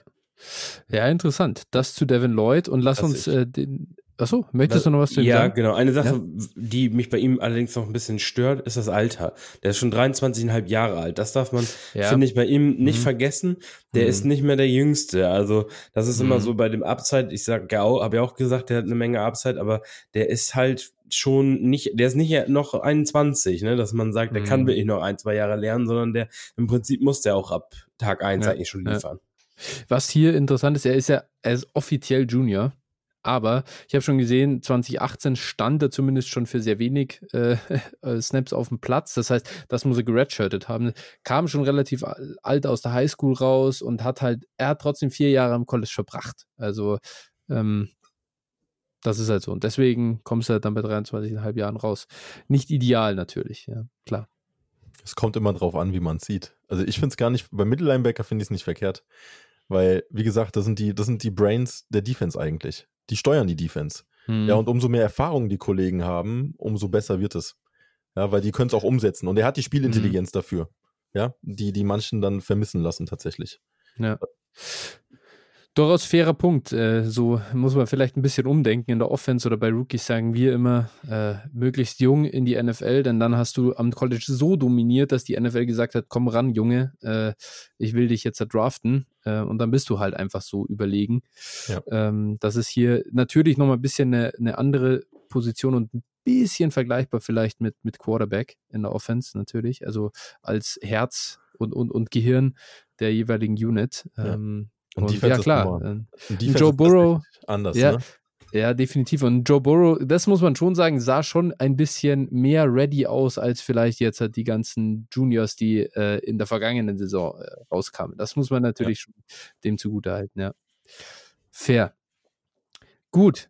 Ja, interessant. Das zu Devin Lloyd und lass das uns äh, den, Achso, möchtest du noch was zu ihm ja, sagen? Ja, genau. Eine Sache, ja? die mich bei ihm allerdings noch ein bisschen stört, ist das Alter. Der ist schon 23,5 Jahre alt. Das darf man, ja. finde ich, bei ihm nicht mhm. vergessen. Der mhm. ist nicht mehr der Jüngste. Also, das ist mhm. immer so bei dem Upside. Ich sag, habe ja auch gesagt, der hat eine Menge Upside, aber der ist halt schon nicht, der ist nicht noch 21, ne, dass man sagt, der kann mhm. wirklich noch ein, zwei Jahre lernen, sondern der, im Prinzip muss der auch ab Tag 1 ja. eigentlich schon liefern. Was hier interessant ist, er ist ja, er ist offiziell Junior. Aber ich habe schon gesehen, 2018 stand er zumindest schon für sehr wenig äh, äh, Snaps auf dem Platz. Das heißt, das muss er geredshirtet haben. Kam schon relativ alt aus der Highschool raus und hat halt, er hat trotzdem vier Jahre im College verbracht. Also, ähm, das ist halt so. Und deswegen kommst du halt dann bei 23,5 Jahren raus. Nicht ideal natürlich, ja, klar. Es kommt immer drauf an, wie man es sieht. Also ich finde es gar nicht, bei Mittellinebacker finde ich es nicht verkehrt. Weil, wie gesagt, das sind, die, das sind die Brains der Defense eigentlich die steuern die Defense. Hm. Ja, und umso mehr Erfahrung die Kollegen haben, umso besser wird es. Ja, weil die können es auch umsetzen. Und er hat die Spielintelligenz hm. dafür. Ja, die, die manchen dann vermissen lassen tatsächlich. Ja. Durchaus fairer Punkt. Äh, so muss man vielleicht ein bisschen umdenken in der Offense oder bei Rookies sagen wir immer, äh, möglichst jung in die NFL, denn dann hast du am College so dominiert, dass die NFL gesagt hat, komm ran, Junge, äh, ich will dich jetzt draften. Äh, und dann bist du halt einfach so überlegen. Ja. Ähm, das ist hier natürlich nochmal ein bisschen eine, eine andere Position und ein bisschen vergleichbar vielleicht mit, mit Quarterback in der Offense natürlich, also als Herz und, und, und Gehirn der jeweiligen Unit. Ja. Ähm, und, und ja, klar. Äh, Joe Burrow. Anders, ja, ne? Ja, definitiv. Und Joe Burrow, das muss man schon sagen, sah schon ein bisschen mehr ready aus, als vielleicht jetzt halt die ganzen Juniors, die äh, in der vergangenen Saison äh, rauskamen. Das muss man natürlich ja. dem zugutehalten, ja. Fair. Gut.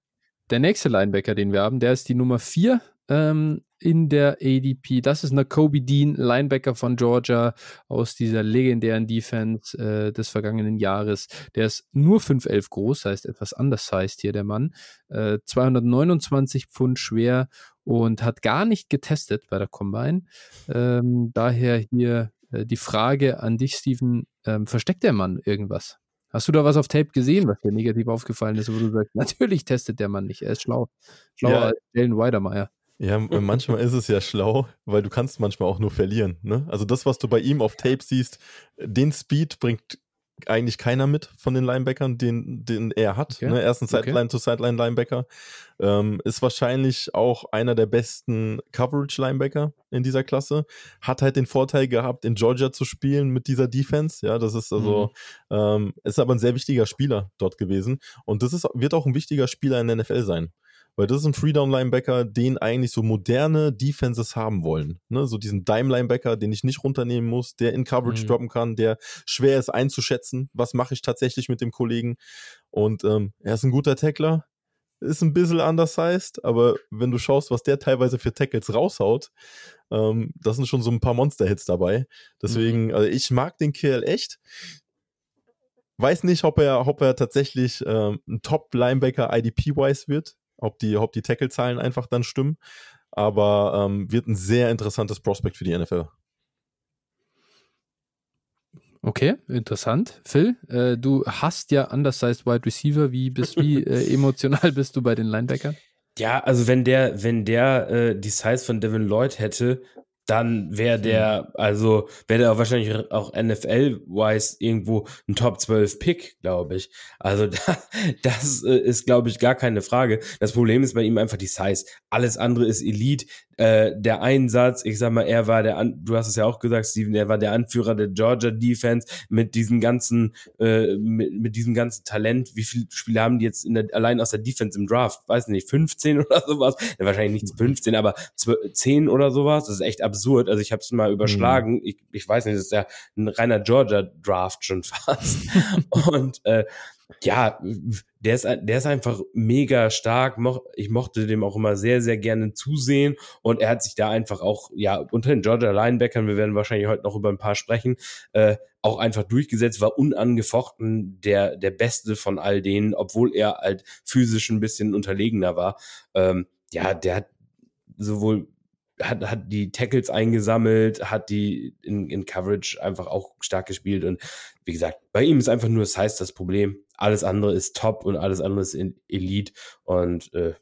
Der nächste Linebacker, den wir haben, der ist die Nummer 4 ähm, in der ADP. Das ist eine Kobe Dean, Linebacker von Georgia aus dieser legendären Defense äh, des vergangenen Jahres. Der ist nur 5'11 groß, heißt etwas undersized hier der Mann. Äh, 229 Pfund schwer und hat gar nicht getestet bei der Combine. Ähm, daher hier äh, die Frage an dich, Steven, ähm, versteckt der Mann irgendwas? Hast du da was auf Tape gesehen, was dir negativ aufgefallen ist, wo du sagst, natürlich testet der Mann nicht, er ist schlau. Schlauer ja. als Jalen Weidermeier. Ja, manchmal ist es ja schlau, weil du kannst manchmal auch nur verlieren. Ne? Also das, was du bei ihm auf Tape siehst, den Speed bringt eigentlich keiner mit von den Linebackern, den, den er hat. Okay. Ne? Er ist ein Sideline-to-Sideline-Linebacker. Ähm, ist wahrscheinlich auch einer der besten Coverage-Linebacker in dieser Klasse. Hat halt den Vorteil gehabt, in Georgia zu spielen mit dieser Defense. Ja, das ist also, mhm. ähm, ist aber ein sehr wichtiger Spieler dort gewesen. Und das ist, wird auch ein wichtiger Spieler in der NFL sein. Weil das ist ein Freedown-Linebacker, den eigentlich so moderne Defenses haben wollen. Ne? So diesen Dime-Linebacker, den ich nicht runternehmen muss, der in Coverage mhm. droppen kann, der schwer ist einzuschätzen, was mache ich tatsächlich mit dem Kollegen. Und ähm, er ist ein guter Tackler, ist ein bisschen undersized, aber wenn du schaust, was der teilweise für Tackles raushaut, ähm, das sind schon so ein paar Monster-Hits dabei. Deswegen, mhm. also ich mag den Kerl echt. Weiß nicht, ob er, ob er tatsächlich ähm, ein Top-Linebacker IDP-wise wird ob die, ob die Tackle-Zahlen einfach dann stimmen. Aber ähm, wird ein sehr interessantes Prospekt für die NFL. Okay, interessant. Phil, äh, du hast ja undersized Wide Receiver. Wie, bist, wie äh, emotional bist du bei den Linebackern? Ja, also wenn der, wenn der äh, die Size von Devin Lloyd hätte, dann wäre der, also wäre der wahrscheinlich auch NFL-wise irgendwo ein Top 12 Pick, glaube ich. Also da, das äh, ist, glaube ich, gar keine Frage. Das Problem ist bei ihm einfach die Size. Alles andere ist Elite. Äh, der Einsatz, ich sag mal, er war der, An du hast es ja auch gesagt, Steven, er war der Anführer der Georgia Defense mit diesem ganzen, äh, mit, mit diesem ganzen Talent. Wie viele Spiele haben die jetzt in der, allein aus der Defense im Draft? Weiß nicht, 15 oder sowas? Ja, wahrscheinlich nicht 15, aber 10 oder sowas. Das ist echt absurd. Also ich habe es mal überschlagen. Mhm. Ich, ich weiß nicht, das ist ja ein reiner Georgia Draft schon fast. Und äh, ja, der ist, der ist einfach mega stark. Ich mochte dem auch immer sehr, sehr gerne zusehen. Und er hat sich da einfach auch, ja, unter den Georgia Linebackern, wir werden wahrscheinlich heute noch über ein paar sprechen, äh, auch einfach durchgesetzt, war unangefochten der, der Beste von all denen, obwohl er halt physisch ein bisschen unterlegener war. Ähm, ja, der hat sowohl hat, hat die Tackles eingesammelt, hat die in, in Coverage einfach auch stark gespielt. Und wie gesagt, bei ihm ist einfach nur heißt das Problem. Alles andere ist top und alles andere ist in Elite. Und äh,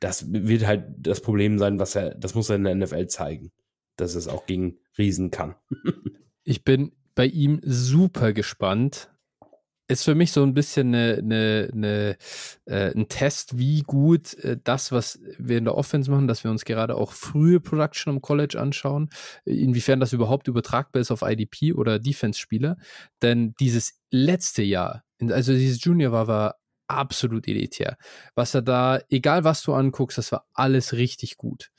das wird halt das Problem sein, was er, das muss er in der NFL zeigen, dass es auch gegen Riesen kann. ich bin bei ihm super gespannt, ist für mich so ein bisschen eine, eine, eine, äh, ein Test, wie gut äh, das, was wir in der Offense machen, dass wir uns gerade auch frühe Production am College anschauen, inwiefern das überhaupt übertragbar ist auf IDP oder Defense-Spieler. Denn dieses letzte Jahr, also dieses Junior war, war absolut elitär. Was er da, egal was du anguckst, das war alles richtig gut.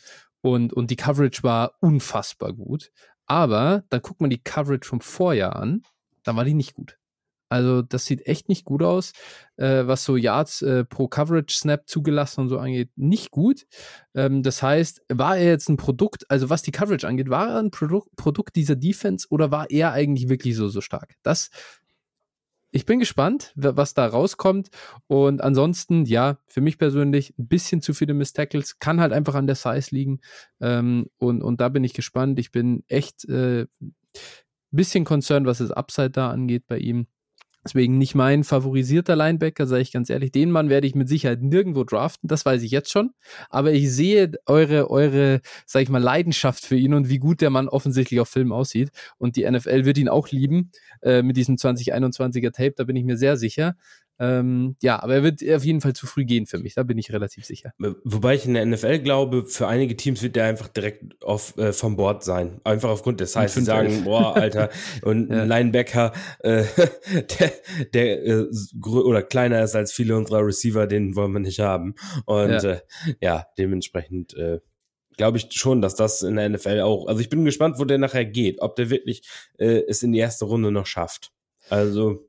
Und, und die Coverage war unfassbar gut. Aber dann guckt man die Coverage vom Vorjahr an, dann war die nicht gut. Also das sieht echt nicht gut aus, äh, was so Yards äh, pro Coverage Snap zugelassen und so angeht, nicht gut. Ähm, das heißt, war er jetzt ein Produkt, also was die Coverage angeht, war er ein Produ Produkt dieser Defense oder war er eigentlich wirklich so so stark? Das ich bin gespannt, was da rauskommt. Und ansonsten, ja, für mich persönlich ein bisschen zu viele Miss Tackles. Kann halt einfach an der Size liegen. Ähm, und, und da bin ich gespannt. Ich bin echt äh, bisschen concerned, was das Upside da angeht bei ihm. Deswegen nicht mein favorisierter Linebacker, sage ich ganz ehrlich. Den Mann werde ich mit Sicherheit nirgendwo draften, das weiß ich jetzt schon. Aber ich sehe eure, eure, sag ich mal, Leidenschaft für ihn und wie gut der Mann offensichtlich auf Film aussieht. Und die NFL wird ihn auch lieben äh, mit diesem 2021er Tape, da bin ich mir sehr sicher. Ähm, ja, aber er wird auf jeden Fall zu früh gehen für mich, da bin ich relativ sicher. Wobei ich in der NFL glaube, für einige Teams wird der einfach direkt auf, äh, vom Board sein. Einfach aufgrund des heißt, sie sagen, boah, Alter, und ja. ein Linebacker, äh, der, der äh, oder kleiner ist als viele unserer Receiver, den wollen wir nicht haben. Und ja, äh, ja dementsprechend äh, glaube ich schon, dass das in der NFL auch, also ich bin gespannt, wo der nachher geht, ob der wirklich äh, es in die erste Runde noch schafft. Also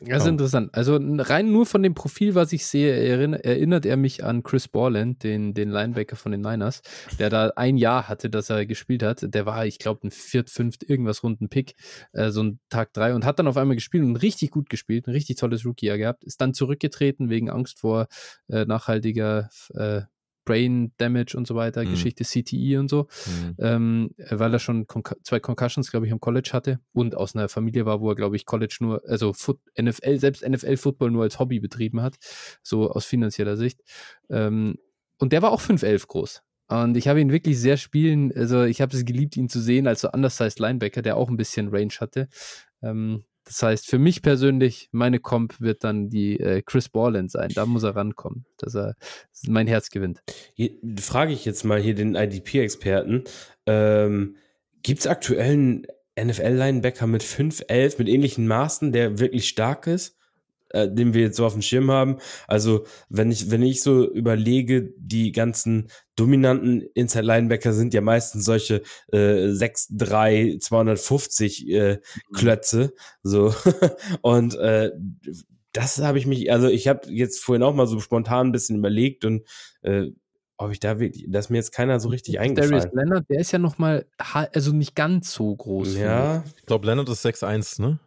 das ist oh. interessant. Also rein nur von dem Profil, was ich sehe, erinnert, erinnert er mich an Chris Borland, den, den Linebacker von den Niners, der da ein Jahr hatte, dass er gespielt hat. Der war, ich glaube, ein viert, fünft, irgendwas runden Pick, äh, so ein Tag drei und hat dann auf einmal gespielt und richtig gut gespielt, ein richtig tolles Rookie-Jahr gehabt, ist dann zurückgetreten wegen Angst vor äh, nachhaltiger äh, Brain Damage und so weiter, mhm. Geschichte CTE und so, mhm. ähm, weil er schon Con zwei Concussions, glaube ich, am College hatte und aus einer Familie war, wo er, glaube ich, College nur, also Foot NFL, selbst NFL-Football nur als Hobby betrieben hat, so aus finanzieller Sicht. Ähm, und der war auch 5'11 groß. Und ich habe ihn wirklich sehr spielen, also ich habe es geliebt, ihn zu sehen als so undersized Linebacker, der auch ein bisschen Range hatte. Ähm, das heißt, für mich persönlich, meine Comp wird dann die äh, Chris Borland sein. Da muss er rankommen, dass er mein Herz gewinnt. Hier, frage ich jetzt mal hier den IDP-Experten. Ähm, Gibt es aktuell einen NFL-Linebacker mit 5'11, mit ähnlichen Maßen, der wirklich stark ist? Äh, den wir jetzt so auf dem Schirm haben. Also, wenn ich, wenn ich so überlege, die ganzen dominanten Inside Linebacker sind ja meistens solche äh, 6'3, 250 äh, mhm. Klötze. So. Und äh, das habe ich mich, also ich habe jetzt vorhin auch mal so spontan ein bisschen überlegt und äh, ob ich da wirklich, dass mir jetzt keiner so richtig eingefallen. Darius Leonard, der ist ja noch mal, also nicht ganz so groß. Ja. Ich glaube, Leonard ist 6'1, ne?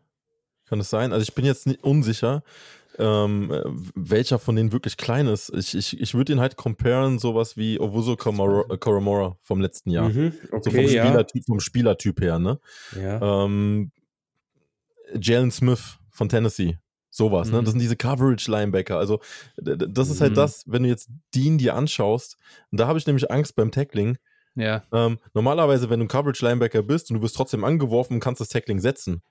Kann es sein? Also ich bin jetzt nicht unsicher, ähm, welcher von denen wirklich klein ist. Ich, ich, ich würde ihn halt comparen, sowas wie Owusu Koromora vom letzten Jahr. Mhm, okay, so vom, Spielertyp, ja. vom Spielertyp her, ne? Ja. Ähm, Jalen Smith von Tennessee. Sowas, mhm. ne? Das sind diese Coverage-Linebacker. Also, das ist halt mhm. das, wenn du jetzt Dean dir anschaust, und da habe ich nämlich Angst beim Tackling. Ja. Ähm, normalerweise, wenn du ein Coverage-Linebacker bist und du wirst trotzdem angeworfen und kannst das Tackling setzen,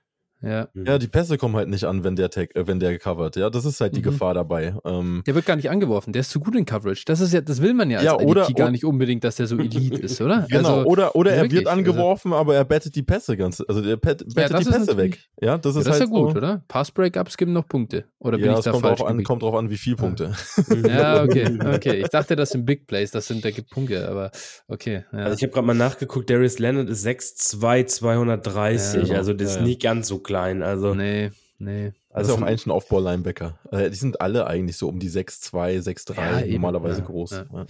ja. ja, die Pässe kommen halt nicht an, wenn der Tag, äh, wenn der covert. Ja, das ist halt die mhm. Gefahr dabei. Ähm, der wird gar nicht angeworfen. Der ist zu gut in Coverage. Das ist ja, das will man ja als ja, oder, gar nicht unbedingt, dass der so Elite ist, oder? Genau. Also, oder oder er wird also anggeworfen, also, aber er bettet die Pässe ganz, also er bettet ja, die Pässe weg. Ja, das ist, ja, das halt ist ja gut, so, oder? Pass-Breakups geben noch Punkte. Oder bin ja, ich da kommt falsch? Drauf an, kommt drauf an, wie viel Punkte. ja, okay, okay. Ich dachte, das sind Big Plays, das sind da gibt Punkte, aber okay. Ja. Also ich habe gerade mal nachgeguckt, Darius Leonard ist 6'2, 230, ja, also das ist nicht ganz so klein. Also nee. Nee. Also, also auch eigentlich ein Aufbau-Linebacker. Äh, die sind alle eigentlich so um die 6'2, 6'3 ja, normalerweise ja, groß. Ja. Ja.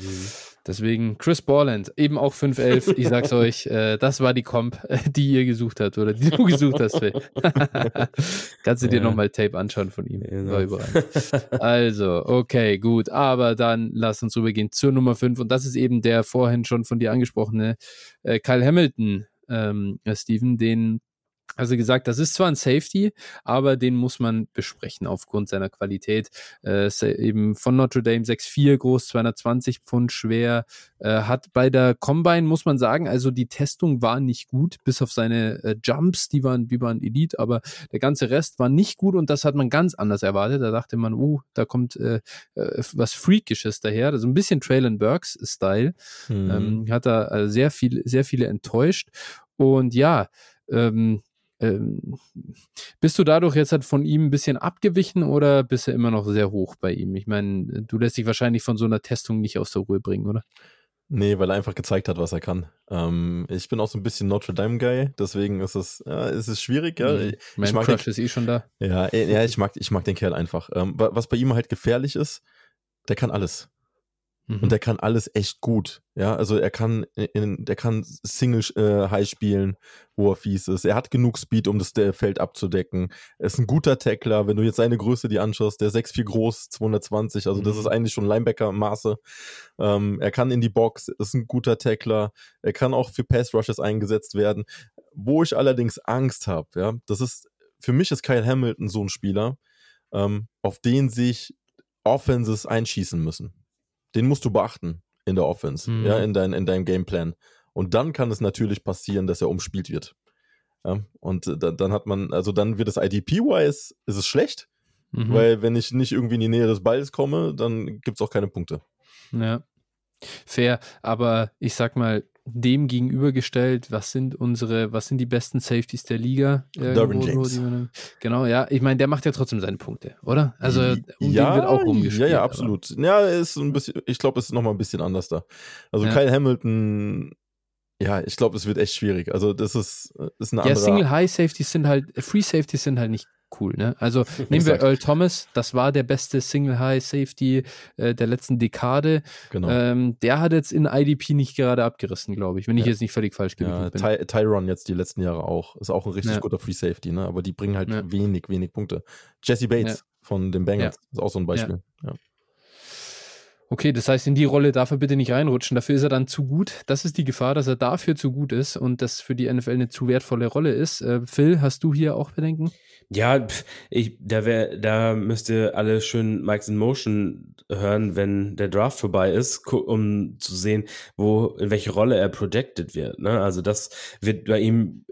Deswegen Chris Borland, eben auch 5'11. ich sag's euch, äh, das war die Comp, die ihr gesucht habt oder die du gesucht hast, Phil. Kannst du dir nochmal Tape anschauen von ihm. Überall. Also, okay, gut. Aber dann lass uns rübergehen zur Nummer 5. Und das ist eben der vorhin schon von dir angesprochene äh, Kyle Hamilton, ähm, Steven, den also gesagt, das ist zwar ein Safety, aber den muss man besprechen aufgrund seiner Qualität. Äh, eben von Notre Dame 6'4 groß, 220 Pfund schwer. Äh, hat bei der Combine, muss man sagen, also die Testung war nicht gut, bis auf seine äh, Jumps, die waren, die waren Elite, aber der ganze Rest war nicht gut und das hat man ganz anders erwartet. Da dachte man, uh, da kommt äh, äh was Freakisches daher. Also ein bisschen Traylon Burks Style. Mhm. Ähm, hat da äh, sehr viel, sehr viele enttäuscht. Und ja, ähm, ähm, bist du dadurch jetzt halt von ihm ein bisschen abgewichen oder bist du immer noch sehr hoch bei ihm? Ich meine, du lässt dich wahrscheinlich von so einer Testung nicht aus der Ruhe bringen, oder? Nee, weil er einfach gezeigt hat, was er kann. Ähm, ich bin auch so ein bisschen Notre Dame-Guy, deswegen ist es, ja, ist es schwierig. Ja. Mhm. Mein ich mag Crush den, ist eh schon da. Ja, äh, ja ich, mag, ich mag den Kerl einfach. Ähm, was bei ihm halt gefährlich ist, der kann alles. Mhm. Und der kann alles echt gut. Ja, also er kann in, der kann Single äh, High spielen, wo er fies ist. Er hat genug Speed, um das Feld abzudecken. Er ist ein guter Tackler. Wenn du jetzt seine Größe die anschaust, der 6'4 groß, 220, also das ist Mhm. eigentlich schon Linebacker-Maße. Ähm, er kann in die Box, ist ein guter Tackler. Er kann auch für Pass Rushes eingesetzt werden. Wo ich allerdings Angst habe, ja, das ist, für mich ist Kyle Hamilton so ein Spieler, ähm, auf den sich Offenses einschießen müssen den musst du beachten in der Offense, Mhm. ja, in, dein, in deinem Gameplan. Und dann kann es natürlich passieren, dass er umspielt wird. Ja, und äh, da, dann hat man, also dann wird es IDP-wise, ist es schlecht, Mhm. weil wenn ich nicht irgendwie in die Nähe des Balls komme, dann gibt es auch keine Punkte. Ja. Fair, aber ich sag mal, dem gegenübergestellt, was sind unsere, was sind die besten Safeties der Liga? Derwin James. man- Genau, ja, ich meine, der macht ja trotzdem seine Punkte, oder? Also, um ja, den wird auch rumgespielt. Ja, ja, aber- absolut. Ja, ist ein bisschen, ich glaube, es ist nochmal ein bisschen anders da. Also Ja. Kyle Hamilton, ja, ich glaube, es wird echt schwierig. Also das ist, ist eine Ja, andere. Single High Safeties sind halt, Free Safeties sind halt nicht cool, ne? Also nehmen wir. Earl Thomas, das war der beste Single High Safety äh, der letzten Dekade. genau. Ähm, der hat jetzt in IDP nicht gerade abgerissen, glaube ich, wenn ich Ja. jetzt nicht völlig falsch Ja, bin. Ty Tyron jetzt die letzten Jahre auch. Ist auch ein richtig Ja. guter Free Safety, ne? Aber die bringen halt wenig, wenig Punkte. Jesse Bates von den Bengals ist auch so ein Beispiel. Ja. Okay, das heißt, in die Rolle darf er bitte nicht reinrutschen. Dafür ist er dann zu gut. Das ist die Gefahr, dass er dafür zu gut ist und das für die NFL eine zu wertvolle Rolle ist. Äh, Phil, hast du hier auch Bedenken? Ja, ich, da wär, da müsst ihr alle schön Mike's in Motion hören, wenn der Draft vorbei ist, um zu sehen, wo, in welche Rolle er projected wird. Ne? Also das wird bei ihm,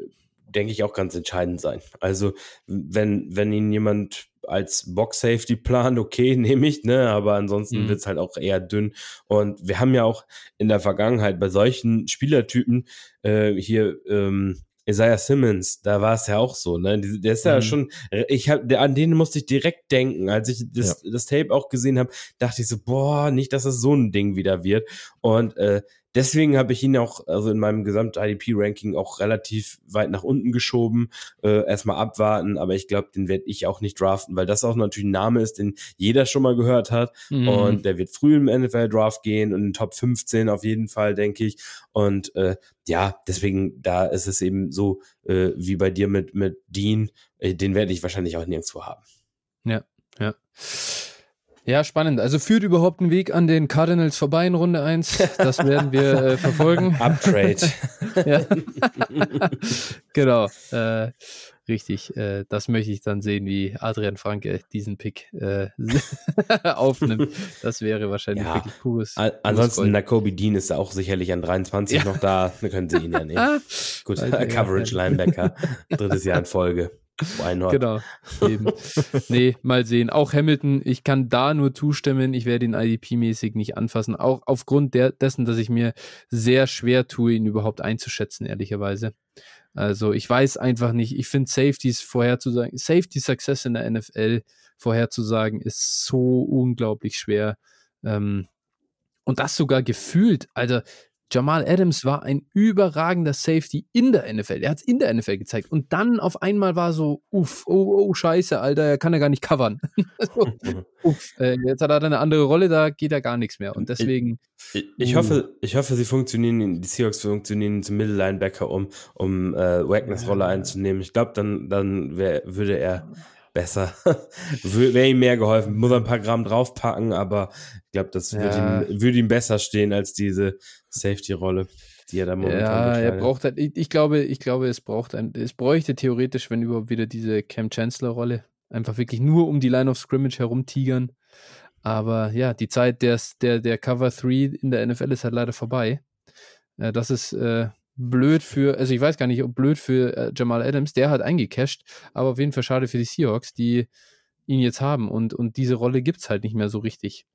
denke ich, auch ganz entscheidend sein. Also wenn, wenn ihn jemand als Box Safety plant, okay, nehme ich, ne, aber ansonsten Mhm. wird's halt auch eher dünn. Und wir haben ja auch in der Vergangenheit bei solchen Spielertypen äh, hier ähm, Isaiah Simmons, da war es ja auch so, ne? Der ist ja Mhm. schon, ich hab, der, an den musste ich direkt denken. Als ich das, das Tape auch gesehen habe, dachte ich so, boah, nicht, dass es so ein Ding wieder wird. Und äh, deswegen habe ich ihn auch, also in meinem Gesamt-IDP-Ranking auch relativ weit nach unten geschoben. Äh, erstmal abwarten, aber ich glaube, den werde ich auch nicht draften, weil das auch natürlich ein Name ist, den jeder schon mal gehört hat. Mhm. Und der wird früh im NFL-Draft gehen und in Top 15 auf jeden Fall, denke ich. Und äh, ja, deswegen, da ist es eben so äh, wie bei dir mit, mit Dean. Äh, den werde ich wahrscheinlich auch nirgendwo haben. Ja, ja. Ja, spannend. Also führt überhaupt ein Weg an den Cardinals vorbei in Runde 1. Das werden wir äh, verfolgen. Uptrade. ja. genau. Äh, richtig. Äh, das möchte ich dann sehen, wie Adrian Franke diesen Pick äh, aufnimmt. Das wäre wahrscheinlich Ja. wirklich pures. An- Ansonsten. Nakobe Dean ist auch sicherlich an 23 Ja. noch da. Dann können sie ihn ja nehmen. Gut. Coverage Linebacker. Drittes Jahr in Folge. Not? Genau, eben. Nee, mal sehen. Auch Hamilton, ich kann da nur zustimmen. Ich werde ihn IDP-mäßig nicht anfassen. Auch aufgrund der, dessen, dass ich mir sehr schwer tue, ihn überhaupt einzuschätzen, ehrlicherweise. Also ich weiß einfach nicht. Ich finde Safeties vorherzusagen, Safety Success in der NFL vorherzusagen, ist so unglaublich schwer. Ähm, und das sogar gefühlt. Also Jamal Adams war ein überragender Safety in der NFL. Er hat es in der NFL gezeigt. Und dann auf einmal war so, uff, oh, oh, scheiße, Alter, er kann ja gar nicht covern. so, uff, äh, jetzt hat er eine andere Rolle, da geht ja gar nichts mehr. Und deswegen, Ich, ich Uh. hoffe, ich hoffe, sie funktionieren, die Seahawks funktionieren zum Middle Linebacker, um, um äh, Wagners Rolle einzunehmen. Ich glaube, dann, dann wär, würde er besser, wäre ihm mehr geholfen. Muss er ein paar Gramm draufpacken, aber ich glaube, das Ja. würde, ihm, würde ihm besser stehen als diese Safety-Rolle, die er da momentan ja, er braucht halt, ich, ich glaube, ich glaube, es braucht ein, es bräuchte theoretisch, wenn überhaupt wieder diese Cam Chancellor-Rolle. Einfach wirklich nur um die Line of Scrimmage herumtigern. Aber ja, die Zeit des, der, der Cover 3 in der NFL ist halt leider vorbei. Äh, das ist äh, blöd für, also ich weiß gar nicht, ob blöd für äh, Jamal Adams, der hat eingecasht, aber auf jeden Fall schade für die Seahawks, die ihn jetzt haben und, und diese Rolle gibt es halt nicht mehr so richtig.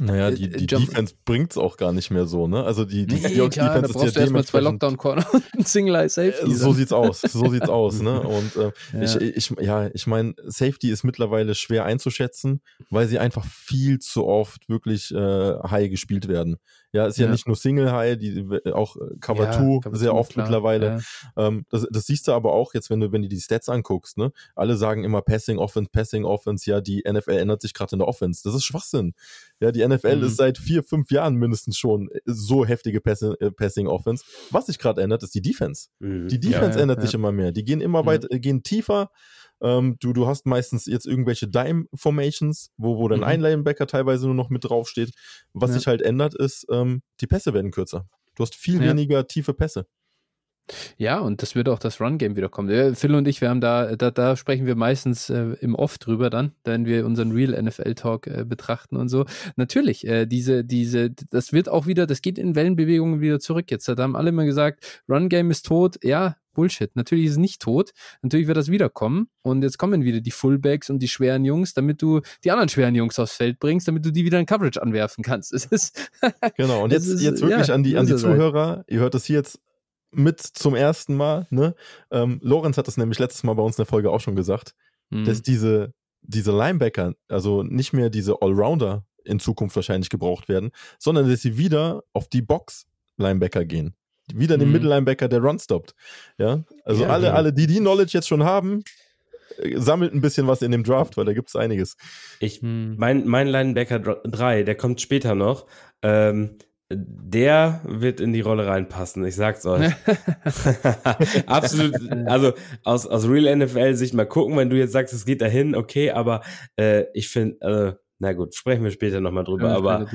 Naja, die, die Defense bringt es auch gar nicht mehr so, ne? Also die, die nee, Seahawks klar, Defense da brauchst ist ja erstmal zwei Lockdown-Corner und ein Single Safety. So sieht's aus, so sieht's aus, ne? Und äh, ja. ich, ich, ja, ich meine, Safety ist mittlerweile schwer einzuschätzen, weil sie einfach viel zu oft wirklich äh, high gespielt werden. Ja, ist ja, ja, nicht nur Single High, die auch äh, Cover 2 ja, sehr oft klar, mittlerweile. Ja. Ähm, das, das, siehst du aber auch jetzt, wenn du, wenn du die Stats anguckst, ne? Alle sagen immer Passing Offense, Passing Offense, ja, die NFL ändert sich gerade in der Offense. Das ist Schwachsinn. Ja, die NFL mhm. ist seit vier, fünf Jahren mindestens schon äh, so heftige Passing, äh, Passing Offense. Was sich gerade ändert, ist die Defense. Mhm. Die Defense ändert sich immer mehr. Die gehen immer mhm. weit, gehen tiefer. Ähm, du, du hast meistens jetzt irgendwelche Dime-Formations, wo, wo dann mhm. ein Linebacker teilweise nur noch mit draufsteht. Was ja. sich halt ändert, ist, ähm, die Pässe werden kürzer. Du hast viel ja. weniger tiefe Pässe. Ja, und das wird auch das Run-Game wiederkommen. Phil und ich, wir haben da, da, da sprechen wir meistens äh, im Off drüber dann, wenn wir unseren Real NFL-Talk äh, betrachten und so. Natürlich, äh, diese, diese, das wird auch wieder, das geht in Wellenbewegungen wieder zurück jetzt. Da haben alle immer gesagt, Run-Game ist tot. Ja, Bullshit. Natürlich ist es nicht tot. Natürlich wird das wiederkommen. Und jetzt kommen wieder die Fullbacks und die schweren Jungs, damit du die anderen schweren Jungs aufs Feld bringst, damit du die wieder in Coverage anwerfen kannst. Es ist genau. Und jetzt, ist, jetzt wirklich ja, an die, an die Zuhörer. Ihr hört das hier jetzt mit zum ersten Mal. Ne? Ähm, Lorenz hat das nämlich letztes Mal bei uns in der Folge auch schon gesagt, mhm. dass diese, diese Linebacker, also nicht mehr diese Allrounder in Zukunft wahrscheinlich gebraucht werden, sondern dass sie wieder auf die Box-Linebacker gehen wieder mhm. den Mittellinebacker, der Run stoppt. Ja, also ja, alle, genau. alle, die die Knowledge jetzt schon haben, äh, sammelt ein bisschen was in dem Draft, weil da gibt es einiges. Ich, mhm. mein, mein Linebacker 3, der kommt später noch. Ähm, der wird in die Rolle reinpassen, ich sag's euch. Absolut, also aus, aus Real NFL-Sicht mal gucken, wenn du jetzt sagst, es geht dahin, okay, aber äh, ich finde, äh, na gut, sprechen wir später nochmal drüber, ja, aber.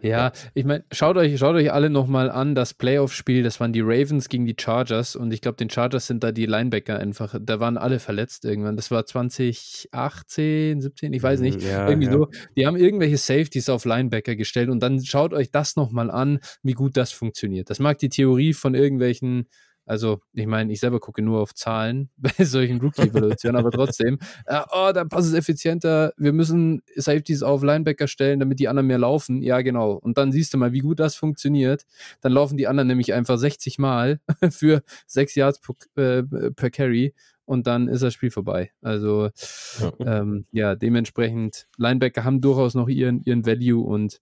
Ja, ich meine, schaut euch, schaut euch alle nochmal an, das Playoff-Spiel, das waren die Ravens gegen die Chargers und ich glaube, den Chargers sind da die Linebacker einfach, da waren alle verletzt irgendwann. Das war 2018, 17, ich weiß nicht, ja, irgendwie ja. so. Die haben irgendwelche Safeties auf Linebacker gestellt und dann schaut euch das nochmal an, wie gut das funktioniert. Das mag die Theorie von irgendwelchen also, ich meine, ich selber gucke nur auf Zahlen bei solchen Rookie-Evaluationen, aber trotzdem, äh, oh, da passt es effizienter. Wir müssen Safeties auf Linebacker stellen, damit die anderen mehr laufen. Ja, genau. Und dann siehst du mal, wie gut das funktioniert. Dann laufen die anderen nämlich einfach 60 Mal für 6 Yards per, äh, per Carry und dann ist das Spiel vorbei. Also, ja, ähm, ja dementsprechend, Linebacker haben durchaus noch ihren, ihren Value und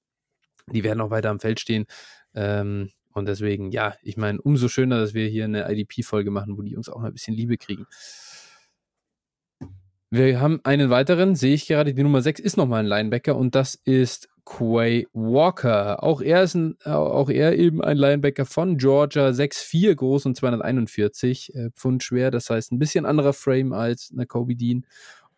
die werden auch weiter am Feld stehen. Ähm, und deswegen, ja, ich meine, umso schöner, dass wir hier eine IDP-Folge machen, wo die uns auch mal ein bisschen Liebe kriegen. Wir haben einen weiteren, sehe ich gerade, die Nummer 6 ist nochmal ein Linebacker und das ist Quay Walker. Auch er ist ein, auch er eben ein Linebacker von Georgia, 6'4 groß und 241 äh, Pfund schwer. Das heißt, ein bisschen anderer Frame als eine Kobe Dean.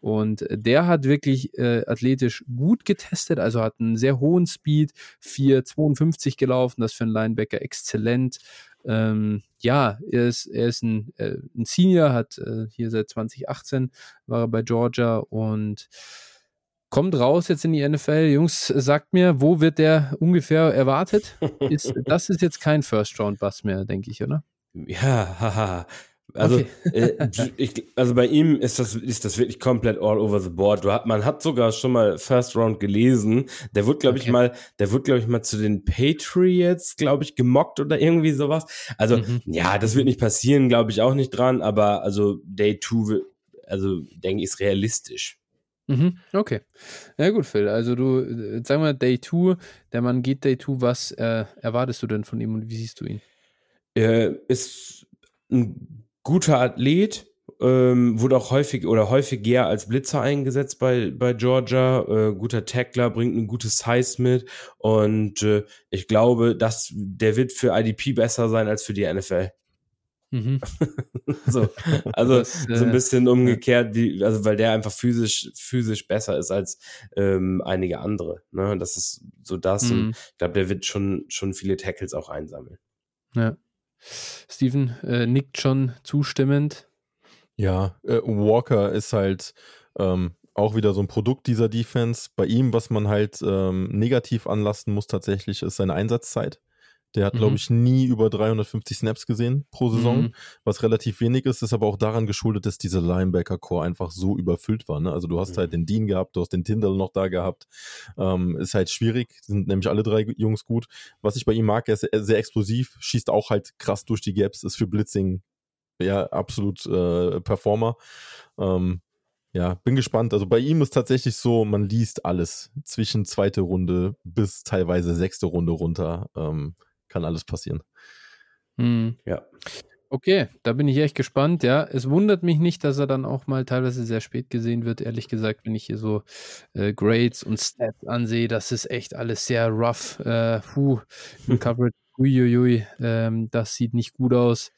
Und der hat wirklich äh, athletisch gut getestet, also hat einen sehr hohen Speed, 4,52 gelaufen, das für einen Linebacker exzellent. Ähm, ja, er ist, er ist ein, äh, ein Senior, hat äh, hier seit 2018 war er bei Georgia und kommt raus jetzt in die NFL. Jungs, sagt mir, wo wird der ungefähr erwartet? Ist, das ist jetzt kein First-Round-Bus mehr, denke ich, oder? Ja, haha. Also, okay. äh, ich, also bei ihm ist das, ist das wirklich komplett all over the board. Du hat, man hat sogar schon mal First Round gelesen. Der wird, glaube okay. ich, mal, der wird, glaube ich, mal zu den Patriots, glaube ich, gemockt oder irgendwie sowas. Also, mhm. ja, das wird nicht passieren, glaube ich auch nicht dran, aber also Day 2, also denke ich, ist realistisch. Mhm, okay. Ja gut, Phil. Also du, äh, sagen wir Day 2, der Mann geht Day 2, was äh, erwartest du denn von ihm und wie siehst du ihn? Er ist ein guter Athlet, ähm, wurde auch häufig oder häufiger als Blitzer eingesetzt bei, bei Georgia. Äh, guter Tackler, bringt ein gutes Size mit und äh, ich glaube, dass der wird für IDP besser sein als für die NFL. Mhm. so, also das, äh, so ein bisschen umgekehrt, wie, also weil der einfach physisch, physisch besser ist als ähm, einige andere. Ne? Das ist so das. Mhm. Und ich glaube, der wird schon, schon viele Tackles auch einsammeln. Ja. Steven äh, nickt schon zustimmend. Ja, äh, Walker ist halt ähm, auch wieder so ein Produkt dieser Defense. Bei ihm, was man halt ähm, negativ anlasten muss tatsächlich, ist seine Einsatzzeit. Der hat, mhm. glaube ich, nie über 350 Snaps gesehen pro Saison, mhm. was relativ wenig ist, ist aber auch daran geschuldet, dass diese Linebacker-Core einfach so überfüllt war. Ne? Also du hast halt mhm. halt den Dean gehabt, du hast den Tyndall noch da gehabt. Ähm, ist halt schwierig, sind nämlich alle drei Jungs gut. Was ich bei ihm mag, er ist sehr explosiv, schießt auch halt krass durch die Gaps, ist für Blitzing ja absolut äh, Performer. Ähm, ja, bin gespannt. Also bei ihm ist tatsächlich so, man liest alles zwischen zweite Runde bis teilweise sechste Runde runter. Ähm, kann alles passieren. Hm. Ja. Okay, da bin ich echt gespannt. Ja, es wundert mich nicht, dass er dann auch mal teilweise sehr spät gesehen wird. Ehrlich gesagt, wenn ich hier so äh, Grades und Stats ansehe, das ist echt alles sehr rough. Äh, puh, im Coverage, uiuiui, ähm, das sieht nicht gut aus.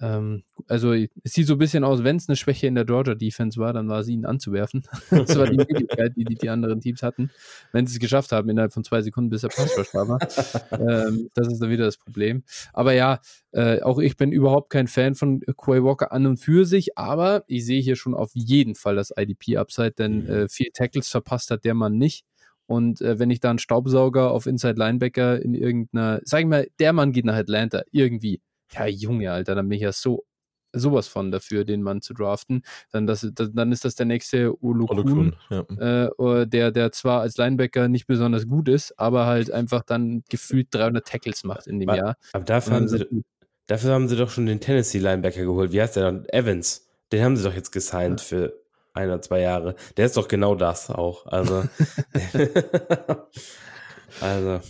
Ähm, also es sieht so ein bisschen aus, wenn es eine Schwäche in der Georgia Defense war, dann war sie ihn anzuwerfen. das war die Möglichkeit, die, die die anderen Teams hatten, wenn sie es geschafft haben, innerhalb von zwei Sekunden, bis er Pass war. ähm, das ist dann wieder das Problem. Aber ja, äh, auch ich bin überhaupt kein Fan von Quay Walker an und für sich, aber ich sehe hier schon auf jeden Fall das IDP-Upside, denn mhm. äh, vier Tackles verpasst hat der Mann nicht. Und äh, wenn ich da einen Staubsauger auf Inside Linebacker in irgendeiner, sag ich mal, der Mann geht nach Atlanta, irgendwie ja, Junge, Alter, dann bin ich ja so sowas von dafür, den Mann zu draften. Dann, das, dann ist das der nächste Olukun, ja. äh, der, der zwar als Linebacker nicht besonders gut ist, aber halt einfach dann gefühlt 300 Tackles macht in dem aber, Jahr. Aber dafür haben, sie, dafür haben sie doch schon den Tennessee-Linebacker geholt. Wie heißt der dann? Evans. Den haben sie doch jetzt gesigned ja. für ein oder zwei Jahre. Der ist doch genau das auch. Also, also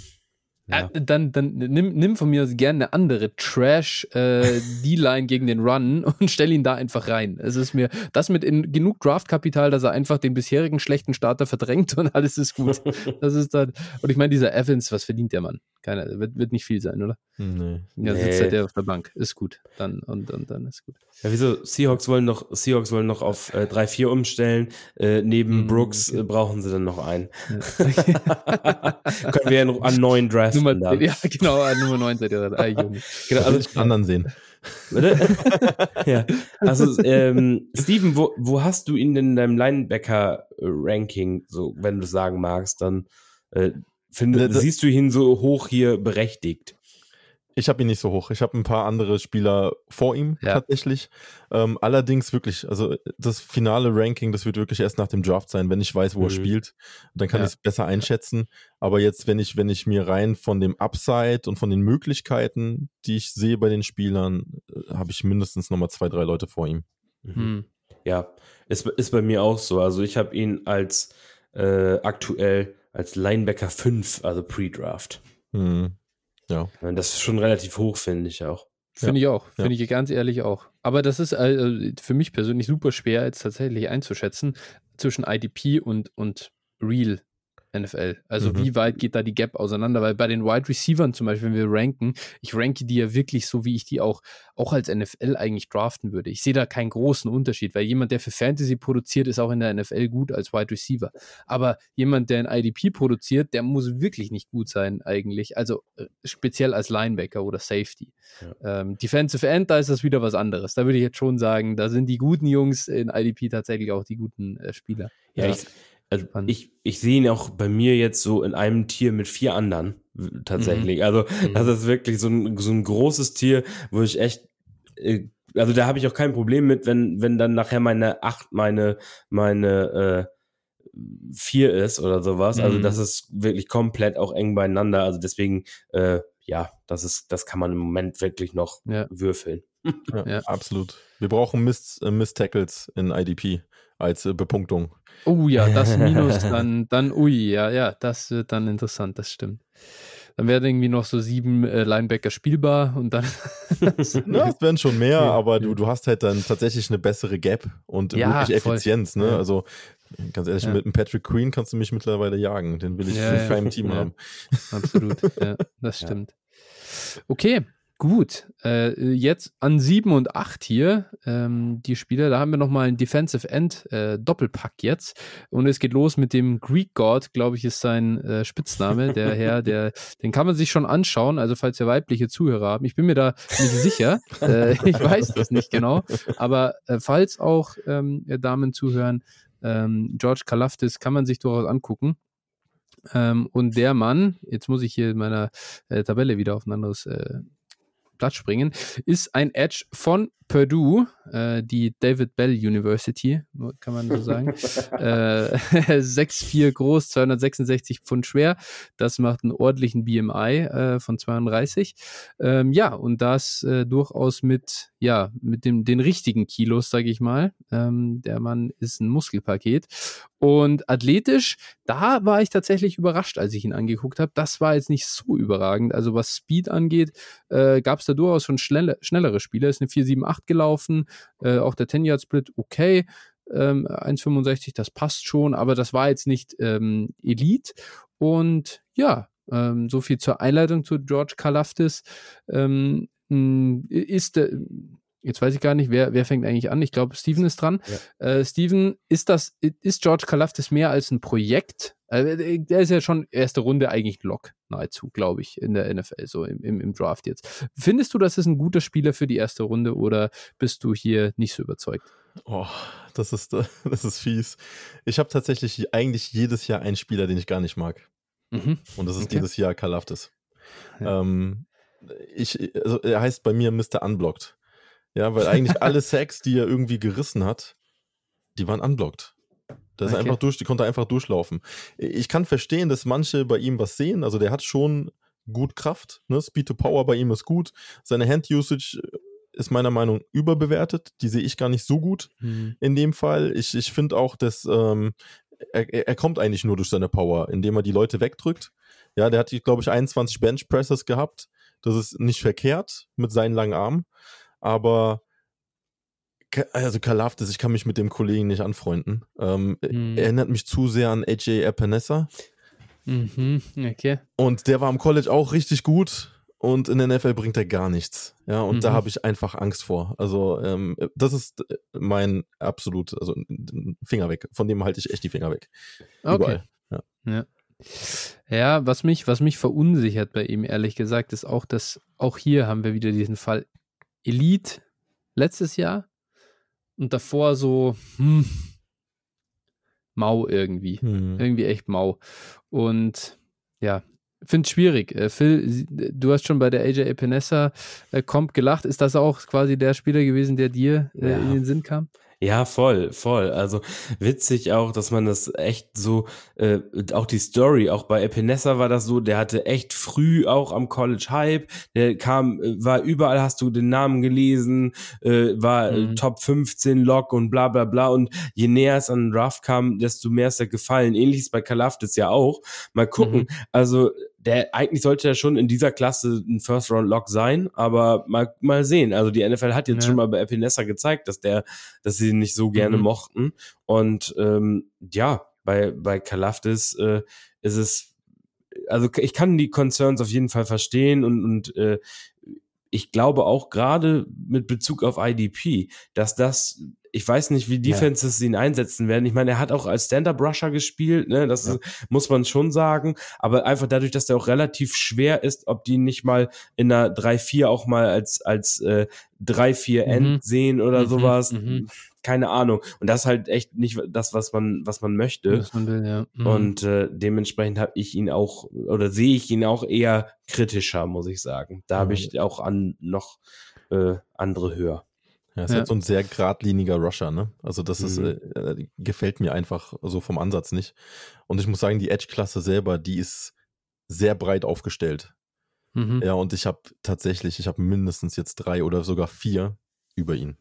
ja. Äh, dann, dann nimm, nimm von mir gerne eine andere Trash äh, D-Line gegen den Run und stell ihn da einfach rein. Es ist mir das mit in, genug Draftkapital, dass er einfach den bisherigen schlechten Starter verdrängt und alles ist gut. Das ist dann und ich meine dieser Evans, was verdient der Mann? Keiner, wird, wird nicht viel sein, oder? Nee. Ja, sitzt nee. halt der auf der Bank. Ist gut. Dann und, und dann ist gut. Ja, wieso? Seahawks wollen noch, Seahawks wollen noch auf äh, 3-4 umstellen. Äh, neben mm, Brooks okay. brauchen sie dann noch einen. Ja. Können wir ja an neuen draften. Nummer. Ja, genau, an Nummer 9 seid ihr dann. Ah, Junge. Genau, also ich anderen sehen. ja. Also, ähm, Steven, wo, wo hast du ihn denn in deinem Linebacker-Ranking, so, wenn du sagen magst, dann äh, Find, äh, siehst du ihn so hoch hier berechtigt? Ich habe ihn nicht so hoch. Ich habe ein paar andere Spieler vor ihm ja. tatsächlich. Ähm, allerdings wirklich, also das finale Ranking, das wird wirklich erst nach dem Draft sein, wenn ich weiß, wo mhm. er spielt. Dann kann ja. ich es besser einschätzen. Aber jetzt, wenn ich, wenn ich mir rein von dem Upside und von den Möglichkeiten, die ich sehe bei den Spielern, äh, habe ich mindestens nochmal zwei, drei Leute vor ihm. Mhm. Ja, ist, ist bei mir auch so. Also ich habe ihn als äh, aktuell als Linebacker 5, also Pre-Draft. Mhm. Ja. Das ist schon relativ hoch, finde ich auch. Finde ja. ich auch, finde ja. ich ganz ehrlich auch. Aber das ist äh, für mich persönlich super schwer, jetzt tatsächlich einzuschätzen zwischen IDP und, und Real NFL. Also mhm. wie weit geht da die Gap auseinander? Weil bei den Wide Receivern zum Beispiel, wenn wir ranken, ich ranke die ja wirklich so, wie ich die auch, auch als NFL eigentlich draften würde. Ich sehe da keinen großen Unterschied, weil jemand, der für Fantasy produziert, ist auch in der NFL gut als Wide Receiver. Aber jemand, der ein IDP produziert, der muss wirklich nicht gut sein eigentlich. Also äh, speziell als Linebacker oder Safety. Ja. Ähm, Defensive End, da ist das wieder was anderes. Da würde ich jetzt schon sagen, da sind die guten Jungs in IDP tatsächlich auch die guten äh, Spieler. Ja, ja. Ich, also ich, ich sehe ihn auch bei mir jetzt so in einem Tier mit vier anderen tatsächlich. Mhm. Also mhm. das ist wirklich so ein, so ein großes Tier, wo ich echt, äh, also da habe ich auch kein Problem mit, wenn, wenn dann nachher meine acht, meine, meine äh, vier ist oder sowas. Also mhm. Also das ist wirklich komplett auch eng beieinander. Also deswegen, äh, ja, das ist, das kann man im Moment wirklich noch ja. würfeln. Ja, ja, absolut. Wir brauchen Miss, äh, in IDP als äh, Bepunktung. Oh ja, das Minus dann, dann, ui, ja, ja, das wird dann interessant, das stimmt. Dann werden irgendwie noch so sieben äh, Linebacker spielbar und dann. ja, es werden schon mehr, aber du, du hast halt dann tatsächlich eine bessere Gap und ja, wirklich Effizienz, voll. ne? Also ganz ehrlich, ja. mit einem Patrick Queen kannst du mich mittlerweile jagen. Den will ich ja, in keinem Team haben. Absolut, ja, das stimmt. Okay, Gut, äh, jetzt an 7 und 8 hier, ähm, die Spieler, da haben wir nochmal einen Defensive End äh, Doppelpack jetzt. Und es geht los mit dem Greek God, glaube ich, ist sein äh, Spitzname, der Herr, der, den kann man sich schon anschauen, also falls ihr weibliche Zuhörer haben, ich bin mir da nicht sicher, äh, ich weiß das nicht genau, aber äh, falls auch ähm, Damen zuhören, ähm, George Kalafdis kann man sich durchaus angucken, Ähm, und der Mann, jetzt muss ich hier in meiner äh, Tabelle wieder auf ein anderes äh, Blatt springen, ist ein Edge von Purdue, äh, die David Bell University, kann man so sagen. äh, 6,4 groß, 266 Pfund schwer. Das macht einen ordentlichen BMI äh, von 32. Ähm, ja, und das äh, durchaus mit, ja, mit dem, den richtigen Kilos, sage ich mal. Ähm, der Mann ist ein Muskelpaket. Und athletisch, da war ich tatsächlich überrascht, als ich ihn angeguckt habe. Das war jetzt nicht so überragend. Also was Speed angeht, äh, gab es da durchaus schon schnelle, schnellere Spieler. Ist eine 478 gelaufen. Äh, auch der 10-Yard-Split okay. Ähm, 1,65, das passt schon, aber das war jetzt nicht ähm, Elite. Und ja, ähm, so viel zur Einleitung zu George Kalafdis. Ähm, ist, äh, Jetzt weiß ich gar nicht, wer, wer fängt eigentlich an. Ich glaube, Steven ist dran. Ja. Äh, Steven, ist das, ist George Kalafdis mehr als ein Projekt? Äh, der ist ja schon erste Runde eigentlich Lock, nahezu, glaube ich, in der NFL, so im, im, im, Draft jetzt. Findest du, das ist ein guter Spieler für die erste Runde oder bist du hier nicht so überzeugt? Oh, das ist, das ist fies. Ich habe tatsächlich eigentlich jedes Jahr einen Spieler, den ich gar nicht mag. Mhm. Und das ist okay. dieses Jahr Kalafdis. Ja. Ähm, ich, also er heißt bei mir Mr. Unblocked. Ja, weil eigentlich alle Sacks, die er irgendwie gerissen hat, die waren unblocked. Der ist okay. einfach durch, die konnte einfach durchlaufen. Ich kann verstehen, dass manche bei ihm was sehen. Also der hat schon gut Kraft. Ne? Speed to Power bei ihm ist gut. Seine Hand-Usage ist meiner Meinung nach überbewertet. Die sehe ich gar nicht so gut mhm. in dem Fall. Ich, ich finde auch, dass ähm, er, er kommt eigentlich nur durch seine Power, indem er die Leute wegdrückt. Ja, der hat, glaube ich, 21 Bench Presses gehabt. Das ist nicht verkehrt mit seinen langen Armen. Aber also Kalafdis, ich kann mich mit dem Kollegen nicht anfreunden. Ähm, hm. Erinnert mich zu sehr an AJ Epinesa. Mhm, okay. Und der war am College auch richtig gut und in der NFL bringt er gar nichts. Ja, und mhm. da habe ich einfach Angst vor. Also, ähm, das ist mein absolut, also Finger weg. Von dem halte ich echt die Finger weg. Okay. Überall. Ja. ja. Ja, was mich, was mich verunsichert bei ihm, ehrlich gesagt, ist auch, dass auch hier haben wir wieder diesen Fall Elite letztes Jahr und davor so hm, mau irgendwie. Hm. Irgendwie echt mau. Und ja, finde es schwierig. Äh, Phil, du hast schon bei der AJ Epinesa äh, Comp gelacht. Ist das auch quasi der Spieler gewesen, der dir äh, ja. in den Sinn kam? Ja, voll, voll. Also witzig auch, dass man das echt so, äh, auch die Story, auch bei Epinesa war das so, der hatte echt früh auch am College Hype, der kam, äh, war überall, hast du den Namen gelesen, äh, war äh, mhm. Top 15 Lock und bla bla bla und je näher es an den Draft kam, desto mehr ist er gefallen. Ähnliches bei Kalafdis ja auch. Mal gucken. Mhm. Also der eigentlich sollte ja schon in dieser Klasse ein First Round Lock sein, aber mal mal sehen. Also die NFL hat jetzt ja. schon mal bei Epinesa gezeigt, dass der, dass sie ihn nicht so gerne mhm. mochten. Und ähm, ja, bei bei Kalafdis äh, ist es, also ich kann die Concerns auf jeden Fall verstehen und und äh, ich glaube auch gerade mit Bezug auf IDP, dass das ich weiß nicht, wie Defenses ja. ihn einsetzen werden. Ich meine, er hat auch als Stand-Up-Rusher gespielt, ne? Das ja. muss man schon sagen. Aber einfach dadurch, dass er auch relativ schwer ist, ob die nicht mal in einer 3-4 auch mal als, als äh, 3-4 End mhm. sehen oder mhm. sowas. Mhm. Keine Ahnung. Und das ist halt echt nicht das, was man, was man möchte. Was man will, ja. Mhm. Und äh, dementsprechend habe ich ihn auch, oder sehe ich ihn auch eher kritischer, muss ich sagen. Da habe ich auch an noch äh, andere höher. Ja, ist ja. halt so ein sehr geradliniger Rusher, ne? Also das ist, mhm. äh, gefällt mir einfach so vom Ansatz nicht. Und ich muss sagen, die Edge-Klasse selber, die ist sehr breit aufgestellt. Mhm. Ja, und ich habe tatsächlich, ich habe mindestens jetzt drei oder sogar vier über ihn.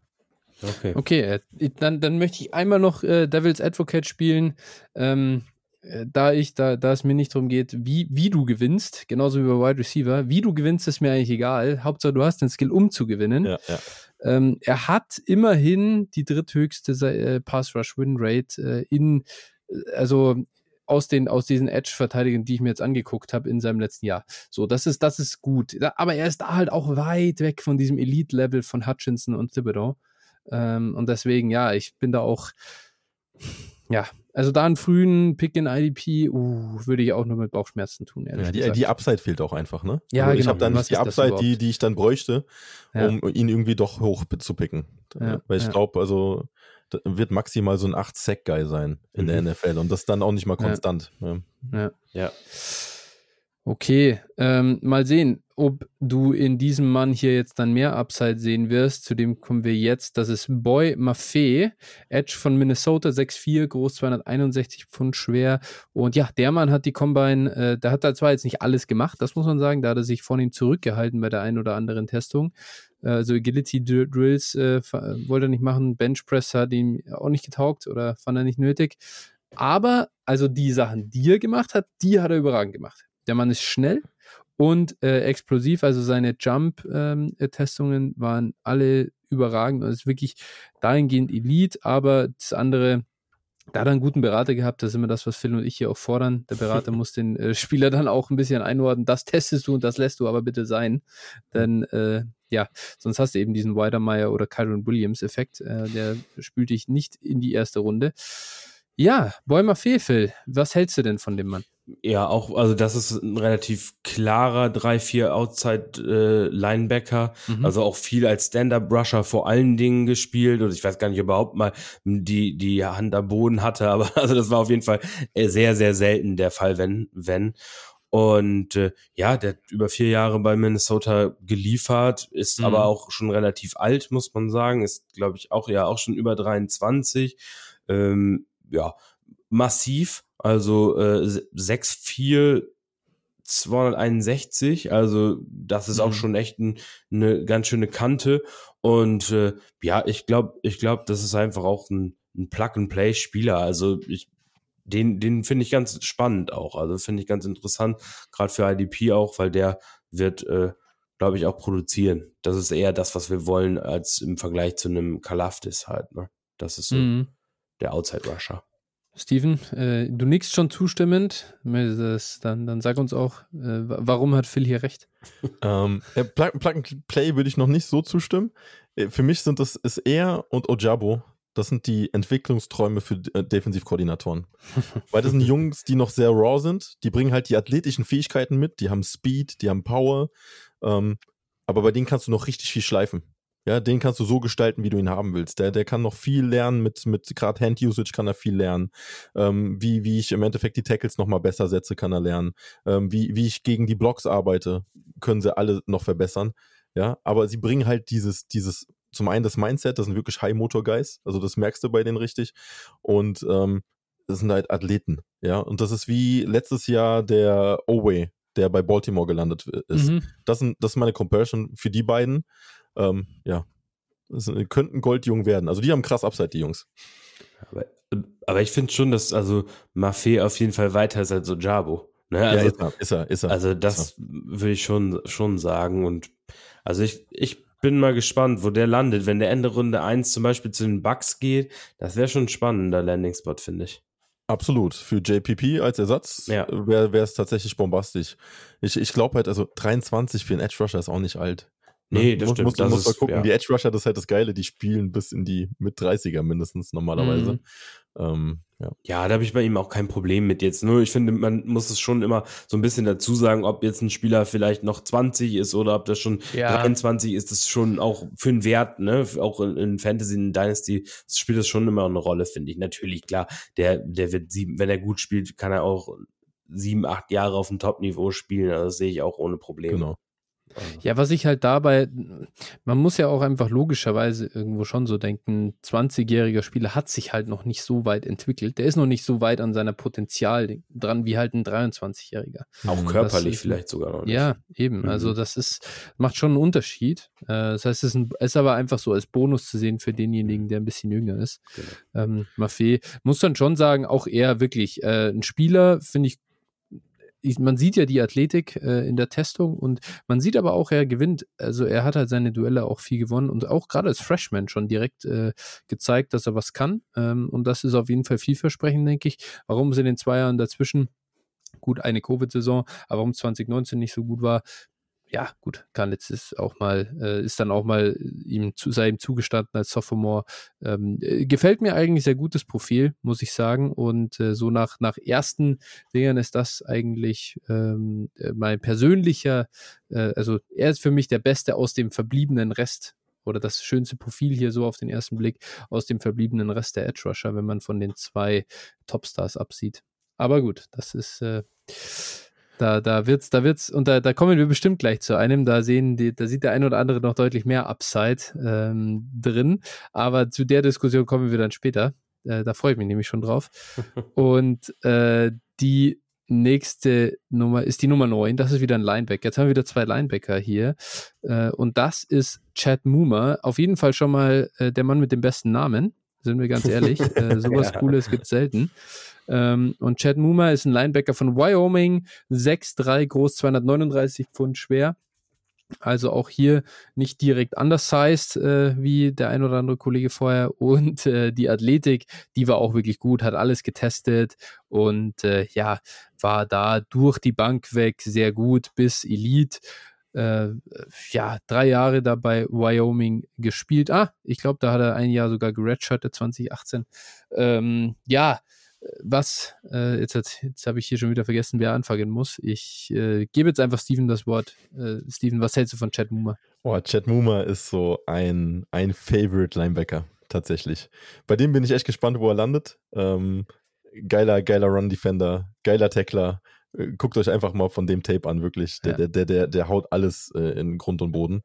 Okay, okay äh, dann, dann möchte ich einmal noch äh, Devil's Advocate spielen. Ähm, äh, da ich, da, da es mir nicht darum geht, wie, wie du gewinnst, genauso wie bei Wide Receiver, wie du gewinnst, ist mir eigentlich egal. Hauptsache, du hast den Skill, um zu gewinnen. Ja, ja. Ähm, er hat immerhin die dritthöchste äh, Pass-Rush-Win-Rate äh, in, äh, also aus den aus diesen Edge-Verteidigern, die ich mir jetzt angeguckt habe in seinem letzten Jahr. So, das ist das ist gut. Aber er ist da halt auch weit weg von diesem Elite-Level von Hutchinson und Thibodeau. Ähm, und deswegen, ja, ich bin da auch, ja, also da einen frühen Pick in IDP, uh, würde ich auch nur mit Bauchschmerzen tun. Ja, die, die, Upside fehlt auch einfach, ne? Ja, also genau. Ich habe dann nicht die Upside, die, die ich dann bräuchte, um ja. ihn irgendwie doch hoch zu picken. Ja, Weil ich ja. glaube, also wird maximal so ein 8-Sack-Guy sein in mhm. der NFL und das dann auch nicht mal konstant. Ja. ja. ja. Okay, ähm, mal sehen, ob du in diesem Mann hier jetzt dann mehr Upside sehen wirst. Zu dem kommen wir jetzt. Das ist Boy Maffei, Edge von Minnesota, 6'4, groß, 261 Pfund schwer. Und ja, der Mann hat die Combine, äh, der hat da zwar jetzt nicht alles gemacht, das muss man sagen, da hat er sich von ihm zurückgehalten bei der einen oder anderen Testung. Äh, also Agility Drills äh, wollte er nicht machen, Bench Press hat ihm auch nicht getaugt oder fand er nicht nötig. Aber also die Sachen, die er gemacht hat, die hat er überragend gemacht. Der Mann ist schnell und äh, explosiv, also seine Jump-Testungen ähm, waren alle überragend und ist wirklich dahingehend Elite, aber das andere, da hat er einen guten Berater gehabt, das ist immer das, was Phil und ich hier auch fordern. Der Berater muss den äh, Spieler dann auch ein bisschen einordnen, das testest du und das lässt du aber bitte sein. Denn äh, ja, sonst hast du eben diesen Weidermeier oder Kyron Williams Effekt, äh, der spült dich nicht in die erste Runde. Ja, Bäumer Fehlfil, was hältst du denn von dem Mann? Ja, auch, also das ist ein relativ klarer 3-4 Outside-Linebacker. Äh, mhm. Also auch viel als Stand-Up-Rusher vor allen Dingen gespielt. Und ich weiß gar nicht, überhaupt mal die, die Hand am Boden hatte, aber also das war auf jeden Fall äh, sehr, sehr selten der Fall, wenn, wenn. Und äh, ja, der hat über vier Jahre bei Minnesota geliefert, ist mhm. aber auch schon relativ alt, muss man sagen. Ist, glaube ich, auch ja auch schon über 23. Ähm, ja, massiv, also äh, 6'4, 261, also das ist mhm. auch schon echt ein, eine ganz schöne Kante. Und äh, ja, ich glaube, ich glaube, das ist einfach auch ein, ein Plug-and-Play-Spieler. Also ich, den, den finde ich ganz spannend auch. Also finde ich ganz interessant, gerade für IDP auch, weil der wird, äh, glaube ich, auch produzieren. Das ist eher das, was wir wollen, als im Vergleich zu einem Kalafdis halt. Ne? Das ist so. Mhm der Outside Rusher. Steven, äh, du nickst schon zustimmend. Dann, dann sag uns auch, äh, warum hat Phil hier recht? Ähm, äh, Plug, Plug and Play würde ich noch nicht so zustimmen. Äh, für mich sind das ist er und Ojabo. Das sind die Entwicklungsträume für äh, Defensivkoordinatoren. Weil das sind Jungs, die noch sehr raw sind. Die bringen halt die athletischen Fähigkeiten mit. Die haben Speed, die haben Power. Ähm, aber bei denen kannst du noch richtig viel schleifen. Ja, den kannst du so gestalten, wie du ihn haben willst. Der, der kann noch viel lernen mit, mit gerade Hand-Usage kann er viel lernen. Ähm, wie, wie ich im Endeffekt die Tackles nochmal besser setze, kann er lernen. Ähm, wie, wie ich gegen die Blocks arbeite, können sie alle noch verbessern. Ja, aber sie bringen halt dieses, dieses, zum einen das Mindset, das sind wirklich High-Motor-Guys, also das merkst du bei denen richtig. Und ähm, das sind halt Athleten, ja. Und das ist wie letztes Jahr der Oway, der bei Baltimore gelandet ist. Mhm. Das, sind, das ist meine Comparison für die beiden ähm, ja, könnten Goldjung werden. Also die haben krass Upside, die Jungs. Aber, aber ich finde schon, dass also Maffei auf jeden Fall weiter ist als so Jabo. Ne? Also, ja, ist er, ist er, ist er. Also das würde ich schon, schon sagen. Und also ich, ich bin mal gespannt, wo der landet. Wenn der Ende Runde 1 zum Beispiel zu den Bucks geht, das wäre schon ein spannender Landing-Spot, finde ich. Absolut. Für JPP als Ersatz ja. wäre es tatsächlich bombastisch. Ich, ich glaube halt, also 23 für einen Edge Rusher ist auch nicht alt. Ne? Nee, das muss, stimmt. Muss, das muss mal gucken. Ja. Die Edge Rusher, das ist halt das Geile, die spielen bis in die mit 30er mindestens normalerweise. Mhm. Ähm, ja. ja, da habe ich bei ihm auch kein Problem mit jetzt. Nur ich finde, man muss es schon immer so ein bisschen dazu sagen, ob jetzt ein Spieler vielleicht noch 20 ist oder ob das schon ja. 23 ist, das schon auch für einen Wert, ne? Auch in, in Fantasy, in Dynasty spielt das schon immer eine Rolle, finde ich. Natürlich, klar, der, der wird sieben, wenn er gut spielt, kann er auch sieben, acht Jahre auf dem Top-Niveau spielen. Also das sehe ich auch ohne Probleme. Genau. Ja, was ich halt dabei, man muss ja auch einfach logischerweise irgendwo schon so denken, 20-jähriger Spieler hat sich halt noch nicht so weit entwickelt. Der ist noch nicht so weit an seiner Potenzial dran wie halt ein 23-jähriger. Auch körperlich das, vielleicht sogar noch nicht. Ja, eben. Mhm. Also das ist, macht schon einen Unterschied. Äh, das heißt, es ist, ein, ist, aber einfach so als Bonus zu sehen für denjenigen, der ein bisschen jünger ist. Genau. Ähm, Maffei muss dann schon sagen, auch er wirklich äh, ein Spieler, finde ich man sieht ja die Athletik äh, in der Testung und man sieht aber auch, er gewinnt. Also er hat halt seine Duelle auch viel gewonnen und auch gerade als Freshman schon direkt äh, gezeigt, dass er was kann. Ähm, und das ist auf jeden Fall vielversprechend, denke ich. Warum es in den zwei Jahren dazwischen gut eine Covid-Saison, aber warum 2019 nicht so gut war, ja, gut, Karnitz ist auch mal, äh, ist dann auch mal ihm zu, sei ihm zugestanden als Sophomore. Ähm, äh, gefällt mir eigentlich sehr gutes Profil, muss ich sagen. Und äh, so nach, nach ersten Dingern ist das eigentlich ähm, äh, mein persönlicher, äh, also er ist für mich der Beste aus dem verbliebenen Rest oder das schönste Profil hier so auf den ersten Blick aus dem verbliebenen Rest der Edge Rusher, wenn man von den zwei Topstars absieht. Aber gut, das ist äh, da, da wird's, da wird's, und da, da kommen wir bestimmt gleich zu einem. Da sehen die, da sieht der ein oder andere noch deutlich mehr Upside ähm, drin. Aber zu der Diskussion kommen wir dann später. Äh, da freue ich mich nämlich schon drauf. und äh, die nächste Nummer ist die Nummer 9. Das ist wieder ein Linebacker. Jetzt haben wir wieder zwei Linebacker hier. Äh, und das ist Chad Moomer. Auf jeden Fall schon mal äh, der Mann mit dem besten Namen. Sind wir ganz ehrlich. äh, sowas ja. Cooles gibt es selten. Ähm, und Chad Moomer ist ein Linebacker von Wyoming, 6'3 groß, 239 Pfund schwer. Also auch hier nicht direkt undersized, äh, wie der ein oder andere Kollege vorher. Und äh, die Athletik, die war auch wirklich gut, hat alles getestet und äh, ja, war da durch die Bank weg sehr gut bis Elite. Äh, ja, drei Jahre da bei Wyoming gespielt. Ah, ich glaube, da hat er ein Jahr sogar geredshirtet, 2018. Ähm, ja, was, äh, jetzt, jetzt habe ich hier schon wieder vergessen, wer anfangen muss. Ich äh, gebe jetzt einfach Steven das Wort. Äh, Steven, was hältst du von Chad Moomer? Oh, Chad Moomer ist so ein, ein Favorite Linebacker, tatsächlich. Bei dem bin ich echt gespannt, wo er landet. Ähm, geiler, geiler Run-Defender, geiler Tackler. Äh, guckt euch einfach mal von dem Tape an, wirklich. Der, ja. der, der, der, der haut alles äh, in Grund und Boden.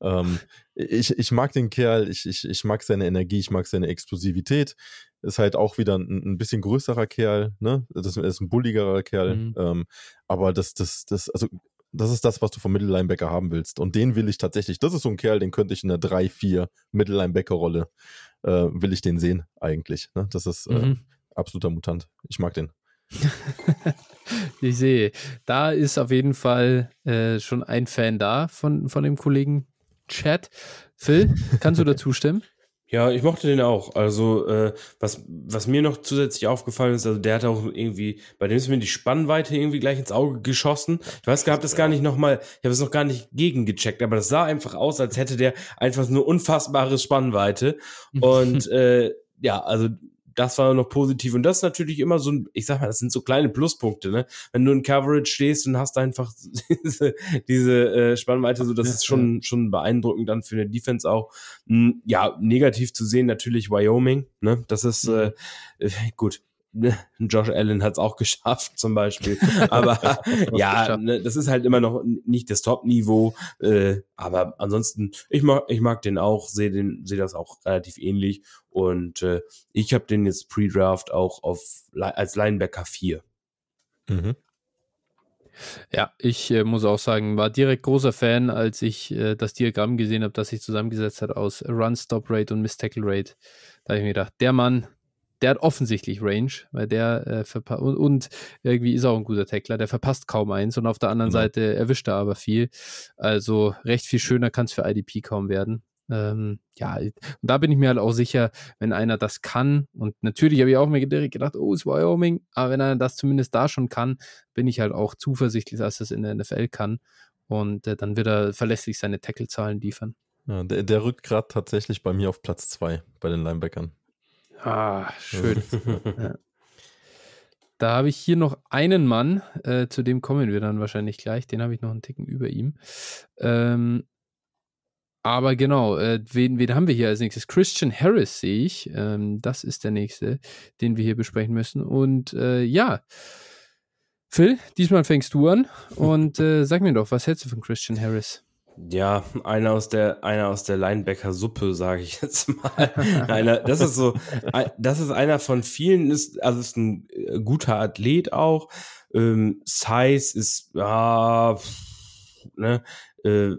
Ähm, ich, ich mag den Kerl, ich, ich, ich mag seine Energie, ich mag seine Explosivität ist halt auch wieder ein, ein bisschen größerer Kerl, ne? Das ist ein bulligerer Kerl. Mhm. Ähm, aber das, das, das, also das ist das, was du vom Mittellinebacker haben willst. Und den will ich tatsächlich, das ist so ein Kerl, den könnte ich in der 3-4 Mittellinebacker-Rolle, äh, will ich den sehen, eigentlich. Ne? Das ist äh, mhm. absoluter Mutant. Ich mag den. ich sehe, da ist auf jeden Fall äh, schon ein Fan da von, von dem Kollegen Chat. Phil, kannst du dazu stimmen? Ja, ich mochte den auch. Also, äh, was, was mir noch zusätzlich aufgefallen ist, also der hat auch irgendwie, bei dem ist mir die Spannweite irgendwie gleich ins Auge geschossen. Ich weiß, ich habe das gar nicht nochmal, ich habe es noch gar nicht gegengecheckt, aber das sah einfach aus, als hätte der einfach nur unfassbare Spannweite. Und äh, ja, also das war noch positiv. Und das ist natürlich immer so ein, ich sag mal, das sind so kleine Pluspunkte, ne? Wenn du in Coverage stehst und hast einfach diese, diese äh, Spannweite, so das ist schon, schon beeindruckend dann für eine Defense auch. Hm, ja, negativ zu sehen natürlich Wyoming, ne? Das ist mhm. äh, gut. Josh Allen hat es auch geschafft, zum Beispiel. Aber ja, ne, das ist halt immer noch nicht das Top-Niveau. Äh, aber ansonsten, ich mag, ich mag den auch, sehe den, sehe das auch relativ ähnlich. Und äh, ich habe den jetzt Pre-Draft auch auf als Linebacker 4. Mhm. Ja, ich äh, muss auch sagen, war direkt großer Fan, als ich äh, das Diagramm gesehen habe, das sich zusammengesetzt hat aus Run, Stop Rate und Miss Tackle Rate. Da habe ich mir gedacht, der Mann, der hat offensichtlich Range, weil der äh, verpasst und, und, irgendwie ist auch ein guter Tackler, der verpasst kaum eins und auf der anderen genau. Seite erwischt er aber viel. Also recht viel schöner kann es für IDP kaum werden. Ähm, ja, und da bin ich mir halt auch sicher, wenn einer das kann, und natürlich habe ich auch mir direkt gedacht, oh, es ist Wyoming, aber wenn einer das zumindest da schon kann, bin ich halt auch zuversichtlich, dass er es in der NFL kann. Und äh, dann wird er verlässlich seine Tackle-Zahlen liefern. Ja, der, der rückt gerade tatsächlich bei mir auf Platz zwei bei den Linebackern. Ah, schön. ja. Da habe ich hier noch einen Mann, äh, zu dem kommen wir dann wahrscheinlich gleich. Den habe ich noch einen Ticken über ihm. Ähm, aber genau, äh, wen, wen haben wir hier als nächstes? Christian Harris sehe ich. Ähm, das ist der nächste, den wir hier besprechen müssen. Und äh, ja, Phil, diesmal fängst du an und äh, sag mir doch, was hältst du von Christian Harris? Ja, einer aus der, einer aus der Linebacker-Suppe, sage ich jetzt mal. einer, das ist so, das ist einer von vielen, ist, also ist ein äh, guter Athlet auch. Ähm, Size ist, ja, ne, äh,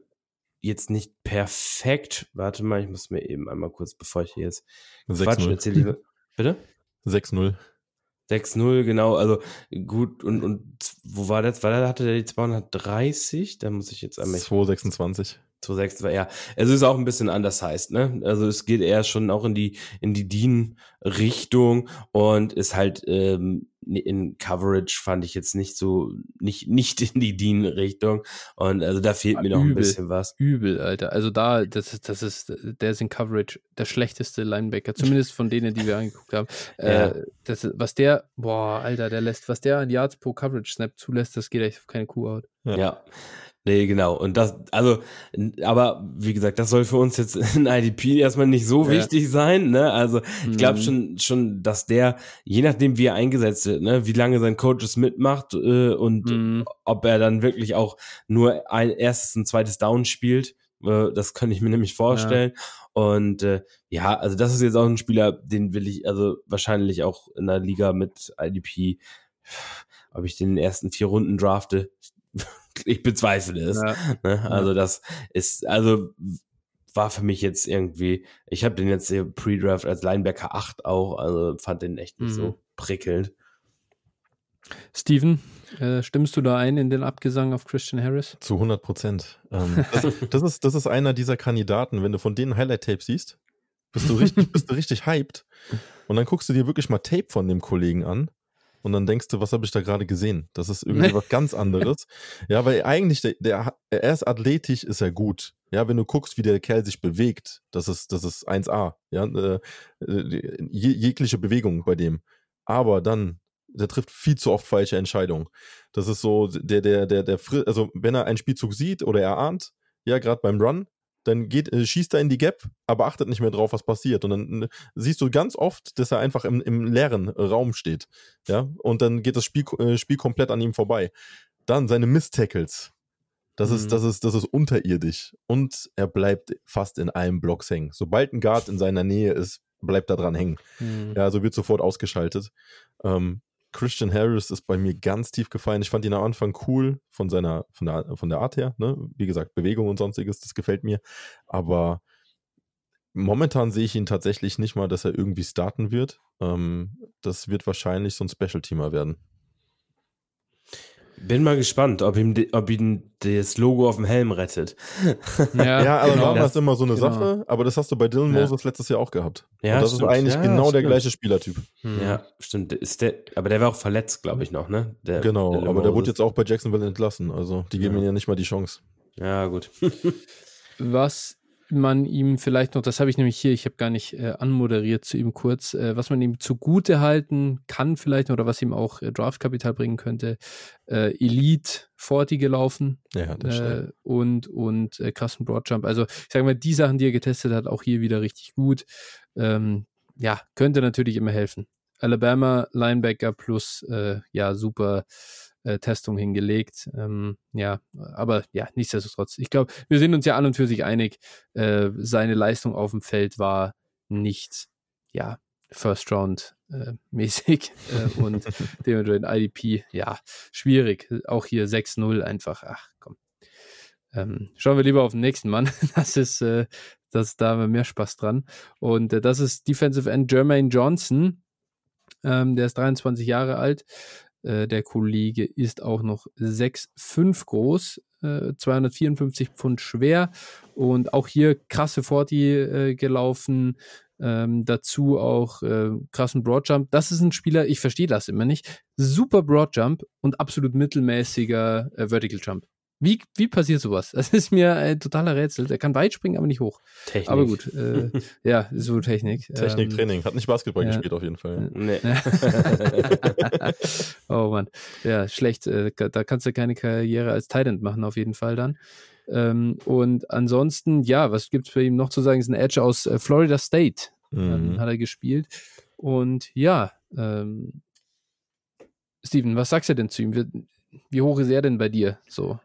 jetzt nicht perfekt. Warte mal, ich muss mir eben einmal kurz, bevor ich hier jetzt Quatsch erzähle. Bitte? 6-0. 6-0, genau, also gut, und, und wo war das? War da hatte der die 230? Da muss ich jetzt einmal. 226. 226, ja. Also ist auch ein bisschen anders heißt, ne? Also es geht eher schon auch in die, in die Dean-Richtung und ist halt ähm, in Coverage fand ich jetzt nicht so, nicht, nicht in die Dean-Richtung. Und also da fehlt mir noch übel, ein bisschen was. Übel, Alter. Also da, das ist, das ist, der ist in Coverage der schlechteste Linebacker, zumindest von denen, die wir angeguckt haben. Ja. Äh, das, was der, boah, Alter, der lässt, was der an Yards pro Coverage Snap zulässt, das geht echt auf keine Kuh out. Ja. ja. Nee, genau. Und das, also, aber wie gesagt, das soll für uns jetzt in IDP erstmal nicht so ja. wichtig sein. Ne? Also ich glaube mhm. schon, schon, dass der, je nachdem wie er eingesetzt wird, ne, wie lange sein Coach es mitmacht äh, und mhm. ob er dann wirklich auch nur ein erstes und zweites Down spielt, äh, das könnte ich mir nämlich vorstellen. Ja. Und äh, ja, also das ist jetzt auch ein Spieler, den will ich also wahrscheinlich auch in der Liga mit IDP, ob ich den ersten vier Runden drafte, ich bezweifle es. Ja. Ne? Also das ist, also war für mich jetzt irgendwie, ich habe den jetzt Pre-Draft als Linebacker 8 auch, also fand den echt nicht mhm. so prickelnd. Steven, äh, stimmst du da ein in den Abgesang auf Christian Harris? Zu 100 Prozent. Ähm, das, das, ist, das ist einer dieser Kandidaten, wenn du von denen Highlight-Tape siehst, bist du richtig, bist du richtig hyped. Und dann guckst du dir wirklich mal Tape von dem Kollegen an und dann denkst du, was habe ich da gerade gesehen? Das ist irgendwie was ganz anderes. Ja, weil eigentlich, der, der, er ist athletisch, ist er gut. Ja, wenn du guckst, wie der Kerl sich bewegt, das ist, das ist 1A. Ja, äh, äh jegliche Bewegung bei dem. Aber dann, der trifft viel zu oft falsche Entscheidungen. Das ist so, der, der, der, der, also wenn er einen Spielzug sieht oder er ahnt, ja, gerade beim Run, dann geht, äh, schießt er in die Gap, aber achtet nicht mehr drauf, was passiert. Und dann äh, siehst du ganz oft, dass er einfach im, im leeren Raum steht. Ja, und dann geht das Spiel, äh, Spiel komplett an ihm vorbei. Dann seine Miss-Tackles. Das, mhm. ist, das, ist, das ist unterirdisch. Und er bleibt fast in allen Blocks hängen. Sobald ein Guard in seiner Nähe ist, bleibt er dran hängen. Mhm. Ja, also wird sofort ausgeschaltet. Ähm, Christian Harris ist bei mir ganz tief gefallen. Ich fand ihn am Anfang cool von seiner, von der, von der Art her. Ne? Wie gesagt, Bewegung und sonstiges, das gefällt mir. Aber momentan sehe ich ihn tatsächlich nicht mal, dass er irgendwie starten wird. Ähm, das wird wahrscheinlich so ein Special-Teamer werden. Bin mal gespannt, ob ihm, ob ihn das Logo auf dem Helm rettet. Ja, ja aber genau. das ist immer so eine genau. Sache. Aber das hast du bei Dylan ja. Moses letztes Jahr auch gehabt. Ja, Und das stimmt. ist eigentlich ja, genau der gleiche Spielertyp. Hm. Ja, stimmt. Ist der, aber der war auch verletzt, glaube ich, noch, ne? Der, genau, der aber Moses. der wurde jetzt auch bei Jacksonville entlassen. Also die geben ihm ja nicht mal die Chance. Ja, gut. Was man ihm vielleicht noch, das habe ich nämlich hier, ich habe gar nicht äh, anmoderiert zu ihm kurz, äh, was man ihm zugute halten kann vielleicht oder was ihm auch äh, Draftkapital bringen könnte, äh, Elite 40 gelaufen ja, äh, und, und äh, krassen Broadjump. Also ich sage mal, die Sachen, die er getestet hat, auch hier wieder richtig gut. Ähm, ja, könnte natürlich immer helfen. Alabama Linebacker plus äh, ja super äh, Testung hingelegt. Ähm, ja, aber ja, nichtsdestotrotz. Ich glaube, wir sind uns ja an und für sich einig, äh, seine Leistung auf dem Feld war nicht, ja, First Round äh, mäßig äh, und dementsprechend IDP, ja, schwierig. Auch hier 6-0 einfach, ach komm. Ähm, schauen wir lieber auf den nächsten Mann. Das ist, äh, das, da haben wir mehr Spaß dran. Und äh, das ist Defensive End Jermaine Johnson. Ähm, der ist 23 Jahre alt. Äh, der Kollege ist auch noch 6,5 groß, äh, 254 Pfund schwer und auch hier krasse 40 äh, gelaufen. Ähm, dazu auch äh, krassen Broadjump. Das ist ein Spieler, ich verstehe das immer nicht. Super Broadjump und absolut mittelmäßiger äh, Vertical Jump. Wie, wie passiert sowas? Das ist mir ein totaler Rätsel. Der kann weit springen, aber nicht hoch. Technik. Aber gut, äh, ja, so Technik. Technik, ähm, Training. Hat nicht Basketball ja. gespielt auf jeden Fall. Nee. oh Mann. Ja, schlecht. Äh, da kannst du keine Karriere als Titan machen, auf jeden Fall dann. Ähm, und ansonsten, ja, was gibt es für ihn noch zu sagen? Ist ein Edge aus äh, Florida State. Mhm. hat er gespielt. Und ja, ähm, Steven, was sagst du denn zu ihm? Wie, wie hoch ist er denn bei dir? So.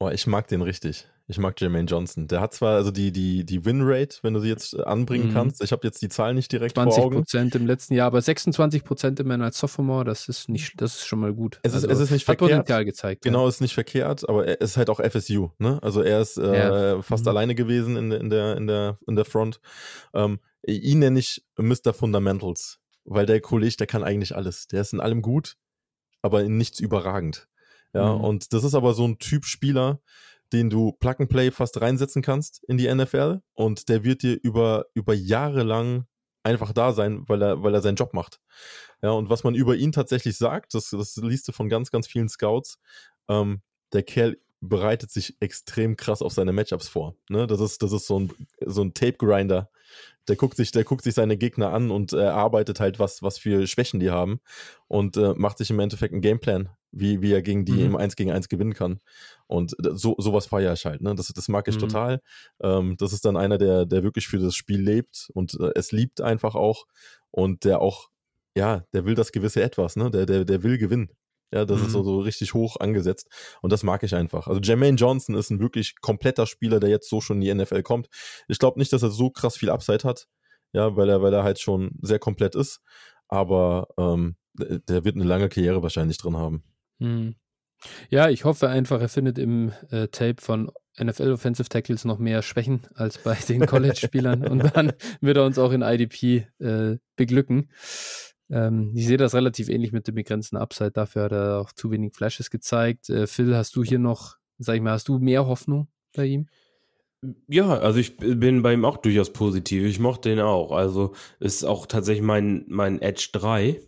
Oh, ich mag den richtig. Ich mag Jermaine Johnson. Der hat zwar also die, die, die Win-Rate, wenn du sie jetzt äh, anbringen mhm. kannst. Ich habe jetzt die Zahl nicht direkt 20 vor Augen. Prozent im letzten Jahr, aber 26 Prozent immerhin als Sophomore, das ist nicht, das ist schon mal gut. Es ist, also, es ist nicht hat verkehrt. Potenzial gezeigt. Genau, ja. ist nicht verkehrt, aber er ist halt auch FSU. Ne? Also er ist äh, ja. fast mhm. alleine gewesen in, in, der, in, der, in der Front. Ähm, ihn nenne ich Mr. Fundamentals, weil der Kollege, der kann eigentlich alles. Der ist in allem gut, aber in nichts überragend. Ja, mhm. und das ist aber so ein Typ Spieler, den du Plug and Play fast reinsetzen kannst in die NFL und der wird dir über, über Jahre lang einfach da sein, weil er, weil er seinen Job macht. Ja, und was man über ihn tatsächlich sagt, das, das liest du von ganz, ganz vielen Scouts, ähm, der Kerl bereitet sich extrem krass auf seine Matchups vor. Ne? Das ist, das ist so ein, so ein Tape-Grinder. Der guckt sich, der guckt sich seine Gegner an und äh, arbeitet halt was, was für Schwächen die haben und äh, macht sich im Endeffekt einen Gameplan wie, wie er gegen die mhm. im 1 gegen 1 gewinnen kann. Und so, sowas feiere ich halt, ne? Das, das mag ich mhm. total. Ähm, das ist dann einer, der, der wirklich für das Spiel lebt und äh, es liebt einfach auch und der auch, ja, der will das gewisse Etwas, ne? Der, der, der will gewinnen. Ja, das mhm. ist so, so richtig hoch angesetzt. Und das mag ich einfach. Also Jermaine Johnson ist ein wirklich kompletter Spieler, der jetzt so schon in die NFL kommt. Ich glaube nicht, dass er so krass viel Upside hat. Ja, weil er, weil er halt schon sehr komplett ist. Aber ähm, der wird eine lange Karriere wahrscheinlich drin haben. Mhm. Ja, ich hoffe einfach, er findet im äh, Tape von NFL Offensive Tackles noch mehr Schwächen als bei den College-Spielern und dann wird er uns auch in IDP äh, beglücken. Ähm, ich sehe das relativ ähnlich mit dem begrenzten Upside. Dafür hat er auch zu wenig Flashes gezeigt. Äh, Phil, hast du hier noch, sag ich mal, hast du mehr Hoffnung bei ihm? Ja, also ich bin bei ihm auch durchaus positiv. Ich mochte ihn auch. Also ist auch tatsächlich mein, mein Edge 3.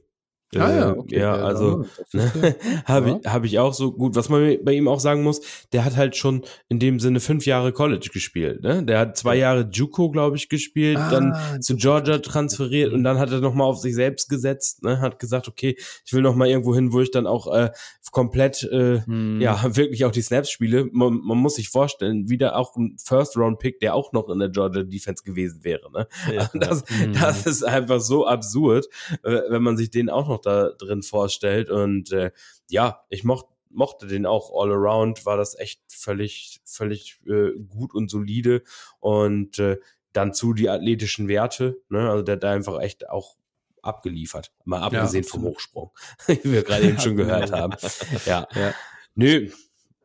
Ah, ja, ähm, okay. ja, also ne, habe ja. ich, hab ich auch so gut. Was man bei ihm auch sagen muss, der hat halt schon in dem Sinne fünf Jahre College gespielt. Ne? Der hat zwei Jahre JUCO, glaube ich, gespielt, ah, dann zu Georgia transferiert und dann hat er nochmal auf sich selbst gesetzt. Ne? Hat gesagt, okay, ich will nochmal irgendwo hin, wo ich dann auch äh, komplett, äh, hm. ja, wirklich auch die Snaps spiele. Man, man muss sich vorstellen, wieder auch ein First-Round-Pick, der auch noch in der Georgia Defense gewesen wäre. Ne? Ja, das, ja. das hm. ist einfach so absurd, äh, wenn man sich den auch noch da drin vorstellt. Und äh, ja, ich mochte mochte den auch all around, war das echt völlig, völlig äh, gut und solide. Und äh, dann zu die athletischen Werte, ne? Also der da einfach echt auch abgeliefert. Mal abgesehen ja, vom Hochsprung, wie wir gerade eben schon gehört haben. Ja. ja. Nö,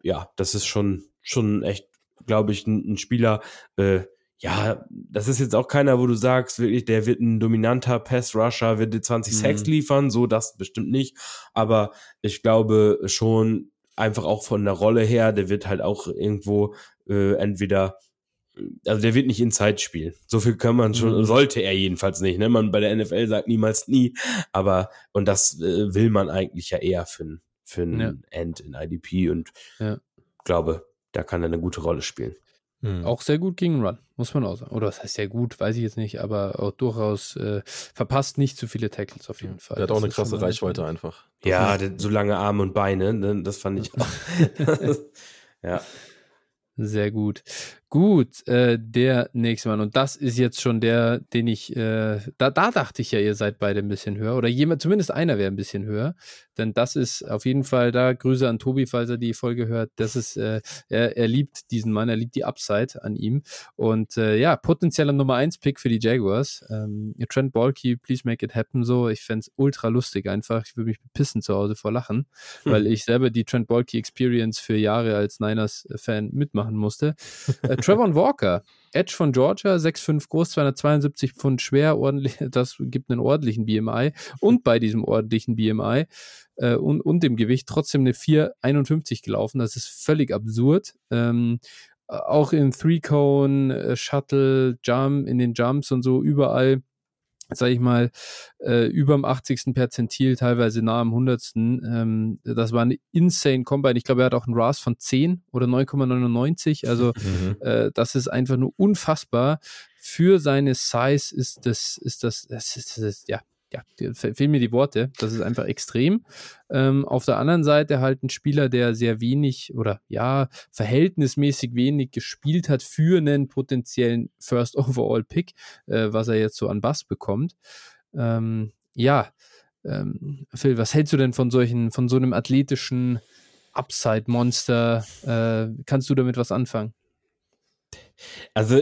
ja, das ist schon, schon echt, glaube ich, ein, ein Spieler, äh, ja, das ist jetzt auch keiner, wo du sagst, wirklich, der wird ein dominanter Pass-Rusher, wird dir 20 mhm. Sacks liefern, so das bestimmt nicht. Aber ich glaube schon einfach auch von der Rolle her, der wird halt auch irgendwo äh, entweder also der wird nicht Inside spielen. So viel kann man schon, mhm. sollte er jedenfalls nicht. Ne? Man bei der NFL sagt niemals nie, aber und das äh, will man eigentlich ja eher für, für ein ja. End in IDP und ja. glaube, da kann er eine gute Rolle spielen. Mhm. Auch sehr gut gegen Run, muss man auch sagen. Oder das heißt sehr gut, weiß ich jetzt nicht, aber auch durchaus äh, verpasst nicht zu viele Tackles auf jeden Fall. Der hat auch das eine krasse Reichweite einfach. Das ja, so lange Arme und Beine, ne? das fand ich auch. ja. Sehr gut. Gut, äh, der nächste Mann. Und das ist jetzt schon der, den ich, äh, da, da dachte ich ja, ihr seid beide ein bisschen höher. Oder jemand, zumindest einer wäre ein bisschen höher. Denn das ist auf jeden Fall da, Grüße an Tobi, falls er die Folge hört. Das ist, äh, er, er liebt diesen Mann, er liebt die Upside an ihm. Und äh, ja, potenzieller Nummer 1 Pick für die Jaguars. Ähm, Trent Balky, please make it happen. So, ich fände es ultra lustig einfach. Ich würde mich pissen zu Hause vor Lachen, hm. weil ich selber die Trent Balky Experience für Jahre als Niners-Fan mitmachen musste. Äh, Trevor Walker, Edge von Georgia, 6'5 groß, 272 Pfund schwer, ordentlich, das gibt einen ordentlichen BMI. Und bei diesem ordentlichen BMI äh, und, und dem Gewicht trotzdem eine 4,51 gelaufen. Das ist völlig absurd. Ähm, auch im Three-Cone, äh, Shuttle, Jump, in den Jumps und so überall sage ich mal, äh, über dem 80. Perzentil, teilweise nah am 100. Ähm, das war ein insane Combine. Ich glaube, er hat auch einen RAS von 10 oder 9,99. Also mhm. äh, das ist einfach nur unfassbar. Für seine Size ist das, ist das, das ist, das ist ja, ja, fehlen mir die Worte. Das ist einfach extrem. Ähm, auf der anderen Seite halt ein Spieler, der sehr wenig oder ja, verhältnismäßig wenig gespielt hat für einen potenziellen First Overall Pick, äh, was er jetzt so an Bass bekommt. Ähm, ja, ähm, Phil, was hältst du denn von solchen, von so einem athletischen Upside-Monster? Äh, kannst du damit was anfangen? Also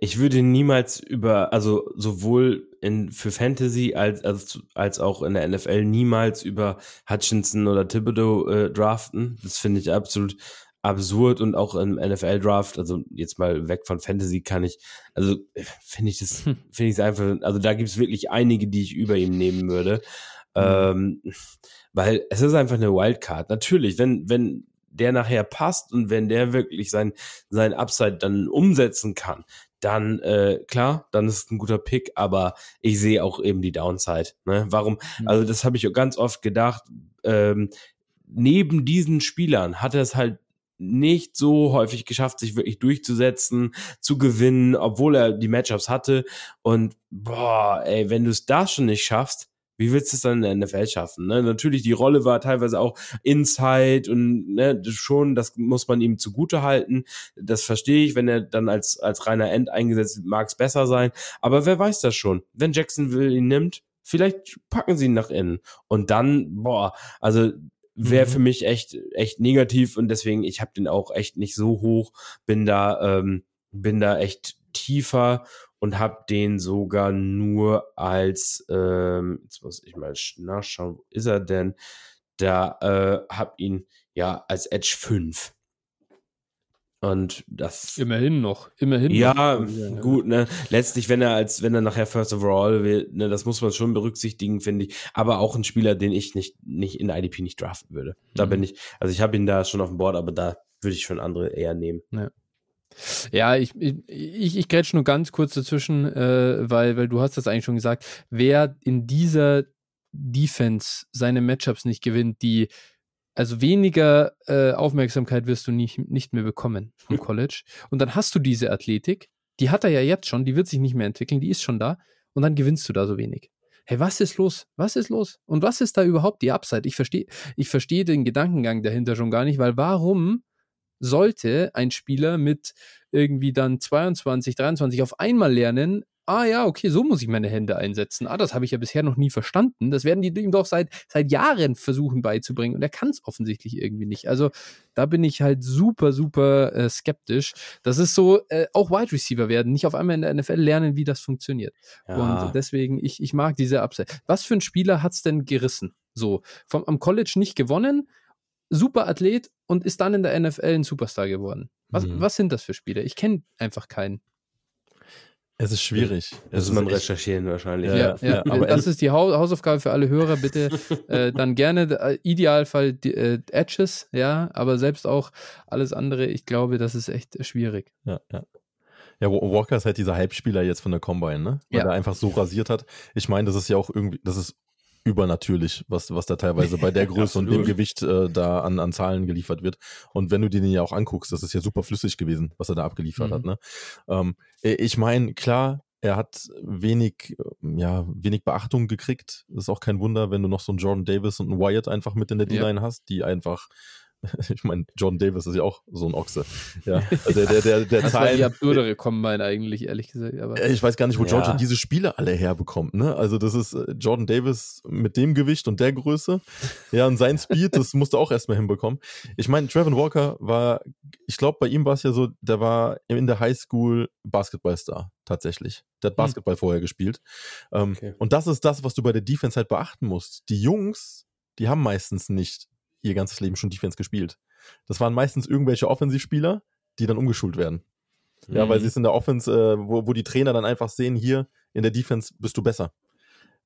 ich würde niemals über, also sowohl in, für Fantasy als, als, als auch in der NFL niemals über Hutchinson oder Thibodeau äh, draften. Das finde ich absolut absurd und auch im NFL-Draft, also jetzt mal weg von Fantasy kann ich, also finde ich das, hm. finde ich es einfach, also da gibt es wirklich einige, die ich über ihm nehmen würde. Mhm. Ähm, weil es ist einfach eine Wildcard. Natürlich, wenn, wenn der nachher passt und wenn der wirklich sein, sein Upside dann umsetzen kann, dann äh, klar, dann ist es ein guter Pick, aber ich sehe auch eben die Downside. Ne? Warum? Mhm. Also das habe ich ganz oft gedacht. Ähm, neben diesen Spielern hat er es halt nicht so häufig geschafft, sich wirklich durchzusetzen, zu gewinnen, obwohl er die Matchups hatte. Und boah, ey, wenn du es da schon nicht schaffst, Wie willst du es dann in der NFL schaffen? Ne? Natürlich, die Rolle war teilweise auch Inside und ne, schon, das muss man ihm zugute halten. Das verstehe ich, wenn er dann als, als reiner End eingesetzt wird, mag es besser sein. Aber wer weiß das schon? Wenn Jacksonville ihn nimmt, vielleicht packen sie ihn nach innen. Und dann, boah, also wäre mhm. für mich echt, echt negativ und deswegen, ich habe den auch echt nicht so hoch, bin da, ähm, bin da echt tiefer und habe den sogar nur als, ähm, jetzt muss ich mal nachschauen, wo ist er denn? Da äh, habe ihn ja als Edge 5. Und das. Immerhin noch. Immerhin. Ja, noch. gut, ne. Letztlich, wenn er als, wenn er nachher First Overall will, ne, das muss man schon berücksichtigen, finde ich. Aber auch ein Spieler, den ich nicht, nicht in IDP nicht draften würde. Da mhm. bin ich, also ich habe ihn da schon auf dem Board, aber da würde ich schon andere eher nehmen. Ja. Ja, ich, ich, ich grätsch nur ganz kurz dazwischen, äh, weil, weil du hast das eigentlich schon gesagt. Wer in dieser Defense seine Matchups nicht gewinnt, die also weniger äh, Aufmerksamkeit wirst du nicht, nicht mehr bekommen vom College. Und dann hast du diese Athletik, die hat er ja jetzt schon, die wird sich nicht mehr entwickeln, die ist schon da. Und dann gewinnst du da so wenig. Hey, was ist los? Was ist los? Und was ist da überhaupt die Upside? Ich verstehe ich verstehe den Gedankengang dahinter schon gar nicht, weil warum sollte ein Spieler mit irgendwie dann 22, 23 auf einmal lernen, ah ja, okay, so muss ich meine Hände einsetzen. Ah, das habe ich ja bisher noch nie verstanden. Das werden die ihm doch seit, seit Jahren versuchen beizubringen und er kann es offensichtlich irgendwie nicht. Also da bin ich halt super, super äh, skeptisch. Das ist so, äh, auch Wide Receiver werden, nicht auf einmal in der NFL lernen, wie das funktioniert. Ja. Und deswegen, ich, ich mag diese Upside. Was für ein Spieler hat es denn gerissen? So, vom, am College nicht gewonnen, super Athlet und ist dann in der NFL ein Superstar geworden. Was, mhm. was sind das für Spieler? Ich kenne einfach keinen. Es ist schwierig. Das muss man recherchieren wahrscheinlich. Ja, ja, ja. aber das ist die Hausaufgabe für alle Hörer. Bitte äh, dann gerne, äh, Idealfall die, äh, Edges, ja, aber selbst auch alles andere, ich glaube, das ist echt schwierig. Ja, ja. Ja, Walker ist halt dieser Halbspieler jetzt von der Combine, ne? Weil ja. er einfach so rasiert hat. Ich meine, das ist ja auch irgendwie, das ist übernatürlich, was, was da teilweise bei der Größe und dem Gewicht äh, da an, an Zahlen geliefert wird. Und wenn du den ja auch anguckst, das ist ja super flüssig gewesen, was er da abgeliefert mhm. hat. Ne? Ähm, äh, ich meine, klar, er hat wenig, ja, wenig Beachtung gekriegt. Das ist auch kein Wunder, wenn du noch so einen Jordan Davis und einen Wyatt einfach mit in der D-Line ja. hast, die einfach ich meine, John Davis ist ja auch so ein Ochse. Ja, der, der, der, der das Zahlen, war die absurdere Combine eigentlich, ehrlich gesagt. Aber ich weiß gar nicht, wo ja. Georgia diese Spiele alle herbekommt. Ne? Also das ist äh, Jordan Davis mit dem Gewicht und der Größe. Ja, und sein Speed, das musst du auch erstmal hinbekommen. Ich meine, Trevor Walker war, ich glaube, bei ihm war es ja so, der war in der Highschool Basketballstar tatsächlich. Der hat hm. Basketball hm. vorher gespielt. Ähm, okay. Und das ist das, was du bei der Defense halt beachten musst. Die Jungs, die haben meistens nicht ihr ganzes Leben schon Defense gespielt. Das waren meistens irgendwelche Offensivspieler, die dann umgeschult werden. Mhm. Ja, weil mhm. sie es in der Offense, äh, wo, wo die Trainer dann einfach sehen, hier in der Defense bist du besser.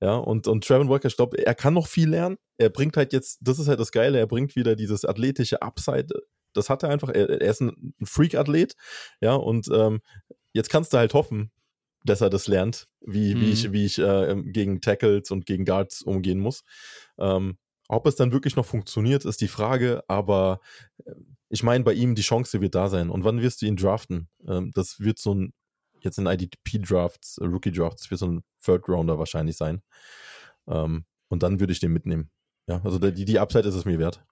Ja, und, und Trevor Walker, ich glaube, er kann noch viel lernen. Er bringt halt jetzt, das ist halt das Geile, er bringt wieder dieses athletische Upside. Das hat er einfach. Er, er ist ein Freak-Athlet. Ja, und ähm, jetzt kannst du halt hoffen, dass er das lernt, wie, mhm. wie ich, wie ich äh, gegen Tackles und gegen Guards umgehen muss. Ähm, ob es dann wirklich noch funktioniert, ist die Frage, aber äh, ich meine, bei ihm die Chance wird da sein. Und wann wirst du ihn draften? Ähm, das wird so ein, jetzt in IDP-Drafts, äh, Rookie-Drafts, wird so ein Third-Rounder wahrscheinlich sein. Ähm, und dann würde ich den mitnehmen. Ja, also die, die Upside ist es mir wert.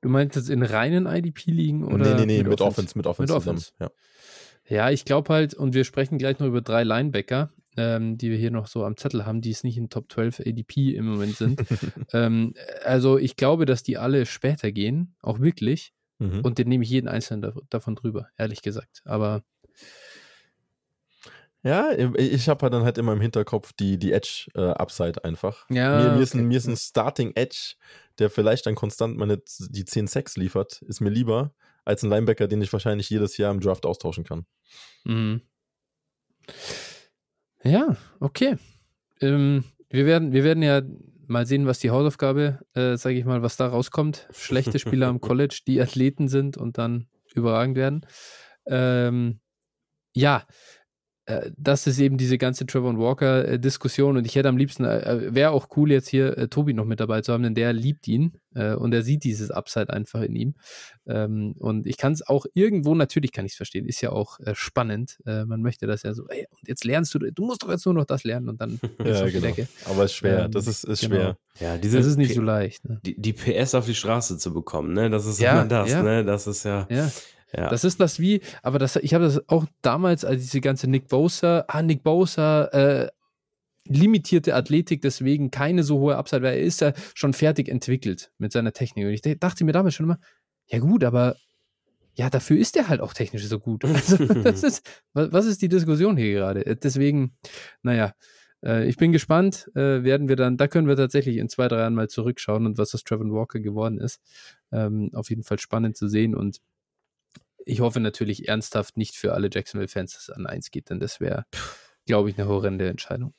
Du meinst jetzt in reinen IDP-Ligen oder? Nee, nee, nee, mit, mit Offense, Offense, mit Offense, mit Offense. zusammen. Ja. ja, ich glaube halt, und wir sprechen gleich noch über drei Linebacker ähm, die wir hier noch so am Zettel haben, die es nicht in Top 12 ADP im Moment sind. ähm, also ich glaube, dass die alle später gehen, auch wirklich. Mhm. Und den nehme ich jeden einzelnen da, davon drüber, ehrlich gesagt. Aber ja, ich habe halt dann halt immer im Hinterkopf die, die Edge-Upside äh, einfach. Ja, mir, mir, ist ein, mir ist ein Starting Edge, der vielleicht dann konstant meine, die 10 Sex liefert, ist mir lieber als ein Linebacker, den ich wahrscheinlich jedes Jahr im Draft austauschen kann. Mhm. Ja, okay. Ähm, wir, werden, wir werden ja mal sehen, was die Hausaufgabe, äh, sage ich mal, was da rauskommt. Schlechte Spieler am College, die Athleten sind und dann überragend werden. Ähm, ja, das ist eben diese ganze Trevor Walker-Diskussion und ich hätte am liebsten, äh, wäre auch cool, jetzt hier äh, Tobi noch mit dabei zu haben, denn der liebt ihn äh, und er sieht dieses Upside einfach in ihm. Ähm, und ich kann es auch irgendwo, natürlich kann ich es verstehen, ist ja auch äh, spannend. Äh, man möchte das ja so, ey, und jetzt lernst du, du musst doch jetzt nur noch das lernen und dann ja, genau. Decke. Aber es ist schwer, ähm, das ist, ist genau. schwer. Ja, diese, das ist nicht P so leicht. Ne? Die, die, PS auf die Straße zu bekommen, ne? Das ist ja immer das, ja. ne? Das ist ja. ja. Ja. Das ist das wie, aber das, ich habe das auch damals, als diese ganze Nick Bosa, ah, Nick Bosa, äh, limitierte Athletik, deswegen keine so hohe Upside, weil er ist ja schon fertig entwickelt mit seiner Technik. Und ich dachte mir damals schon immer, ja gut, aber ja, dafür ist er halt auch technisch so gut. Also, das ist, was ist die Diskussion hier gerade? Deswegen, naja, äh, ich bin gespannt, äh, werden wir dann, da können wir tatsächlich in zwei, drei Jahren mal zurückschauen und was das Trevor Walker geworden ist. Ähm, auf jeden Fall spannend zu sehen und ich hoffe natürlich ernsthaft nicht für alle Jacksonville-Fans, dass es an 1 geht, denn das wäre, glaube ich, eine horrende Entscheidung.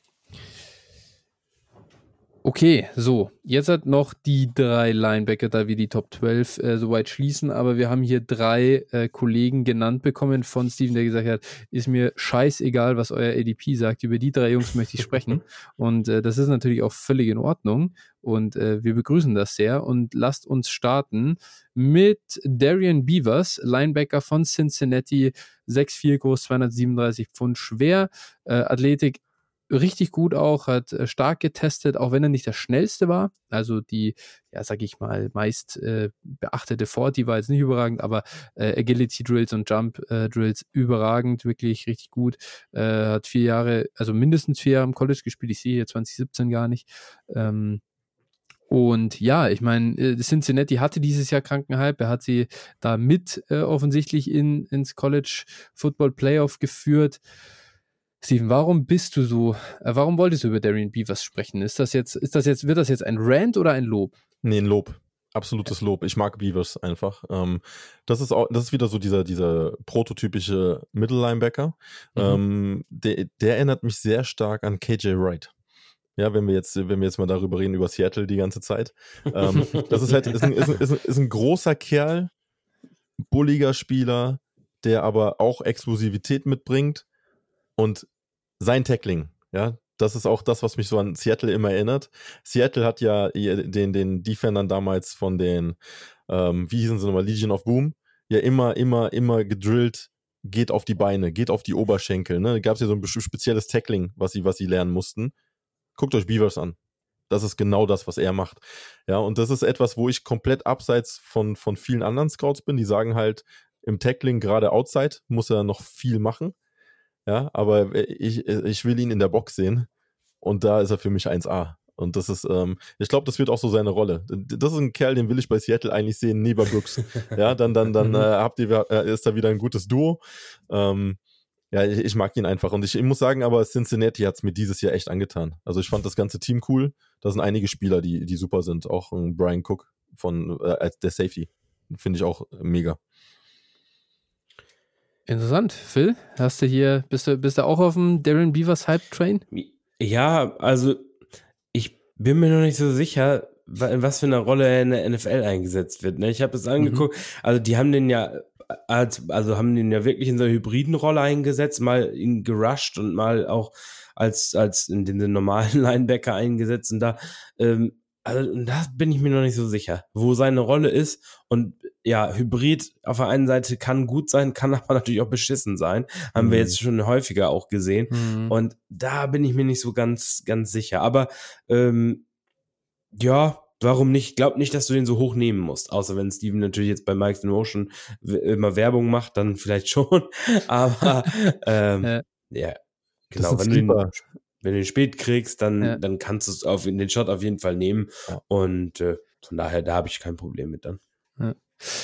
Okay, so, jetzt hat noch die drei Linebacker, da wir die Top 12 äh, soweit schließen, aber wir haben hier drei äh, Kollegen genannt bekommen von Steven, der gesagt hat, ist mir scheißegal, was euer ADP sagt, über die drei Jungs möchte ich sprechen. Und äh, das ist natürlich auch völlig in Ordnung. Und äh, wir begrüßen das sehr. Und lasst uns starten mit Darian Beavers, Linebacker von Cincinnati, 6'4 groß, 237 Pfund schwer, äh, Athletik richtig gut auch, hat äh, stark getestet, auch wenn er nicht der schnellste war. Also die, ja, sag ich mal, meist äh, beachtete 40 war jetzt nicht überragend, aber äh, Agility Drills und Jump äh, Drills überragend, wirklich richtig gut. Äh, hat vier Jahre, also mindestens vier Jahre im College gespielt. Ich sehe hier 2017 gar nicht. Ähm, und ja, ich meine, äh, Cincinnati hatte dieses Jahr Krankenhype. Er hat sie da mit offensichtlich in, ins College Football Playoff geführt. Steven, warum bist du so, äh, warum wolltest du über Darian Beavers sprechen? Ist das jetzt, ist das jetzt, wird das jetzt ein Rant oder ein Lob? Nee, ein Lob. Absolutes Lob. Ich mag Beavers einfach. Ähm, das ist auch, das ist wieder so dieser, dieser prototypische Mittellinebacker. Mhm. Ähm, der, der erinnert mich sehr stark an KJ Wright. Ja, wenn wir jetzt, wenn wir jetzt mal darüber reden, über Seattle die ganze Zeit. Ähm, das ist halt, ist ein, ist, ein, ist, ein, ist ein großer Kerl, bulliger Spieler, der aber auch Explosivität mitbringt und sein Tackling, ja, das ist auch das, was mich so an Seattle immer erinnert. Seattle hat ja den, den Defendern damals von den, ähm, wie hießen sie nochmal, Legion of Boom, ja immer, immer, immer gedrillt, geht auf die Beine, geht auf die Oberschenkel. Ne? Da gab es ja so ein spezielles Tackling, was sie, was sie lernen mussten. Guckt euch Beavers an. Das ist genau das, was er macht. Ja, und das ist etwas, wo ich komplett abseits von, von vielen anderen Scouts bin. Die sagen halt, im Tackling, gerade outside, muss er noch viel machen. Ja, aber ich, ich will ihn in der Box sehen. Und da ist er für mich 1A. Und das ist, ähm, ich glaube, das wird auch so seine Rolle. Das ist ein Kerl, den will ich bei Seattle eigentlich sehen, neben Brooks. ja, dann, dann, dann äh, habt ihr, äh, ist da wieder ein gutes Duo. Ähm, ja, ich, ich, mag ihn einfach. Und ich, ich muss sagen, aber Cincinnati hat es mir dieses Jahr echt angetan. Also ich fand das ganze Team cool. Da sind einige Spieler, die, die super sind. Auch ein Brian Cook von äh, als der Safety. Finde ich auch mega. Interessant. Phil, hast du hier, bist du, bist du auch auf dem Darren Beavers Hype Train? Ja, also ich bin mir noch nicht so sicher, in was für eine Rolle er in der NFL eingesetzt wird. Ne? Ich habe es angeguckt, mhm. also die haben den ja als, also haben den ja wirklich in so einer hybriden Rolle eingesetzt, mal ihn gerusht und mal auch als, als in den normalen Linebacker eingesetzt und da, ähm, also da bin ich mir noch nicht so sicher, wo seine Rolle ist und ja, Hybrid auf der einen Seite kann gut sein, kann aber natürlich auch beschissen sein. Haben mhm. wir jetzt schon häufiger auch gesehen. Mhm. Und da bin ich mir nicht so ganz, ganz sicher. Aber ähm, ja, warum nicht? Glaub nicht, dass du den so hoch nehmen musst. Außer wenn Steven natürlich jetzt bei Mike's in Motion immer Werbung macht, dann vielleicht schon. aber ähm, ja. ja, genau. Wenn du, den, wenn du den spät kriegst, dann, ja. dann kannst du es auf den Shot auf jeden Fall nehmen. Ja. Und äh, von daher, da habe ich kein Problem mit dann. Ja.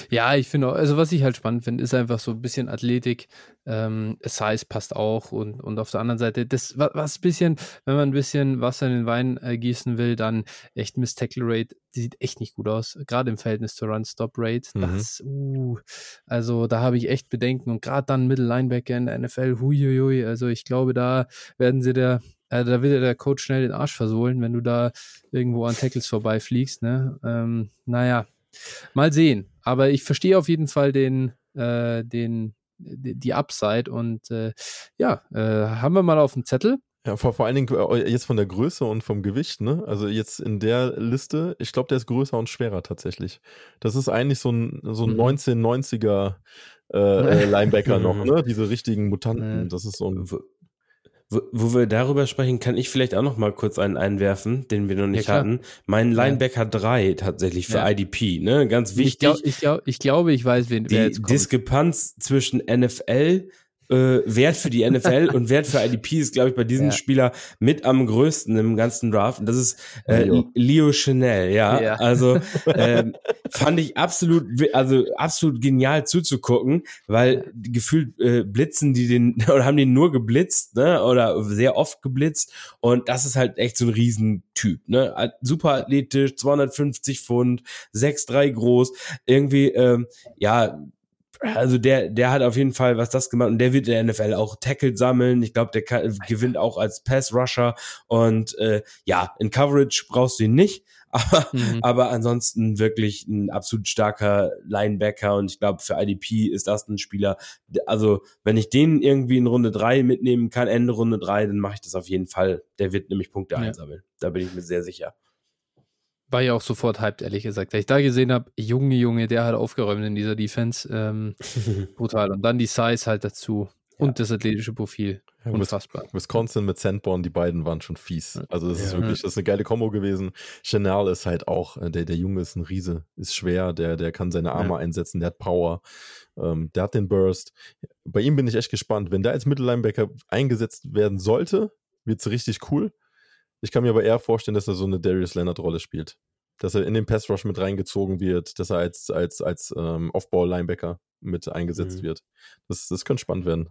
Ja, ich finde auch, also was ich halt spannend finde, ist einfach so ein bisschen Athletik. Ähm, Size passt auch und, und auf der anderen Seite, das was ein bisschen, wenn man ein bisschen Wasser in den Wein äh, gießen will, dann echt Miss Tackle Rate, die sieht echt nicht gut aus, gerade im Verhältnis zur Run Stop Rate. Mhm. Das, uh, also da habe ich echt Bedenken und gerade dann Middle Linebacker in der NFL, huiuiui, also ich glaube, da werden sie der, äh, da wird der Coach schnell den Arsch versohlen, wenn du da irgendwo an Tackles vorbeifliegst, ne? Ähm, naja, mal sehen. Aber ich verstehe auf jeden Fall den, äh, den die, Upside und äh, ja, äh, haben wir mal auf dem Zettel. Ja, vor, vor allen Dingen äh, jetzt von der Größe und vom Gewicht, ne? Also jetzt in der Liste, ich glaube, der ist größer und schwerer tatsächlich. Das ist eigentlich so ein, so ein mhm. 1990er äh, äh, Linebacker noch, ne? Diese richtigen Mutanten. Das ist so ein. Wo, wo, wir darüber sprechen, kann ich vielleicht auch noch mal kurz einen einwerfen, den wir noch nicht ja, hatten. Mein Linebacker ja. 3 tatsächlich für ja. IDP, ne? Ganz wichtig. Ich, glaub, ich, glaub, ich glaube, ich weiß, wen Die Diskrepanz zwischen NFL äh, Wert für die NFL und Wert für IDP ist, glaube ich, bei diesem ja. Spieler mit am größten im ganzen Draft. Und das ist äh, Leo. Leo Chanel, ja. ja. Also äh, fand ich absolut, also absolut genial zuzugucken, weil gefühlt äh, blitzen die den oder haben den nur geblitzt, ne? Oder sehr oft geblitzt. Und das ist halt echt so ein Riesentyp, ne? Super athletisch, 250 Pfund, 6'3 groß, irgendwie, ähm, ja, also der, der hat auf jeden Fall was das gemacht und der wird in der NFL auch Tackle sammeln. Ich glaube, der kann, gewinnt auch als Pass Rusher und äh, ja, in Coverage brauchst du ihn nicht, aber, mhm. aber ansonsten wirklich ein absolut starker Linebacker und ich glaube, für IDP ist das ein Spieler, also wenn ich den irgendwie in Runde drei mitnehmen kann, Ende Runde drei, dann mache ich das auf jeden Fall. Der wird nämlich Punkte ja. einsammeln. Da bin ich mir sehr sicher war ja auch sofort hyped, ehrlich gesagt. Da ich da gesehen habe, Junge, Junge, der hat aufgeräumt in dieser Defense. Ähm, brutal. Und dann die Size halt dazu. Ja. Und das athletische Profil. Unfassbar. Wisconsin mit Sandborn, die beiden waren schon fies. Also das ja. ist wirklich, das ist eine geile Kombo gewesen. Chanel ist halt auch, äh, der, der Junge ist ein Riese, ist schwer, der, der kann seine Arme ja. einsetzen, der hat Power, ähm, der hat den Burst. Bei ihm bin ich echt gespannt. Wenn der als Mittellinebacker eingesetzt werden sollte, wird es richtig cool. Ich kann mir aber eher vorstellen, dass er so eine Darius Leonard-Rolle spielt. Dass er in den Pass Rush mit reingezogen wird, dass er als, als, als ähm, Off-Ball-Linebacker mit eingesetzt mhm. wird. Das, das könnte spannend werden.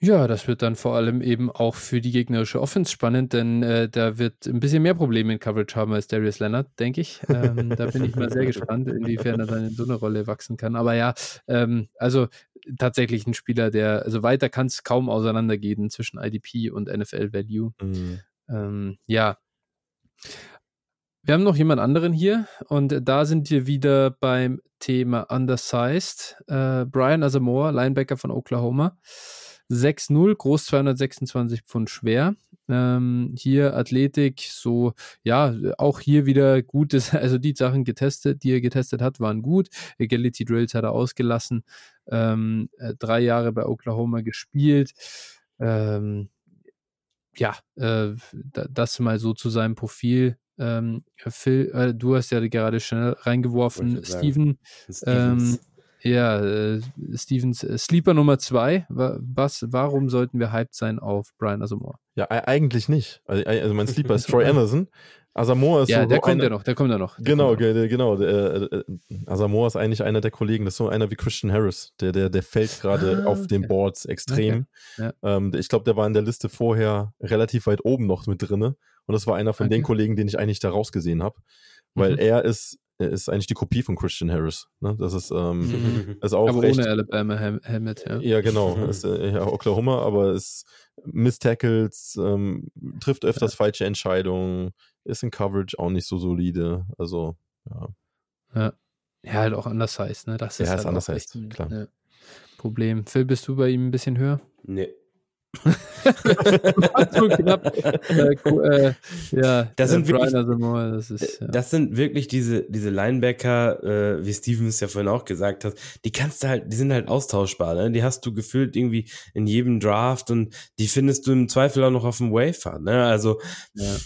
Ja, das wird dann vor allem eben auch für die gegnerische Offense spannend, denn äh, da wird ein bisschen mehr Probleme in Coverage haben als Darius Leonard, denke ich. Ähm, da bin ich mal sehr gespannt, inwiefern er dann in so eine Rolle wachsen kann. Aber ja, ähm, also tatsächlich ein Spieler, der, also weiter kann es kaum auseinandergehen zwischen IDP und NFL Value. Mhm. Ähm, ja. Wir haben noch jemand anderen hier und da sind wir wieder beim Thema Undersized. Äh, Brian Asamoah, Linebacker von Oklahoma. 6-0, groß 226 Pfund schwer. Ähm, hier Athletik, so, ja, auch hier wieder gutes, also die Sachen getestet, die er getestet hat, waren gut. Agility Drills hat er ausgelassen. Ähm, äh, drei Jahre bei Oklahoma gespielt. Ähm, ja, äh, das mal so zu seinem Profil. Ähm, Phil, äh, du hast ja gerade schnell reingeworfen, Steven. Ähm, ja, äh, Stevens äh, Sleeper Nummer zwei. Was, warum sollten wir hyped sein auf Brian Asamoah? Ja, eigentlich nicht. Also, also mein Sleeper ist Troy Anderson. Asamoah ist ja, so der kommt ja noch, der kommt ja noch. Genau, genau. genau äh, äh, Asamoah ist eigentlich einer der Kollegen, das ist so einer wie Christian Harris, der, der, der fällt gerade ah, auf den Boards extrem. Okay. Ja. Ähm, ich glaube, der war in der Liste vorher relativ weit oben noch mit drinne und das war einer von okay. den Kollegen, den ich eigentlich da rausgesehen habe, weil mhm. er ist er ist eigentlich die Kopie von Christian Harris. Ne? Das ist, ähm, mhm. ist auch aber recht, ohne Alabama Helmet, ja. Ja, genau. ist, äh, ja, Oklahoma, aber ist Miss Tackles, ähm, trifft öfters ja. falsche Entscheidungen, ist in Coverage auch nicht so solide. Also, ja. Ja, ja halt auch anders heißt, ne? Das ist, ja, halt ist anders heißt, klar. Ne, Problem. Phil, bist du bei ihm ein bisschen höher? Nee. so knapp. Äh, äh, ja, das sind, wirklich, das, ist, ja. das sind wirklich diese, diese Linebacker, äh, wie Stevens ja vorhin auch gesagt hat, die kannst du halt, die sind halt austauschbar, ne? Die hast du gefühlt irgendwie in jedem Draft und die findest du im Zweifel auch noch auf dem Wafer, ne? Also, ja.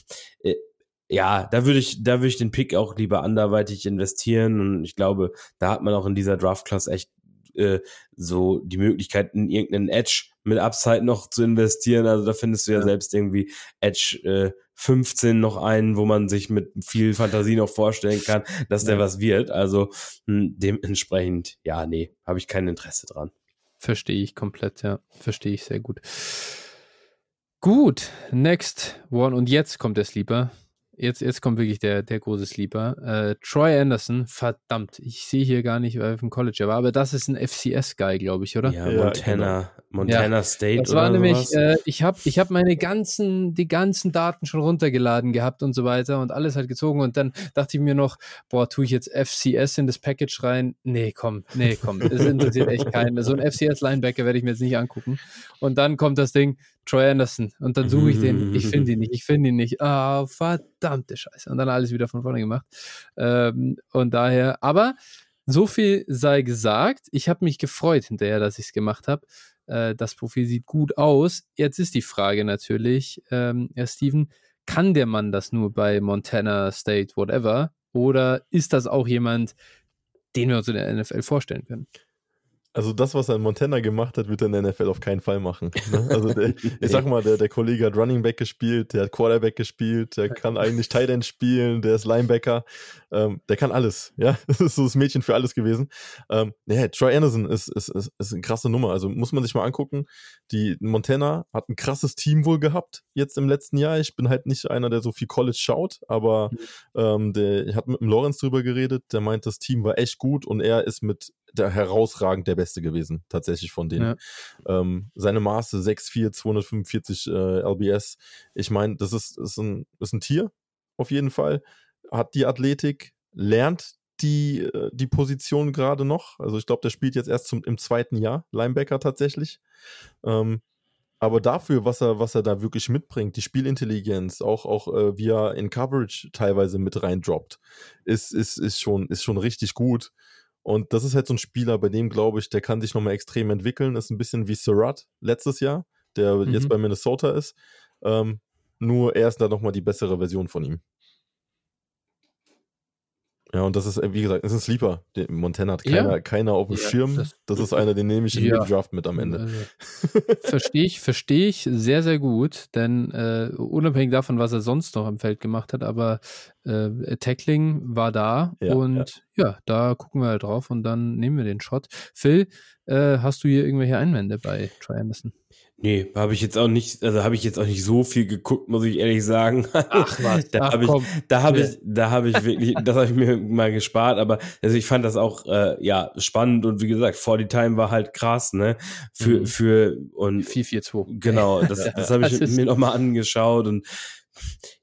Äh, ja, da würde ich, da würde ich den Pick auch lieber anderweitig investieren und ich glaube, da hat man auch in dieser Draft-Class echt äh, so die Möglichkeit, in irgendeinen Edge mit Upside noch zu investieren. Also da findest du ja, ja. selbst irgendwie Edge äh, 15 noch einen, wo man sich mit viel Fantasie noch vorstellen kann, dass ja. der was wird. Also mh, hm, dementsprechend, ja, nee, habe ich kein Interesse dran. Verstehe ich komplett, ja. Verstehe ich sehr gut. Gut, next one. Und jetzt kommt der Sleeper. Jetzt, jetzt kommt wirklich der, der große Sleeper. Äh, Troy Anderson, verdammt, ich sehe hier gar nicht, weil er vom College war, aber das ist ein FCS-Guy, glaube ich, oder? Ja, ja Montana, genau. Montana ja, State. Das war nämlich, äh, ich habe ich hab meine ganzen, die ganzen Daten schon runtergeladen gehabt und so weiter und alles halt gezogen und dann dachte ich mir noch, boah, tue ich jetzt FCS in das Package rein? Nee, komm, nee, komm, das interessiert echt keinen. So ein FCS-Linebacker werde ich mir jetzt nicht angucken. Und dann kommt das Ding, Troy Anderson. Und dann suche ich den. Ich finde ihn nicht. Ich finde ihn nicht. Ah, oh, verdammte Scheiße. Und dann alles wieder von vorne gemacht. Ähm, und daher, aber so viel sei gesagt. Ich habe mich gefreut hinterher, dass ich es gemacht habe. Äh, das Profil sieht gut aus. Jetzt ist die Frage natürlich, ähm, Herr Steven, kann der Mann das nur bei Montana State, whatever? Oder ist das auch jemand, den wir uns in der NFL vorstellen können? Also das, was er in Montana gemacht hat, wird er in der NFL auf keinen Fall machen. Ne? Also der, ich sag mal, der, der Kollege hat Running Back gespielt, der hat Quarterback gespielt, der kann eigentlich Tight End spielen, der ist Linebacker, ähm, der kann alles. Ja, das ist so das Mädchen für alles gewesen. Ähm, nee, Troy Anderson ist, ist, ist, ist eine krasse Nummer. Also muss man sich mal angucken. Die Montana hat ein krasses Team wohl gehabt jetzt im letzten Jahr. Ich bin halt nicht einer, der so viel College schaut, aber mhm. ähm, der ich hat mit dem Lorenz drüber geredet. Der meint, das Team war echt gut und er ist mit der herausragend der Beste gewesen, tatsächlich von denen. Ja. Ähm, seine Maße 6'4, 245 äh, LBS. Ich meine, das ist, ist, ein, ist ein Tier, auf jeden Fall. Hat die Athletik, lernt die, äh, die Position gerade noch. Also ich glaube, der spielt jetzt erst zum, im zweiten Jahr, Linebacker tatsächlich. Ähm, aber dafür, was er, was er da wirklich mitbringt, die Spielintelligenz, auch, auch äh, wie er in Coverage teilweise mit reindroppt, ist, ist, ist, schon, ist schon richtig gut. Und das ist halt so ein Spieler, bei dem glaube ich, der kann sich nochmal extrem entwickeln. Ist ein bisschen wie Surratt letztes Jahr, der mhm. jetzt bei Minnesota ist. Ähm, nur er ist da nochmal die bessere Version von ihm. Ja, und das ist, wie gesagt, das ist ein Sleeper. Den Montana hat keiner, ja. keiner auf dem ja, Schirm. Das, das, ist einer, den nehme ich in ja. den Draft mit am Ende. Also, verstehe ich, verstehe ich sehr, sehr gut, denn äh, unabhängig davon, was er sonst noch am Feld gemacht hat, aber äh, Tackling war da und ja. da gucken wir halt drauf und dann nehmen wir den Shot. Phil, äh, hast du hier irgendwelche Einwände bei Try Anderson? Nee, habe ich jetzt auch nicht, also habe ich jetzt auch nicht so viel geguckt, muss ich ehrlich sagen. Ach was, da habe ich, da habe ich, da habe ich wirklich, das habe ich mir mal gespart, aber also ich fand das auch äh, ja spannend und wie gesagt, 40 Time war halt krass, ne? Für mhm. für und 442. Genau, das, das habe ich das mir nochmal angeschaut und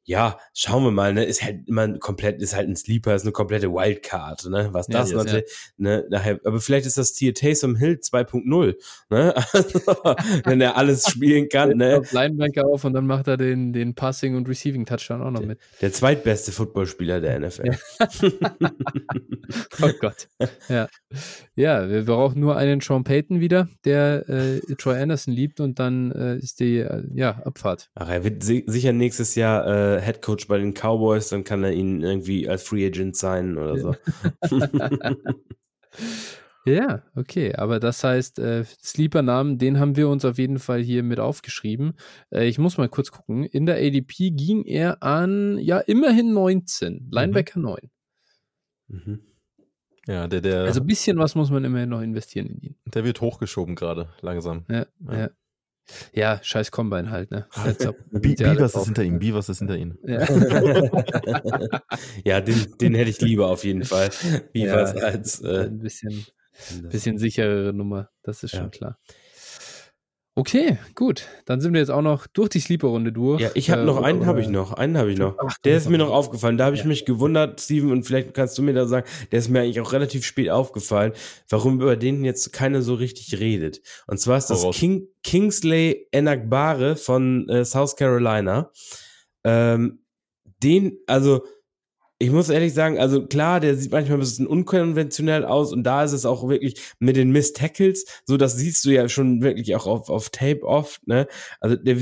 ja, schauen wir mal, ne, ist halt immer komplett, ist halt ein Sleeper, ist eine komplette Wildcard, ne, was das ja, natürlich, ja. ne, nachher, aber vielleicht ist das Tier Taysom Hill 2.0, ne, also, wenn er alles spielen kann, ne. Linebanker auf und dann macht er den, den Passing und Receiving Touchdown auch noch mit. Der zweitbeste Footballspieler der NFL. oh Gott. Ja. Ja, wir brauchen nur einen Sean Payton wieder, der äh, Troy Anderson liebt und dann äh, ist die, äh, ja, Abfahrt. Ach, er wird si sicher nächstes Jahr, äh, Head Coach bei den Cowboys, dann kann er ihn irgendwie als Free Agent sein oder so. ja, okay. Aber das heißt, äh, Sleeper-Namen, den haben wir uns auf jeden Fall hier mit aufgeschrieben. Äh, ich muss mal kurz gucken. In der ADP ging er an, ja, immerhin 19. Linebacker mhm. 9. Mhm. Ja, der, der. Also ein bisschen was muss man immerhin noch investieren in ihn. Der wird hochgeschoben gerade, langsam. Ja, ja. ja. Ja, scheiß Combine halt, ne? Beavers ist hinter ihm, Beavers ist hinter ihm. Ja, ja den, den hätte ich lieber auf jeden Fall. Beavers ja, als äh, ein bisschen, bisschen sicherere Nummer, das ist schon klar. Okay, gut. Dann sind wir jetzt auch noch durch die Sleeper-Runde durch. Ja, ich habe äh, noch einen, habe ich noch, einen habe ich noch. Ach, der ist mir noch aufgefallen. Da habe ich ja. mich gewundert, Steven, und vielleicht kannst du mir da sagen, der ist mir eigentlich auch relativ spät aufgefallen, warum über den jetzt keiner so richtig redet. Und zwar ist das King, Kingsley Enagbare von äh, South Carolina. Ähm, den, also ich muss ehrlich sagen, also klar, der sieht manchmal ein bisschen unkonventionell aus und da ist es auch wirklich mit den Miss Tackles, so das siehst du ja schon wirklich auch auf, auf Tape oft, ne? Also der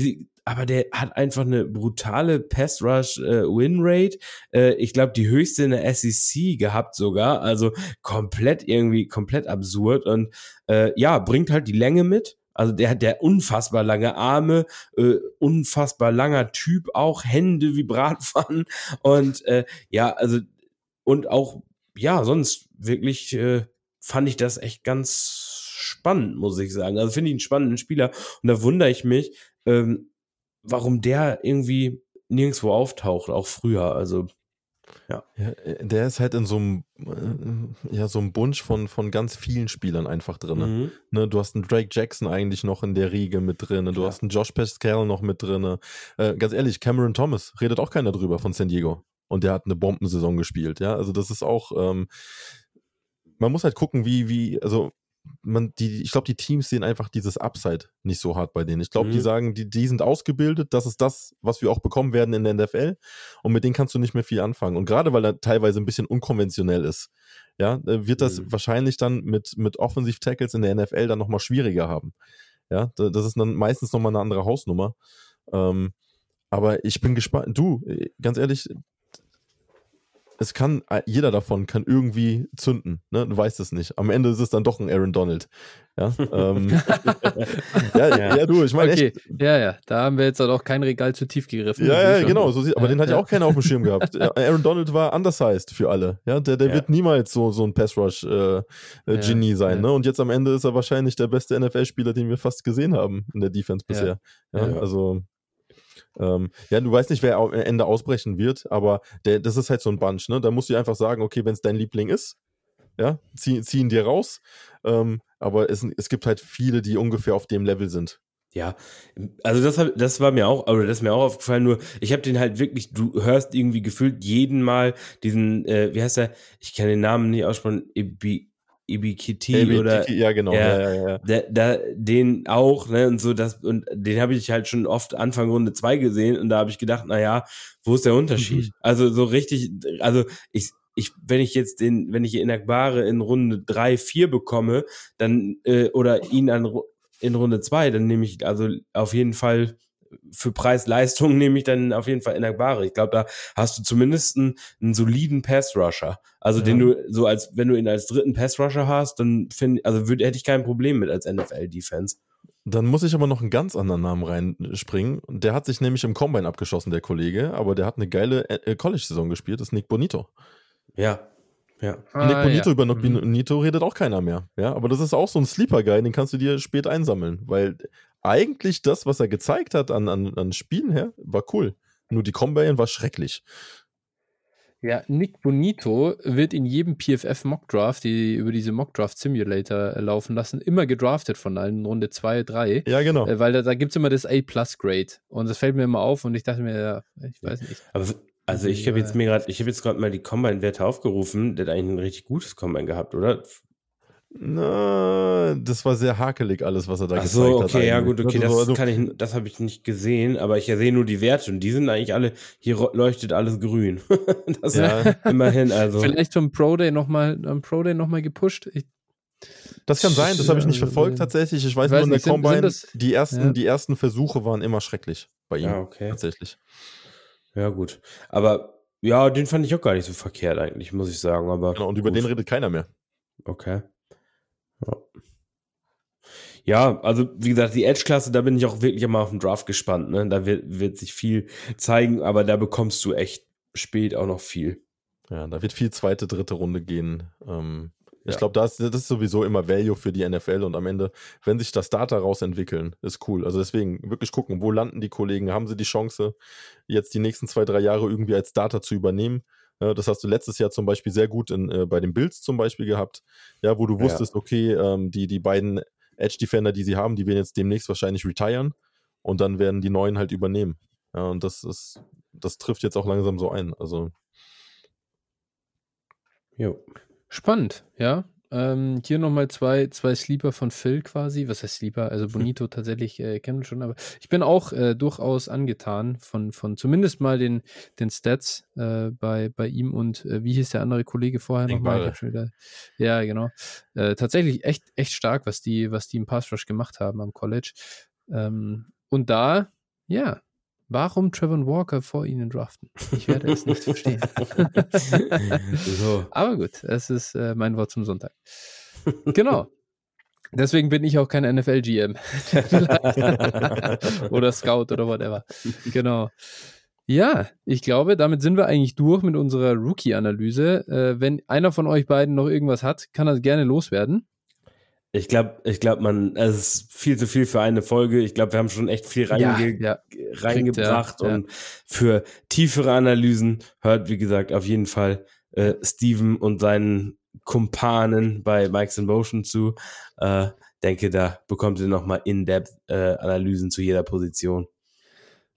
aber der hat einfach eine brutale Pass Rush äh, Win Rate. Äh, ich glaube, die höchste in der SEC gehabt sogar. Also komplett irgendwie komplett absurd und äh, ja, bringt halt die Länge mit. Also der hat der unfassbar lange Arme, äh, unfassbar langer Typ, auch Hände wie Bratpfannen und äh, ja, also und auch ja, sonst wirklich äh, fand ich das echt ganz spannend, muss ich sagen. Also finde ich einen spannenden Spieler und da wundere ich mich, ähm, warum der irgendwie nirgendwo auftaucht, auch früher. Also ja. ja. Äh, der ist halt in so einem, äh, ja, so einem Bunch von, von ganz vielen Spielern einfach drin. Mhm. Ne, du hast einen Drake Jackson eigentlich noch in der Riege mit drin. Du ja. hast einen Josh Pascal noch mit drin. Äh, ganz ehrlich, Cameron Thomas redet auch keiner drüber von San Diego. Und der hat eine Bombensaison gespielt. Ja, also das ist auch, ähm, man muss halt gucken, wie, wie, also man, die, ich glaube, die Teams sehen einfach dieses Upside nicht so hart bei denen. Ich glaube, mhm. die sagen, die, die sind ausgebildet, das ist das, was wir auch bekommen werden in der NFL und mit denen kannst du nicht mehr viel anfangen. Und gerade weil er teilweise ein bisschen unkonventionell ist, ja, äh, wird das mhm. wahrscheinlich dann mit, mit Offensive Tackles in der NFL dann nochmal schwieriger haben. Ja, das ist dann meistens nochmal eine andere Hausnummer. Ähm, aber ich bin gespannt. Du, äh, ganz ehrlich, es kann, äh, jeder davon kann irgendwie zünden. Ne? Du weißt es nicht. Am Ende ist es dann doch ein Aaron Donald. Ja, ähm, ja, ja, ja, du, ich meine okay. Ja, ja, da haben wir jetzt halt auch kein Regal zu tief gegriffen. Ja, ja, genau. So sieht, aber den hat ja auch keiner auf dem Schirm gehabt. Aaron Donald war undersized für alle. Ja, der, der wird niemals so, so ein Pass-Rush-Genie äh, äh sein. Ne? Und jetzt am Ende ist er wahrscheinlich der beste NFL-Spieler, den wir fast gesehen haben in der Defense bisher. Ja, also ähm, ja, du weißt nicht, wer am Ende ausbrechen wird, aber der, das ist halt so ein Bunch, ne? Da musst du einfach sagen, okay, wenn es dein Liebling ist, ja, zieh, zieh ihn dir raus. Ähm, aber es, es gibt halt viele, die ungefähr auf dem Level sind. Ja, also das, das war mir auch, oder das ist mir auch aufgefallen, nur ich habe den halt wirklich, du hörst irgendwie gefühlt jeden Mal diesen, äh, wie heißt der, ich kann den Namen nicht aussprechen, Ibi, Ibikiti Ibikiti oder ja genau ja, ja, ja, ja. Da, da, den auch ne und so das und den habe ich halt schon oft Anfang Runde 2 gesehen und da habe ich gedacht na ja wo ist der Unterschied mhm. also so richtig also ich ich wenn ich jetzt den wenn ich Inagbare in Runde 3 4 bekomme dann äh, oder ihn an in Runde 2 dann nehme ich also auf jeden Fall für Preis-Leistung nehme ich dann auf jeden Fall Enagbare. Ich glaube, da hast du zumindest einen, einen soliden Pass-Rusher. Also ja. den du so als, wenn du ihn als dritten Pass-Rusher hast, dann finde also würde, hätte ich kein Problem mit als NFL-Defense. Dann muss ich aber noch einen ganz anderen Namen reinspringen. Der hat sich nämlich im Combine abgeschossen, der Kollege, aber der hat eine geile äh, College-Saison gespielt, das ist Nick Bonito. Ja, ja. Ah, Nick Bonito ja. über Nick mhm. Bonito redet auch keiner mehr. Ja, aber das ist auch so ein Sleeper-Guy, den kannst du dir spät einsammeln, weil eigentlich das, was er gezeigt hat an, an, an Spielen her, war cool. Nur die Combine war schrecklich. Ja, Nick Bonito wird in jedem PFF Mockdraft, die über diese Mockdraft Simulator laufen lassen, immer gedraftet von allen Runde 2, 3. Ja, genau. Äh, weil da, da gibt es immer das A-Plus-Grade. Und das fällt mir immer auf und ich dachte mir, ja, ich weiß nicht. Aber also ich habe jetzt mir gerade, ich habe jetzt gerade mal die Combine-Werte aufgerufen. Der hat eigentlich ein richtig gutes Combine gehabt, oder? Na, das war sehr hakelig alles, was er da Ach so, gezeigt okay, hat. okay, ja gut, okay, das, das kann ich, das habe ich nicht gesehen, aber ich sehe nur die Werte und die sind eigentlich alle, hier leuchtet alles grün. das ja. immerhin, also. Vielleicht vom Pro Day nochmal, am Pro Day nochmal gepusht. Ich, das kann sein, das habe ich nicht verfolgt tatsächlich. Ich weiß, ich weiß nur in der nicht, Combine, sind, sind das, die, ersten, ja. die ersten Versuche waren immer schrecklich bei ihm. Ja, okay. Tatsächlich. Ja, gut. Aber ja, den fand ich auch gar nicht so verkehrt eigentlich, muss ich sagen. Aber genau, und über gut. den redet keiner mehr. Okay. Ja. Ja, also wie gesagt, die Edge-Klasse, da bin ich auch wirklich immer auf den Draft gespannt. Ne? Da wird, wird sich viel zeigen, aber da bekommst du echt spät auch noch viel. Ja, da wird viel zweite, dritte Runde gehen. Ähm, ja. Ich glaube, das, das ist sowieso immer Value für die NFL und am Ende, wenn sich das Data rausentwickeln, ist cool. Also deswegen wirklich gucken, wo landen die Kollegen, haben sie die Chance, jetzt die nächsten zwei, drei Jahre irgendwie als Data zu übernehmen das hast du letztes Jahr zum Beispiel sehr gut in, äh, bei den Bills zum Beispiel gehabt, ja, wo du wusstest, ja. okay, ähm, die, die beiden Edge-Defender, die sie haben, die werden jetzt demnächst wahrscheinlich retiren und dann werden die neuen halt übernehmen. Ja, und das ist, das trifft jetzt auch langsam so ein. Also. Jo. Spannend, ja. Ähm, hier nochmal zwei, zwei Sleeper von Phil quasi. Was heißt Sleeper? Also Bonito tatsächlich äh, kennen wir schon, aber ich bin auch äh, durchaus angetan von, von zumindest mal den, den Stats äh, bei, bei ihm und äh, wie hieß der andere Kollege vorher nochmal? Ja, genau. Äh, tatsächlich echt, echt stark, was die, was die im Pass Rush gemacht haben am College. Ähm, und da, ja, Warum Trevor Walker vor ihnen draften? Ich werde es nicht verstehen. so. Aber gut, es ist äh, mein Wort zum Sonntag. Genau. Deswegen bin ich auch kein NFL-GM. oder Scout oder whatever. Genau. Ja, ich glaube, damit sind wir eigentlich durch mit unserer Rookie-Analyse. Äh, wenn einer von euch beiden noch irgendwas hat, kann er gerne loswerden. Ich glaube, ich glaube, man, es ist viel zu viel für eine Folge. Ich glaube, wir haben schon echt viel reinge ja, ja. reingebracht Kriegt, ja, und für tiefere Analysen hört, wie gesagt, auf jeden Fall äh, Steven und seinen Kumpanen bei Mike's in Motion zu. Äh, denke, da bekommt ihr nochmal In-Depth-Analysen äh, zu jeder Position.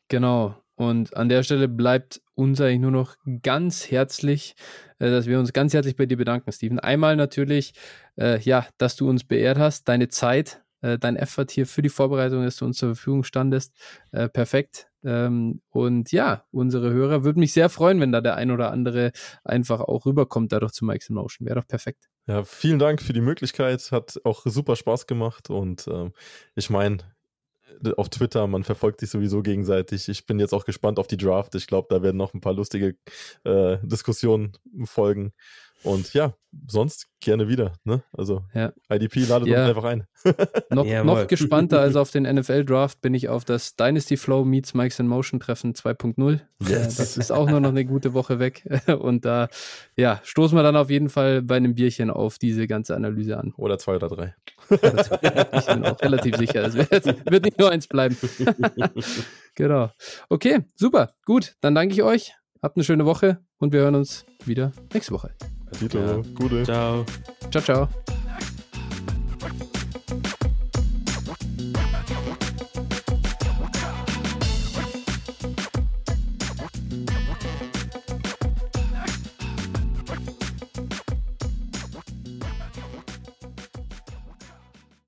Genau. Und an der Stelle bleibt uns eigentlich nur noch ganz herzlich, äh, dass wir uns ganz herzlich bei dir bedanken, Steven. Einmal natürlich, äh, ja, dass du uns beehrt hast, deine Zeit, äh, dein Effort hier für die Vorbereitung, dass du uns zur Verfügung standest. Äh, perfekt. Ähm, und ja, unsere Hörer würden mich sehr freuen, wenn da der ein oder andere einfach auch rüberkommt, dadurch zu Mike's Motion. Wäre doch perfekt. Ja, vielen Dank für die Möglichkeit. Hat auch super Spaß gemacht. Und ähm, ich meine, auf Twitter, man verfolgt sich sowieso gegenseitig. Ich bin jetzt auch gespannt auf die Draft. Ich glaube, da werden noch ein paar lustige äh, Diskussionen folgen. Und ja, sonst gerne wieder. Ne? Also ja. IDP ladet ja. uns einfach ein. noch, noch gespannter als auf den NFL-Draft bin ich auf das Dynasty Flow Meets Mikes in Motion Treffen 2.0. Yes. Das ist auch nur noch eine gute Woche weg. Und da ja, stoßen wir dann auf jeden Fall bei einem Bierchen auf diese ganze Analyse an. Oder zwei oder drei. ich bin auch relativ sicher. Es wird, wird nicht nur eins bleiben. genau. Okay, super. Gut, dann danke ich euch. Habt eine schöne Woche und wir hören uns wieder nächste Woche. Dito, ja. Gute. Ciao. Ciao, ciao.